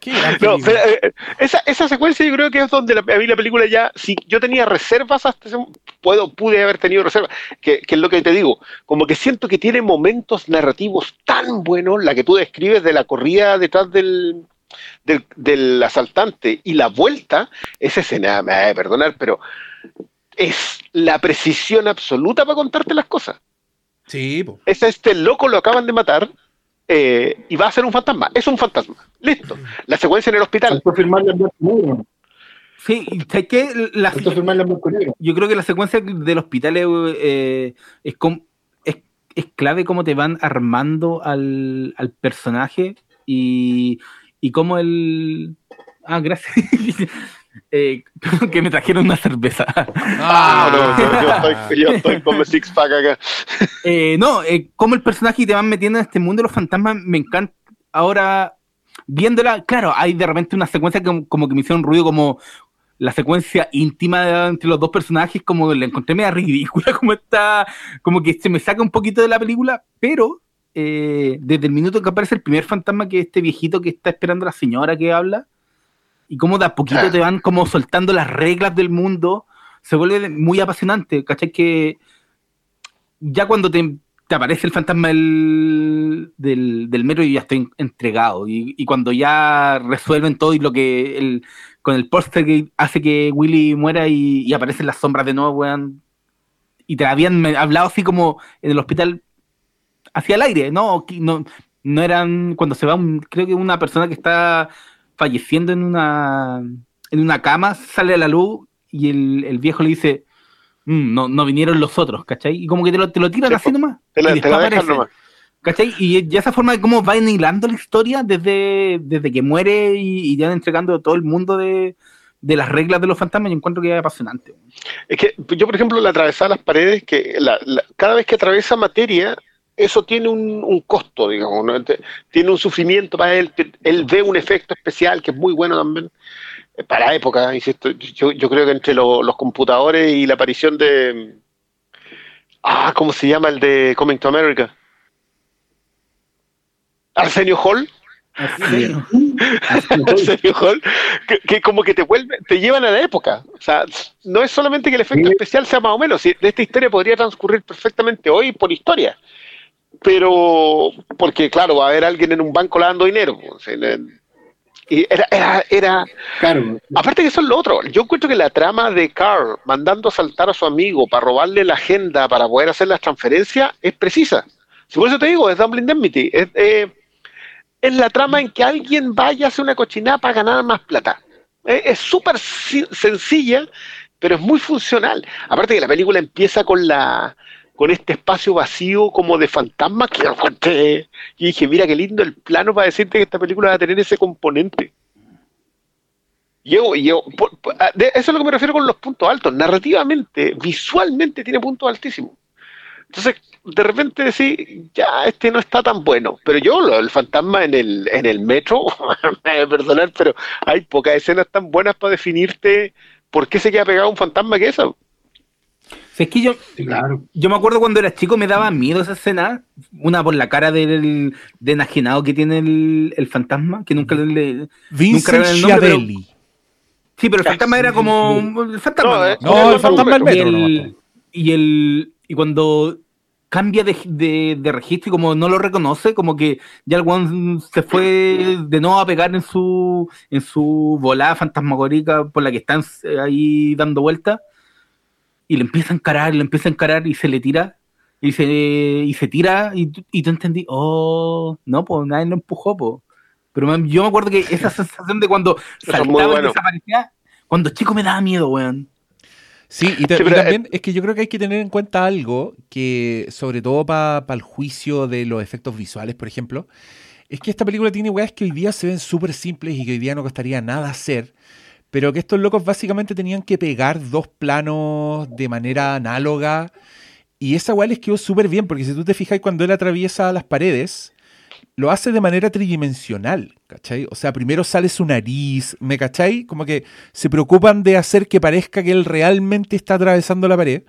Speaker 1: Qué gran
Speaker 3: No, pero, eh, esa, esa secuencia yo creo que es donde la- a mí la película ya, si yo tenía reservas hasta ese puedo, pude haber tenido reservas, que, que es lo que te digo, como que siento que tiene momentos narrativos tan buenos, la que tú describes de la corrida detrás del, del, del asaltante y la vuelta, esa escena, me va a perdonar, pero es la precisión absoluta para contarte las cosas.
Speaker 1: Sí, po.
Speaker 3: Es este loco lo acaban de matar eh, y va a ser un fantasma. Es un fantasma. Listo. La secuencia en el hospital.
Speaker 4: Sí, ¿sabes qué? La- yo creo que la secuencia del hospital es, eh, es, es, es clave cómo te van armando al, al personaje y, y cómo el... Ah, gracias. Eh, que me trajeron una cerveza.
Speaker 3: Ah, no, yo, yo estoy, yo estoy como six pack acá.
Speaker 4: Eh, no, eh, cómo el personaje te van metiendo en este mundo de los fantasmas me encanta. Ahora, viéndola, claro, hay de repente una secuencia que como, como que me hicieron ruido como la secuencia íntima de- entre los dos personajes, como la encontré media ridícula, como está, como que se me saca un poquito de la película, pero eh, desde el minuto que aparece el primer fantasma, que es este viejito que está esperando a la señora que habla, y como de a poquito te van como soltando las reglas del mundo, se vuelve muy apasionante, ¿cachai? Que ya cuando te, te aparece el fantasma del, del, del metro, yo ya estoy entregado. Y, y cuando ya resuelven todo y lo que el, con el póster que hace que Willy muera y, y aparecen las sombras de nuevo, weón. Y te habían hablado así como en el hospital hacia el aire, ¿no? No, no eran cuando se va, un- creo que una persona que está falleciendo en una, en una cama, sale a la luz y el, el viejo le dice, "Mm, no, no vinieron los otros, ¿cachai? Y como que te lo, te lo tiran
Speaker 3: Sí,
Speaker 4: así
Speaker 3: po.
Speaker 4: nomás.
Speaker 3: Te
Speaker 4: y
Speaker 3: te la dejan nomás.
Speaker 4: ¿Cachai? Y ya esa forma de cómo va hilando la historia desde, desde que muere y, y ya entregando todo el mundo de, de las reglas de los fantasmas, yo encuentro que es apasionante.
Speaker 3: Es que yo, por ejemplo, la atravesar las paredes, que la- la- cada vez que atraviesa materia, eso tiene un, un costo, digamos, ¿no? Tiene un sufrimiento para él, él ve un efecto especial que es muy bueno también, eh, para la época, insisto, yo, yo creo que entre lo- los computadores y la aparición de... Ah, ¿cómo se llama el de Coming to America? Arsenio Hall. Arsenio Hall, que, que como que te vuelve, te llevan a la época. O sea, no es solamente que el efecto
Speaker 6: Sí.
Speaker 3: especial sea más o menos, si- de esta historia podría transcurrir perfectamente hoy por historia. Pero, porque claro, va a haber alguien en un banco lavando dinero. y era, era, era,
Speaker 2: Claro,
Speaker 3: Aparte que eso es lo otro, yo encuentro que la trama de Carl mandando a saltar a su amigo para robarle la agenda para poder hacer las transferencias es precisa. Si por eso te digo, es Double Indemnity. Es, eh, es la trama en que alguien vaya a hacer una cochinada para ganar más plata. Eh, es súper sencilla, pero es muy funcional. Aparte que la película empieza con la con este espacio vacío como de fantasma que encontré. Y dije, mira qué lindo el plano para decirte que esta película va a tener ese componente. Yo, yo, por- por- a- de- eso es lo que me refiero con los puntos altos. Narrativamente, visualmente tiene puntos altísimos. Entonces, de repente decís, ya, este no está tan bueno. Pero yo, lo del fantasma en el, en el metro, me perdonar, pero hay pocas escenas tan buenas para definirte por qué se queda pegado un fantasma que esa.
Speaker 4: Si es que yo,
Speaker 2: claro.
Speaker 4: yo me acuerdo cuando era chico me daba miedo esa escena, una por la cara del de enajenado que tiene el, el fantasma, que nunca le...
Speaker 1: Vincent
Speaker 4: revelan el nombre, pero-. Sí, pero el fantasma era como... El fantasma.
Speaker 3: No, eh,
Speaker 1: No, el fantasma del
Speaker 4: y,
Speaker 1: metro.
Speaker 4: el, y el y cuando cambia de, de, de registro y como no lo reconoce, como que ya el one se fue de nuevo a pegar en su en su volada fantasmagórica por la que están eh, ahí dando vueltas y le empieza a encarar, le empieza a encarar y se le tira y se y se tira y, tú- y tú entendí, oh, no, pues nadie lo empujó, pues. Pero man, yo me acuerdo que esa sensación de cuando saltaba y
Speaker 3: bueno.
Speaker 4: desaparecía, cuando chico me daba miedo, weón.
Speaker 1: Sí, y, ta-
Speaker 3: Sí,
Speaker 1: y
Speaker 3: pero,
Speaker 1: también es que yo creo que hay que tener en cuenta algo que, sobre todo para el juicio de los efectos visuales, por ejemplo, es que esta película tiene weas que hoy día se ven súper simples y que hoy día no costaría nada hacer, pero que estos locos básicamente tenían que pegar dos planos de manera análoga y esa wea les quedó súper bien, porque si tú te fijas cuando él atraviesa las paredes, lo hace de manera tridimensional, ¿cachai? O sea, primero sale su nariz, ¿me cachai? Como que se preocupan de hacer que parezca que él realmente está atravesando la pared.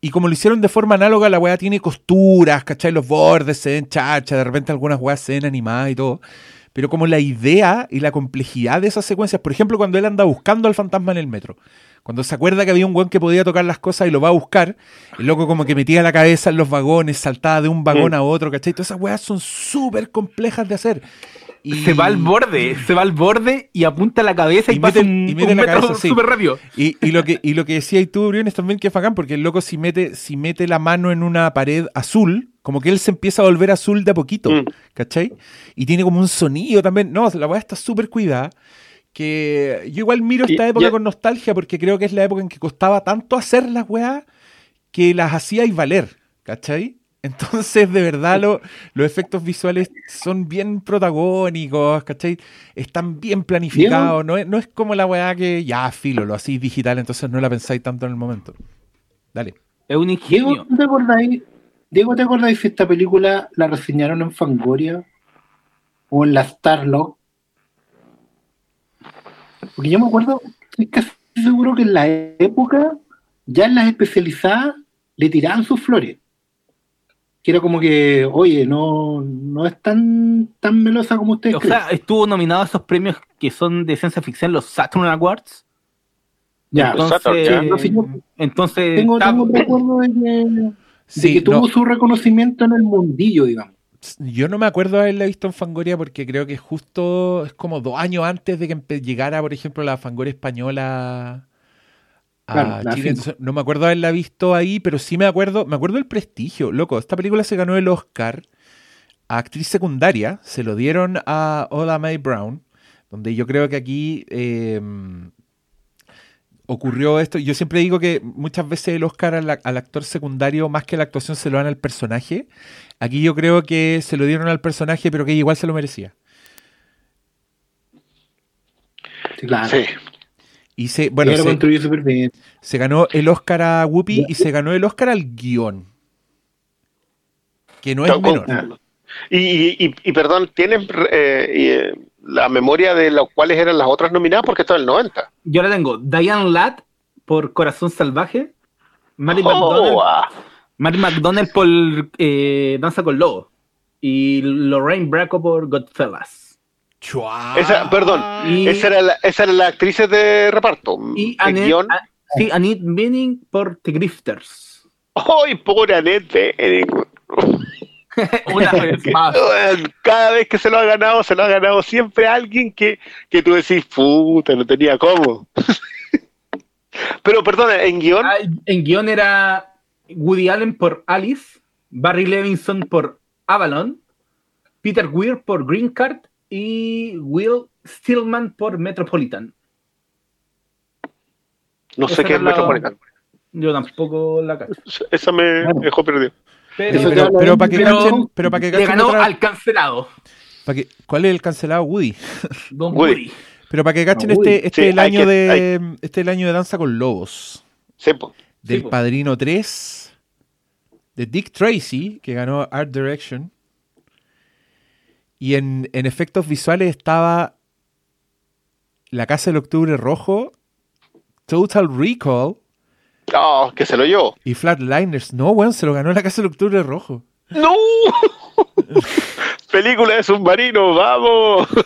Speaker 1: Y como lo hicieron de forma análoga, la weá tiene costuras, ¿cachai? Los bordes se ven chacha, de repente algunas weas se ven animadas y todo. Pero como la idea y la complejidad de esas secuencias, por ejemplo, cuando él anda buscando al fantasma en el metro, cuando se acuerda que había un weón que podía tocar las cosas y lo va a buscar, el loco como que metía la cabeza en los vagones, saltaba de un vagón a otro, ¿cachai? Todas esas weas son súper complejas de hacer. Y,
Speaker 4: Se va al borde, se va al borde y apunta la cabeza y,
Speaker 1: Y
Speaker 4: pasa
Speaker 1: mete-
Speaker 4: un,
Speaker 1: y mete
Speaker 4: un
Speaker 1: la
Speaker 4: metro
Speaker 1: cabeza
Speaker 4: rápido.
Speaker 1: Y, y lo que, y lo que decía tú, Briones, también que es bacán, porque el loco si mete, si mete la mano en una pared azul, como que él se empieza a volver azul de a poquito,
Speaker 3: Mm.
Speaker 1: ¿cachai? Y tiene como un sonido también. No, la weá está súper cuidada. Que yo igual miro esta
Speaker 3: Y-
Speaker 1: época
Speaker 3: y-
Speaker 1: con nostalgia porque creo que es la época en que costaba tanto hacer las weas que las hacíais valer, ¿cachai? Entonces, de verdad, lo- los efectos visuales son bien protagónicos, ¿cachai? Están bien planificados. No es, no es como la weá que ya, filo, lo hacéis digital, entonces no la pensáis tanto en el momento. Dale.
Speaker 4: Es un
Speaker 2: Diego,
Speaker 4: ingenio.
Speaker 2: ¿tú ¿te acordáis? Diego, ¿te acordáis si esta película la reseñaron en Fangoria o en la Starlog? Porque yo me acuerdo estoy casi seguro que en la época, ya en las especializadas, le tiraban sus flores. Que era como que, oye, no, no es tan, tan melosa como ustedes
Speaker 4: O
Speaker 2: creen.
Speaker 4: sea, estuvo nominado a esos premios que son de ciencia ficción, los Saturn Awards.
Speaker 2: ya,
Speaker 3: Los Saturn,
Speaker 4: Entonces,
Speaker 3: ya.
Speaker 2: No, sí, yo-
Speaker 4: entonces
Speaker 2: tengo,
Speaker 4: está-
Speaker 2: tengo recuerdo de que, de
Speaker 1: Sí,
Speaker 2: que tuvo
Speaker 1: no,
Speaker 2: su reconocimiento en el mundillo, digamos.
Speaker 1: yo no me acuerdo haberla visto en Fangoria porque creo que justo es como dos años antes de que llegara, por ejemplo, la Fangoria española a
Speaker 2: Claro, la
Speaker 1: Chile.
Speaker 2: cinco.
Speaker 1: Entonces, no me acuerdo haberla visto ahí, pero sí me acuerdo, me acuerdo del prestigio. Loco, esta película se ganó el Oscar a actriz secundaria, se lo dieron a Oda Mae Brown, donde yo creo que aquí eh, ocurrió esto. Yo siempre digo que muchas veces el Oscar al, al actor secundario, más que la actuación, se lo dan al personaje. Aquí yo creo que se lo dieron al personaje, pero que igual se lo merecía.
Speaker 2: Sí, claro.
Speaker 3: Sí.
Speaker 1: Y se, bueno, se,
Speaker 2: bien.
Speaker 1: se ganó el Oscar a Whoopi y se ganó el Oscar al guion. Que no es
Speaker 3: Con-
Speaker 1: menor.
Speaker 2: Ah.
Speaker 3: Y, y, y- y, perdón, ¿tienen eh, eh, la memoria de las cuáles eran las otras nominadas? Porque esto es el 90.
Speaker 4: yo la tengo. Diane Ladd por Corazón Salvaje. Mary
Speaker 3: Oh,
Speaker 4: McDonald,
Speaker 3: ah.
Speaker 4: Mary McDonald por eh, Danza con Lobo. Y Lorraine Bracco por Godfellas.
Speaker 1: Chua.
Speaker 3: Esa, perdón,
Speaker 4: Y,
Speaker 3: esa era, la, esa era la actriz de reparto.
Speaker 4: y Annette,
Speaker 3: guion.
Speaker 4: ah, sí, Annette Bening por The Grifters.
Speaker 3: ¡Ay, pobre Annette Bening!
Speaker 4: Una vez más.
Speaker 3: Cada vez que se lo ha ganado, se lo ha ganado siempre alguien que, que tú decís, puta, no tenía cómo. Pero perdona, en guion,
Speaker 4: Ah, en guion era Woody Allen por Alice, Barry Levinson por Avalon, Peter Weir por Green Card y Will Stillman por Metropolitan.
Speaker 3: no sé qué es
Speaker 4: la-
Speaker 3: Metropolitan.
Speaker 4: Yo tampoco la cacho.
Speaker 3: Esa me
Speaker 2: Bueno.
Speaker 3: dejó perdido.
Speaker 4: Pero,
Speaker 1: para que cachen, pero para que
Speaker 4: le ganó
Speaker 1: otra-
Speaker 4: al cancelado,
Speaker 1: para que- ¿Cuál es el cancelado Woody?
Speaker 4: Don
Speaker 3: Woody.
Speaker 4: Woody.
Speaker 1: Pero para que cachen este, este
Speaker 3: Sí,
Speaker 1: el
Speaker 3: hay
Speaker 1: año
Speaker 3: que-
Speaker 1: de este es el año de Danza con Lobos. Del. Padrino 3. De Dick Tracy, que ganó Art Direction. Y en, en efectos visuales estaba La Casa del Octubre Rojo, Total Recall
Speaker 3: Ah, que se lo llevó.
Speaker 1: y Flatliners. No, weón, se lo ganó La Casa del Octubre Rojo.
Speaker 3: ¡No! Película de submarino, vamos.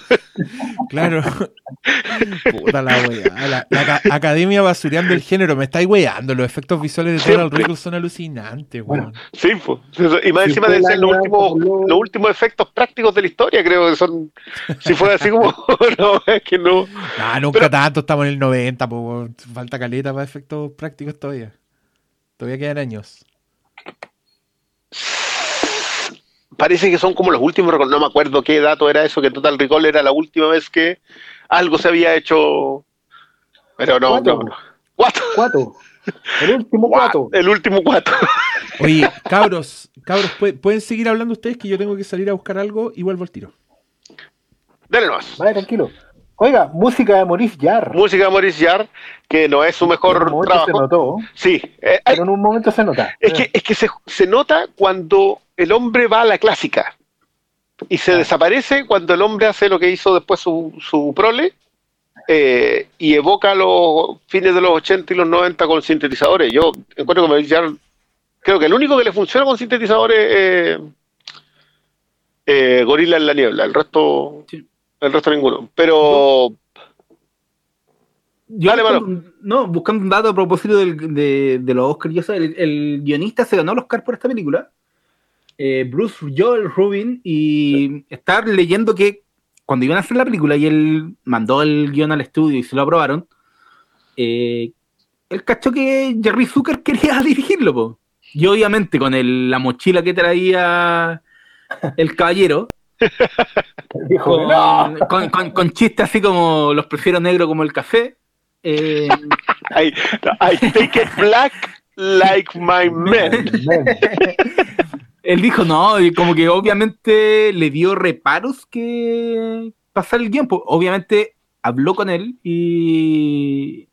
Speaker 1: Claro. Puta la weá. La, la aca- academia basureando el género. Me estáis weando. Los efectos visuales de Total
Speaker 3: Siempre.
Speaker 1: Recall son alucinantes, weón.
Speaker 3: Sí, po. Y más
Speaker 2: Si
Speaker 3: encima de ser los últimos,
Speaker 2: Pablo-
Speaker 3: los últimos efectos prácticos de la historia, creo que son. Si fue así como. no, es que no.
Speaker 1: Ah, nunca
Speaker 3: Pero-
Speaker 1: tanto, estamos en el 90, po, falta caleta para efectos prácticos todavía. Todavía quedan años.
Speaker 3: Parece que son como los últimos. No me acuerdo qué dato era eso, que Total Recall era la última vez que algo se había hecho. Pero no,
Speaker 2: Cuatro.
Speaker 3: no, no. Cuatro.
Speaker 2: Cuatro. El último cuatro.
Speaker 3: El último cuatro.
Speaker 1: Oye, cabros, cabros, ¿pue- ¿pueden seguir hablando ustedes que yo tengo que salir a buscar algo y vuelvo al tiro?
Speaker 3: Dale nomás.
Speaker 2: Vale, tranquilo. Oiga, música de Maurice Jarre.
Speaker 3: Música de Maurice Jarre, que no es su
Speaker 2: En
Speaker 3: mejor
Speaker 2: un momento se
Speaker 3: trabajo.
Speaker 2: notó,
Speaker 3: Sí, eh,
Speaker 2: pero en un momento se nota.
Speaker 3: Es que, es que se, se nota cuando el hombre va a la clásica y se desaparece cuando el hombre hace lo que hizo después su, su prole eh, y evoca los fines de los 80 y los 90 con sintetizadores. Yo encuentro que Maurice Jarre, creo que el único que le funciona con sintetizadores es eh, Gorila en la Niebla, el resto,
Speaker 4: Sí.
Speaker 3: El resto ninguno. Pero
Speaker 4: Yo
Speaker 3: Dale,
Speaker 4: buscando no, buscando un dato a propósito del- de, de los Oscars, yo sé, el, el guionista se ganó el Oscar por esta película, eh, Bruce Joel Rubin, y estar leyendo que cuando iban a hacer la película y él mandó el guion al estudio y se lo aprobaron, eh, él cachó que Jerry Zucker quería dirigirlo, po. y obviamente con el- la mochila que traía el caballero,
Speaker 2: Dijo,
Speaker 4: con,
Speaker 2: "No".
Speaker 4: con, con- con chistes así como los prefiero negro como el café. eh,
Speaker 3: I, I take it black like my men.
Speaker 4: él dijo no, y como que obviamente le dio reparos que pasar el tiempo. Obviamente habló con él y,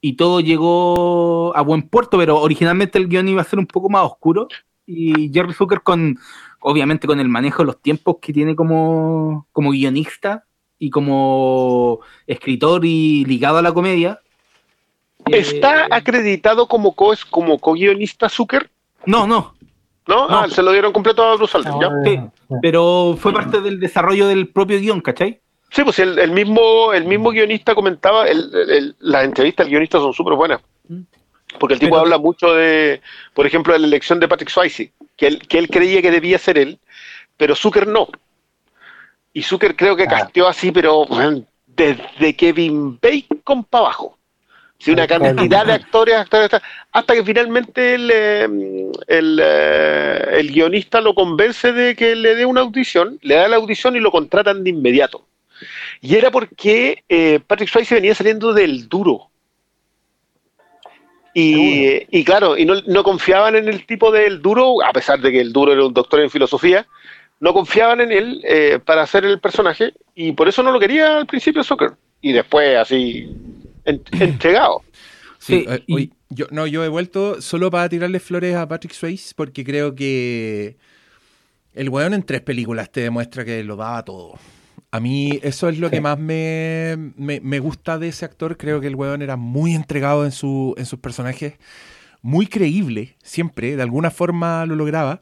Speaker 4: y todo llegó a buen puerto, pero originalmente el guion iba a ser un poco más oscuro. Y Jerry Zucker con, obviamente con el manejo de los tiempos que tiene como, como guionista y como escritor y ligado a la comedia,
Speaker 3: ¿Está
Speaker 4: Eh,
Speaker 3: acreditado como co como co-guionista Zucker?
Speaker 4: No, no.
Speaker 3: ¿No?
Speaker 4: No.
Speaker 3: Ah, se lo dieron completo a Bruce Alden, ¿ya?
Speaker 4: Sí, pero fue parte del desarrollo del propio guion, ¿cachai?
Speaker 3: Sí, pues el, el mismo, el mismo guionista comentaba, el- el- las entrevistas del guionista son súper buenas. Porque el tipo
Speaker 4: Pero-
Speaker 3: habla mucho de, por ejemplo, de la elección de Patrick Swayze, que él, que él creía que debía ser él, pero Zucker no. Y Zucker creo que casteó así, pero desde Kevin Bacon para abajo. Sí, una cantidad de actores, actores, actores, hasta que finalmente el, eh, el, eh, el guionista lo convence de que le dé una audición, le da la audición y lo contratan de inmediato. Y era porque eh, Patrick Swayze venía saliendo del duro. Y, y claro, y no, no confiaban en el tipo del duro, a pesar de que el duro era un doctor en filosofía, no confiaban en él eh, para hacer el personaje y por eso no lo quería al principio Zucker. Y después así en- entregado.
Speaker 1: Sí,
Speaker 4: Sí,
Speaker 1: eh,
Speaker 4: y-
Speaker 1: yo, no, yo he vuelto solo para tirarle flores a Patrick Swayze porque creo que el weón en tres películas te demuestra que lo daba todo. A mí eso es lo que más me, me- me gusta de ese actor. Creo que el weón era muy entregado en, su, en sus personajes, muy creíble, siempre, de alguna forma lo lograba.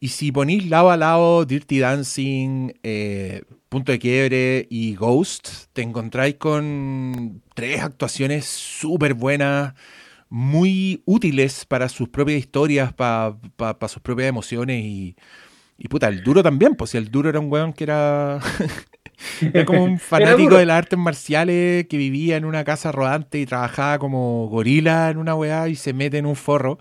Speaker 1: Y si ponís lado a lado Dirty Dancing, eh, Punto de Quiebre y Ghost, te encontráis con tres actuaciones súper buenas, muy útiles para sus propias historias, para sus propias emociones y, y puta, el duro también, pues si el duro era un weón que era, era como un fanático de las artes marciales que vivía en una casa rodante y trabajaba como gorila en una weá y se mete en un forro.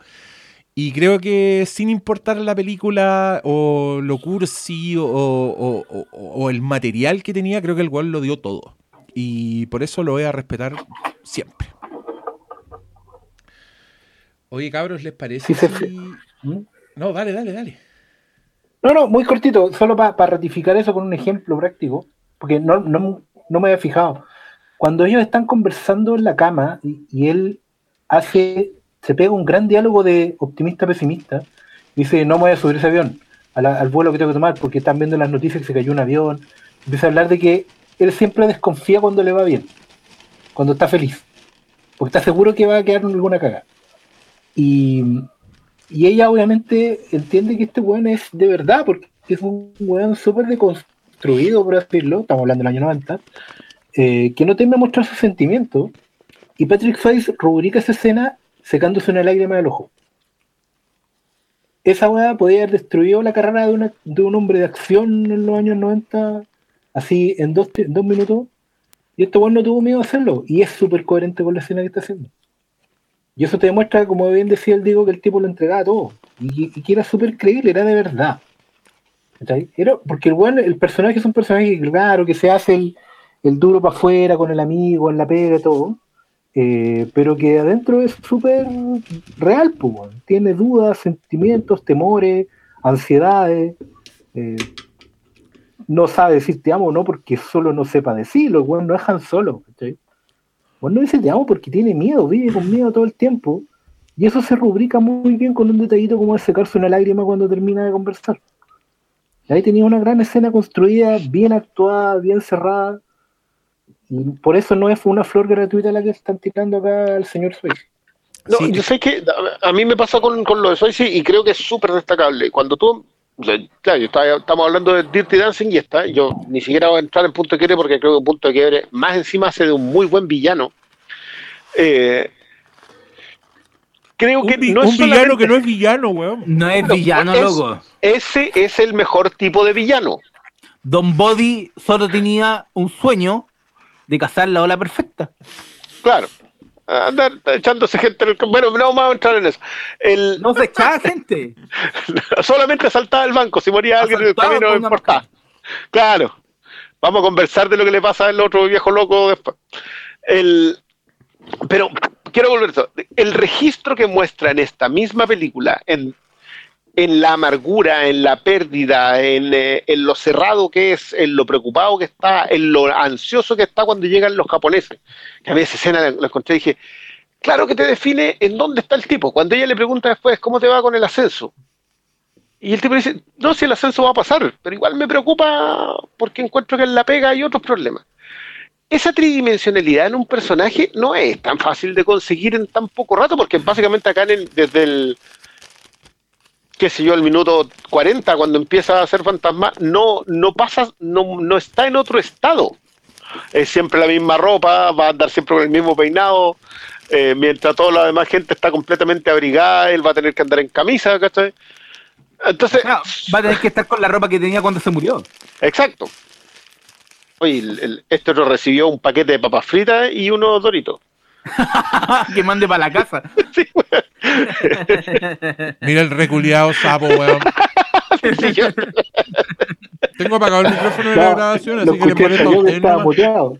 Speaker 1: Y creo que sin importar la película o lo cursi o, o- o- o el material que tenía, creo que el weón lo dio todo. Y por eso lo voy a respetar siempre. Oye, cabros, ¿les parece?
Speaker 6: Sí, ¿Mm?
Speaker 1: No, dale, dale, dale.
Speaker 6: No, no, muy cortito, solo para ratificar eso con un ejemplo práctico, porque no, no, no me había fijado. Cuando ellos están conversando en la cama y, él hace, se pega un gran diálogo de optimista-pesimista, dice, no me voy a subir ese avión, al vuelo que tengo que tomar, porque están viendo las noticias que se cayó un avión, empieza a hablar de que él siempre desconfía cuando le va bien, cuando está feliz, porque está seguro que va a quedar en alguna caga. Y, y ella obviamente entiende que este weón es de verdad, porque es un weón súper por decirlo, estamos hablando del año 90, eh, que no teme mostrar sus sentimientos. Y Patrick Swayze rubrica esa escena secándose una lágrima del ojo. Esa weá podía haber destruido la carrera de, una- de un hombre de acción en los años 90, así en dos, en dos minutos. Y este weón no tuvo miedo a hacerlo. Y es súper coherente con la escena que está haciendo. Y eso te demuestra, como bien decía el Diego, que el tipo lo entregaba todo. Y, y que era súper creíble, era de verdad. ¿Cachai? Porque el, weón- el personaje es un personaje, claro, que se hace el, el duro para afuera, con el amigo, en la pega, todo. eh, pero que adentro es súper real, pues, tiene dudas, sentimientos, temores, ansiedades. eh, no sabe decir te amo o no porque solo no sepa decirlo, weón no dejan solo. ¿cachai? Bueno, no dice te amo porque tiene miedo, vive con miedo todo el tiempo. Y eso se rubrica muy bien con un detallito como de secarse una lágrima cuando termina de conversar. Y ahí tenía una gran escena construida, bien actuada, bien cerrada. Y por eso no es una flor gratuita la que están tirando acá al señor Swayze.
Speaker 3: No,
Speaker 1: Sí.
Speaker 3: yo sé que a, mí me pasa con, con lo de Swayze y creo que es súper destacable. Cuando tú, o sea, claro, yo estaba- estamos hablando de Dirty Dancing y esta, yo ni siquiera voy a entrar en Punto de Quiebre porque creo que Punto de Quiebre más encima hace de un muy buen villano. Eh, creo que
Speaker 1: Un, vi-
Speaker 3: no
Speaker 1: un
Speaker 3: es
Speaker 1: villano
Speaker 3: solamente-
Speaker 1: que no es villano, weón.
Speaker 4: No es
Speaker 3: No,
Speaker 4: villano,
Speaker 3: es-
Speaker 4: loco.
Speaker 3: Ese es el mejor tipo de villano.
Speaker 4: Don Body solo tenía un sueño de cazar la ola perfecta.
Speaker 3: Claro. Andar echándose gente en el... Bueno, no vamos a entrar en eso. El,
Speaker 4: No se echaba gente.
Speaker 3: solamente saltaba el banco, si moría alguien en el
Speaker 4: Asaltaba
Speaker 3: camino no importaba. Claro. Vamos a conversar de lo que le pasa al otro viejo loco después. El, pero quiero volver a eso. El registro que muestra en esta misma película, en, en la amargura, en la pérdida, en, eh, en lo cerrado que es, en lo preocupado que está, en lo ansioso que está cuando llegan los japoneses. Que a mí esa escena la, la encontré y dije, claro que te define en dónde está el tipo. Cuando ella le pregunta después, ¿cómo te va con el ascenso? Y el tipo dice, no, si el ascenso va a pasar, pero igual me preocupa porque encuentro que en la pega hay otros problemas. Esa tridimensionalidad en un personaje no es tan fácil de conseguir en tan poco rato, porque básicamente acá en el- desde el, qué sé yo, el minuto 40, cuando empieza a ser fantasma, no, no pasa, no, no está en otro estado. Es siempre la misma ropa, va a andar siempre con el mismo peinado, eh, mientras toda la demás gente está completamente abrigada, él va a tener que andar en camisa, ¿cachai? Entonces,
Speaker 4: Claro, va a tener que estar con la ropa que tenía cuando se murió.
Speaker 3: exacto. Oye, el- el- este otro recibió un paquete de papas fritas y unos doritos.
Speaker 4: que mande para la casa.
Speaker 3: Sí.
Speaker 1: Mira el reculeado sapo, weón.
Speaker 3: Sí, yo-
Speaker 1: Tengo apagado el micrófono de la grabación, así que le pones a usted
Speaker 2: estaba muteado.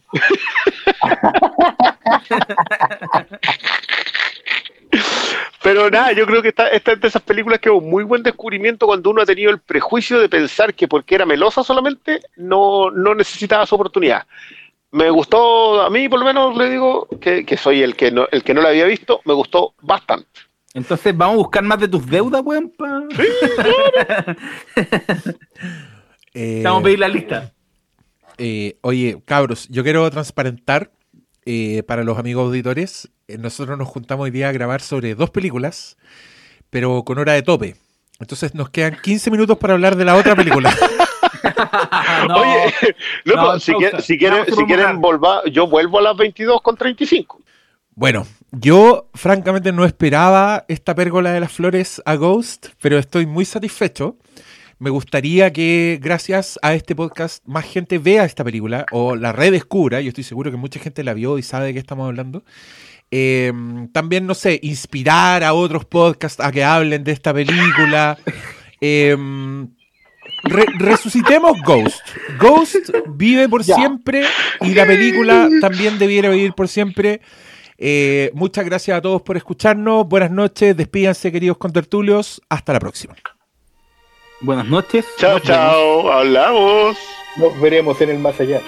Speaker 3: Pero nada, yo creo que esta, esta es de esas películas que es un muy buen descubrimiento cuando uno ha tenido el prejuicio de pensar que porque era melosa solamente no, no necesitaba su oportunidad. Me gustó, a mí por lo menos le digo que, que soy el que, no, el que no la había visto, me gustó bastante.
Speaker 4: Entonces, vamos a buscar más de tus deudas, weón. pa-
Speaker 1: Eh,
Speaker 4: Te Vamos a pedir la lista.
Speaker 1: eh, oye, cabros, yo quiero transparentar eh, para los amigos auditores. eh, nosotros nos juntamos hoy día a grabar sobre dos películas, pero con hora de tope. Entonces nos quedan 15 minutos para hablar de la otra película.
Speaker 4: No,
Speaker 3: Oye, loco,
Speaker 4: no,
Speaker 3: si, si quieren, si yo vuelvo a las 22 con 35.
Speaker 1: Bueno, yo francamente no esperaba esta pérgola de las flores a Ghost, pero estoy muy satisfecho. Me gustaría que gracias a este podcast más gente vea esta película o la redescubra. Yo estoy seguro que mucha gente la vio y sabe de qué estamos hablando. Eh, también, no sé, inspirar a otros podcasts a que hablen de esta película. Eh, re- resucitemos Ghost. Ghost vive por siempre y la película también debiera vivir por siempre. Eh, muchas gracias a todos por escucharnos. Buenas noches. Despídanse, queridos contertulios. Hasta la próxima.
Speaker 4: Buenas noches.
Speaker 3: Chao, chao, hablamos.
Speaker 2: Nos veremos en el más allá.